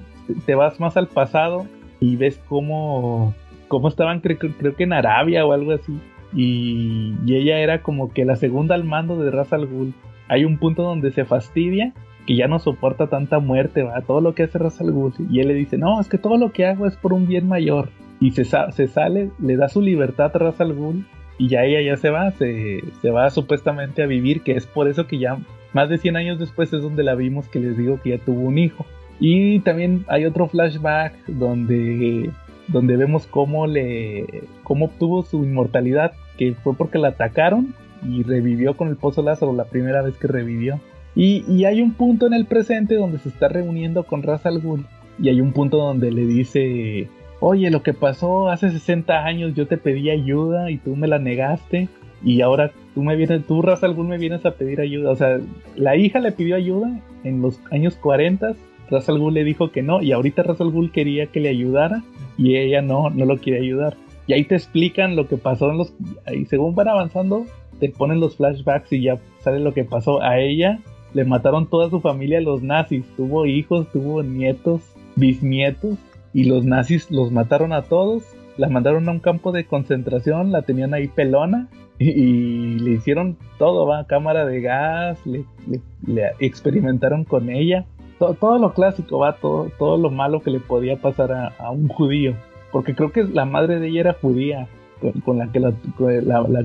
te vas más al pasado y ves cómo, cómo estaban, creo, creo que en Arabia o algo así. Y, ella era como que la segunda al mando de Ra's al Ghul. Hay un punto donde se fastidia que ya no soporta tanta muerte, va, todo lo que hace Ra's al Ghul. Y él le dice, no, es que todo lo que hago es por un bien mayor. Y se, se sale, le da su libertad a Ra's al Ghul y ya ella ya se va, se, se, va supuestamente a vivir, que es por eso que ya más de 100 años después es donde la vimos que les digo que ya tuvo un hijo. Y también hay otro flashback donde, donde vemos cómo, le, cómo obtuvo su inmortalidad, que fue porque la atacaron y revivió con el Pozo Lázaro la primera vez que revivió. Y, y hay un punto en el presente donde se está reuniendo con Ra's al y hay un punto donde le dice oye, lo que pasó hace 60 años, yo te pedí ayuda y tú me la negaste y ahora tú me vienes, tú Ra's al me vienes a pedir ayuda. O sea, la hija le pidió ayuda en los años 40, Ra's al le dijo que no y ahorita Ra's al quería que le ayudara y ella no, no lo quiere ayudar. Y ahí te explican lo que pasó en los... Y según van avanzando, te ponen los flashbacks y ya sale lo que pasó. A ella le mataron toda su familia los nazis. Tuvo hijos, tuvo nietos, bisnietos y los nazis los mataron a todos, la mandaron a un campo de concentración, la tenían ahí pelona y, le hicieron todo, va, cámara de gas, le, experimentaron con ella, todo, lo clásico, va, todo, todo lo malo que le podía pasar a, un judío, porque creo que la madre de ella era judía, con, la, que la,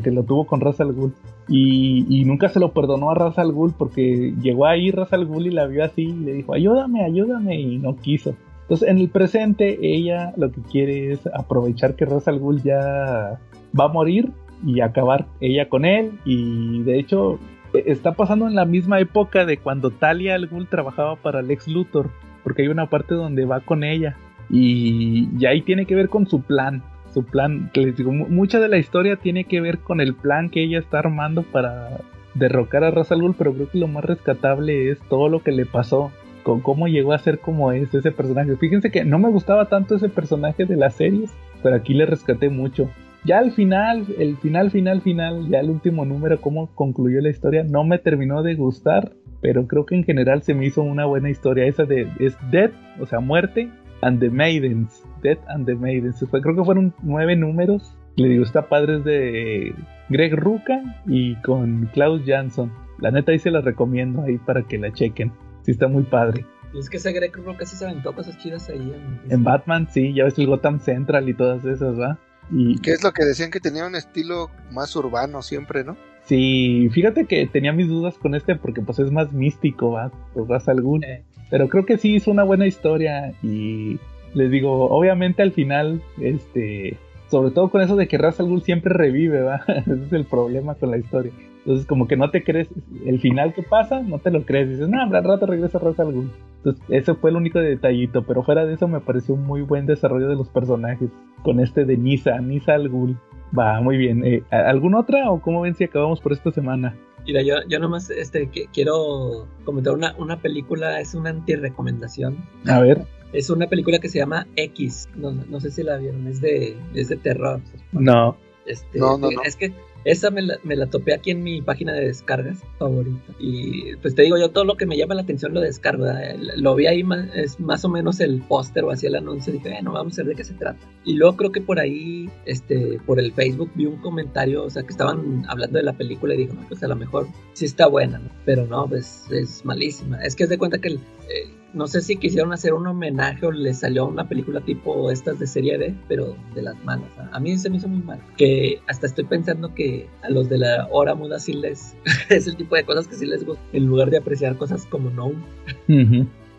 que lo tuvo con Ra's al Ghul. Y, y, nunca se lo perdonó a Ra's al Ghul porque llegó ahí Ra's al Ghul y la vio así y le dijo ayúdame, ayúdame y no quiso. Entonces, en el presente, ella lo que quiere es aprovechar que Ra's al Ghul ya va a morir y acabar ella con él. Y de hecho, está pasando en la misma época de cuando Talia al Ghul trabajaba para Lex Luthor, porque hay una parte donde va con ella. Y, y ahí tiene que ver con su plan. Su plan, que les digo, mucha de la historia tiene que ver con el plan que ella está armando para derrocar a Ra's al Ghul, pero creo que lo más rescatable es todo lo que le pasó con cómo llegó a ser como es ese personaje. Fíjense que no me gustaba tanto ese personaje de las series, pero aquí le rescaté mucho. Ya al final, el final, final, final, ya el último número, cómo concluyó la historia, no me terminó de gustar, pero creo que en general se me hizo una buena historia. Esa de es Death, o sea, muerte, and the Maidens. Death and the Maidens. creo que fueron nueve números. Le digo, está padre es de Greg Ruca y con Klaus Jansson. La neta ahí se la recomiendo ahí para que la chequen sí está muy padre. Y es que ese Greg que casi se aventó cosas chidas ahí. En, en Batman, sí, ya ves el Gotham Central y todas esas, ¿va? Y... ¿Qué es lo que decían que tenía un estilo más urbano siempre, no? Sí, fíjate que tenía mis dudas con este porque pues es más místico, ¿va? Por raza alguna. Pero creo que sí hizo una buena historia y les digo, obviamente al final, este, sobre todo con eso de que Ra's al Ghul siempre revive, ¿va? <laughs> Ese es el problema con la historia. Entonces, como que no te crees el final que pasa, no te lo crees. Dices, no, al rato regresa Ra's al Ghul. Entonces, ese fue el único detallito. Pero fuera de eso, me pareció un muy buen desarrollo de los personajes. Con este de Nisa, Nisa al Ghul. Va, muy bien. Eh, ¿Alguna otra o cómo ven si acabamos por esta semana? Mira, yo, yo nomás este, quiero comentar una, una película, es una anti-recomendación. A ver. Es una película que se llama X. No, no sé si la vieron, es de, es de terror. No. Este, no, no, no. Es que esa me la, me la, topé aquí en mi página de descargas favorita. Y pues te digo, yo todo lo que me llama la atención lo descargo. Lo vi ahí, es más o menos el póster o así el anuncio. Dije, bueno, vamos a ver de qué se trata. Y luego creo que por ahí, este, por el Facebook vi un comentario, o sea, que estaban hablando de la película y dijo, no, pues a lo mejor sí está buena, ¿no? Pero no, pues es malísima. Es que es de cuenta que el, no sé si quisieron hacer un homenaje o le salió una película tipo estas de serie B, pero de las manos. A mí se me hizo muy mal. Que hasta estoy pensando que a los de la hora muda sí les <laughs> es el tipo de cosas que sí les gusta, en lugar de apreciar cosas como No.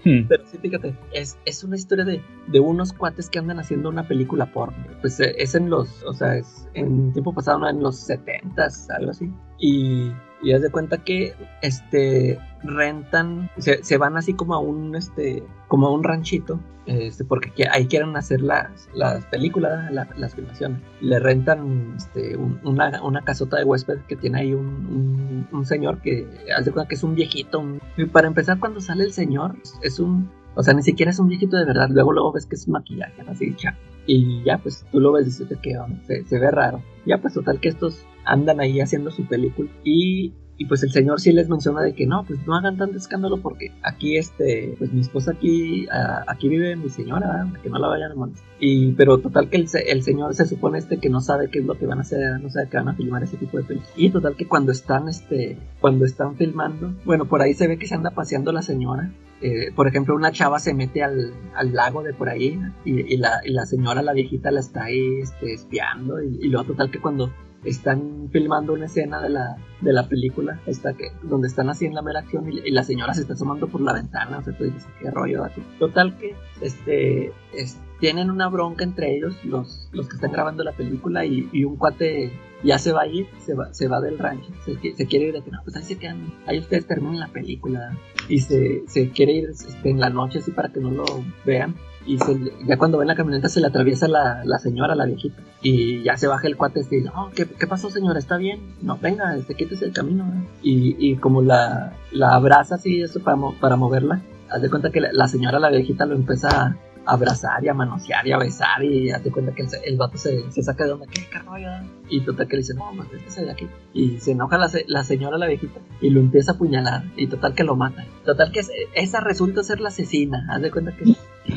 Hmm. Pero sí, fíjate, es, es una historia de, de, unos cuates que andan haciendo una película porno. Pues eh, es en los, o sea, es en tiempo pasado, ¿no? en los 70s, algo así. Y Y haz de cuenta que este rentan, se, se van así como a un este, como a un ranchito, este, porque ahí quieren hacer las, las películas, la- las filmaciones. Le rentan este, un- una, una casota de huésped que tiene ahí un, un- señor que haz de cuenta que es un viejito. y para empezar, cuando sale el señor, es un, o sea, ni siquiera es un viejito de verdad. Luego, luego ves que es maquillaje, así, chato. Y ya, pues tú lo ves y dices que se, se ve raro. Ya, pues total que estos andan ahí haciendo su película. Y, y pues el señor sí les menciona de que no, pues no hagan tanto escándalo porque aquí, este, pues mi esposa aquí, aquí vive mi señora, que no la vayan a molestar. Y, pero total que el, el señor se supone este que no sabe qué es lo que van a hacer, no sabe que van a filmar ese tipo de películas. Y total que cuando están, este, cuando están filmando, bueno, por ahí se ve que se anda paseando la señora eh, por ejemplo, una chava se mete al, al lago de por ahí y, la, y la señora, la viejita, la está ahí este, espiando. Y luego, total, que cuando están filmando una escena de la, de la película, está que, donde están así en la mera acción y, y la señora se está asomando por la ventana. O sea, qué rollo. Aquí? Total, que este, es- tienen una bronca entre ellos, los, los que están grabando la película, y, un cuate ya se va a ir, se va, se va del rancho, se, se quiere ir de que no, pues ahí se quedan, ahí ustedes terminan la película y se, se quiere ir este, en la noche así para que no lo vean. Y se- ya cuando ven la camioneta se le atraviesa la, la señora, la viejita. Y ya se baja el cuate y dice, no, ¿qué, qué pasó señora? ¿Está bien? No, venga, este, quítese el camino. ¿eh". Y, y como la, la abraza así, eso para, para moverla, haz de cuenta que la, la señora, la viejita, lo empieza a abrazar y a manosear y a besar y haz de cuenta que el, el vato se, se saca de onda, ¿qué, rollo? Y total que le dice, no, vétese de aquí. Y se enoja la, la señora, la viejita, y lo empieza a apuñalar. Y total que lo mata. Total que es- esa resulta ser la asesina. Haz de cuenta que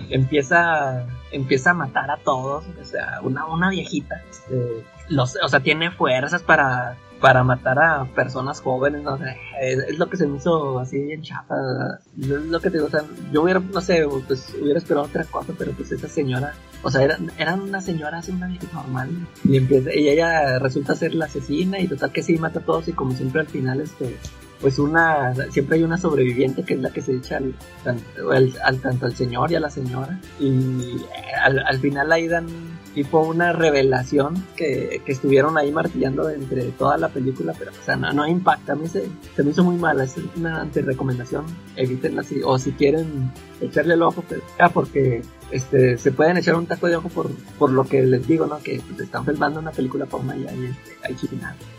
empieza, empieza a matar a todos. O sea, una, una viejita. este, los, o sea, tiene fuerzas para, para matar a personas jóvenes. No sé, es, lo que se me hizo así bien chafa. Es lo que te digo, o sea, yo hubiera, no sé, pues hubiera esperado otra cosa, pero pues esa señora, o sea, era, era una señora así, una viejita normal. Y empieza, y ella resulta ser la asesina y total que sí mata a todos y como siempre al final, este, pues una, siempre hay una sobreviviente que es la que se echa al, al, al- tanto al señor y a la señora. Y eh, al, al final ahí dan tipo una revelación que, que estuvieron ahí martillando entre toda la película, pero o sea, no, no impacta. A mí se, se me hizo muy mala, es una antirecomendación, evítenla si, o si quieren echarle el ojo, pero, ah, porque este, se pueden echar un taco de ojo por, por lo que les digo, ¿no? Que pues, están filmando una película porno y hay, este, hay.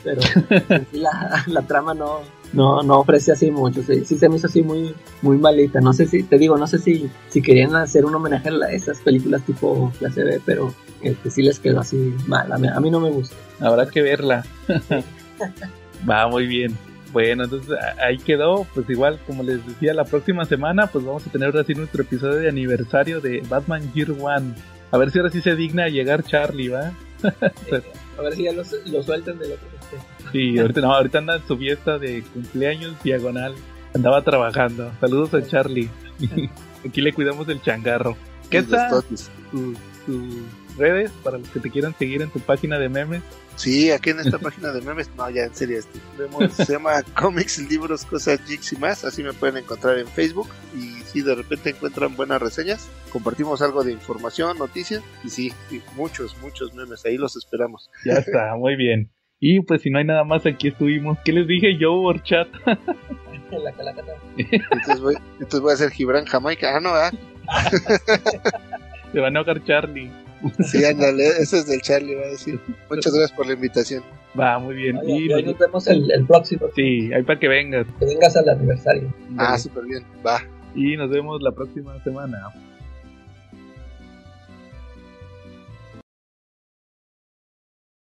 Pero en <laughs> sí la, la trama no, no, no ofrece así mucho. Sí, sí se me hizo así muy, muy malita. No sé si, te digo, no sé si, si querían hacer un homenaje a esas películas tipo clase B, pero este, sí les quedó así mal. A mí, a mí no me gusta. Habrá que verla. <laughs> Va muy bien. Bueno, entonces ahí quedó. Pues igual, como les decía, la próxima semana, pues vamos a tener ahora sí nuestro episodio de aniversario de Batman Year One. A ver si ahora sí se digna llegar Charlie, ¿va? <laughs> A ver si ya lo, lo sueltan del otro. Sí, <laughs> ahorita, no, ahorita anda en su fiesta de cumpleaños diagonal. Andaba trabajando. Saludos a Charlie. <laughs> Aquí le cuidamos el changarro. ¿Qué tal? Tus, tus redes para los que te quieran seguir en tu página de memes. Sí, aquí en esta página de memes, no, ya en serio, este, vemos, se llama <laughs> Cómics, Libros, Cosas, Geeks y más, así me pueden encontrar en Facebook y si de repente encuentran buenas reseñas, compartimos algo de información, noticias y sí, sí, muchos, muchos memes, ahí los esperamos. Ya está, muy bien. Y pues si no hay nada más, aquí estuvimos. ¿Qué les dije yo por chat? <laughs> La calacata. Entonces voy, entonces voy a hacer Gibran Jamaica, ah, no, ah, <laughs> Se va a enojar Charlie. sí, ándale, ese es del Charlie, va a decir. Muchas gracias por la invitación. Va, muy bien. Y y ahí nos- nos vemos el, el próximo. sí, ahí para que vengas. Que vengas al aniversario. Ah, súper bien, va. Y nos vemos la próxima semana.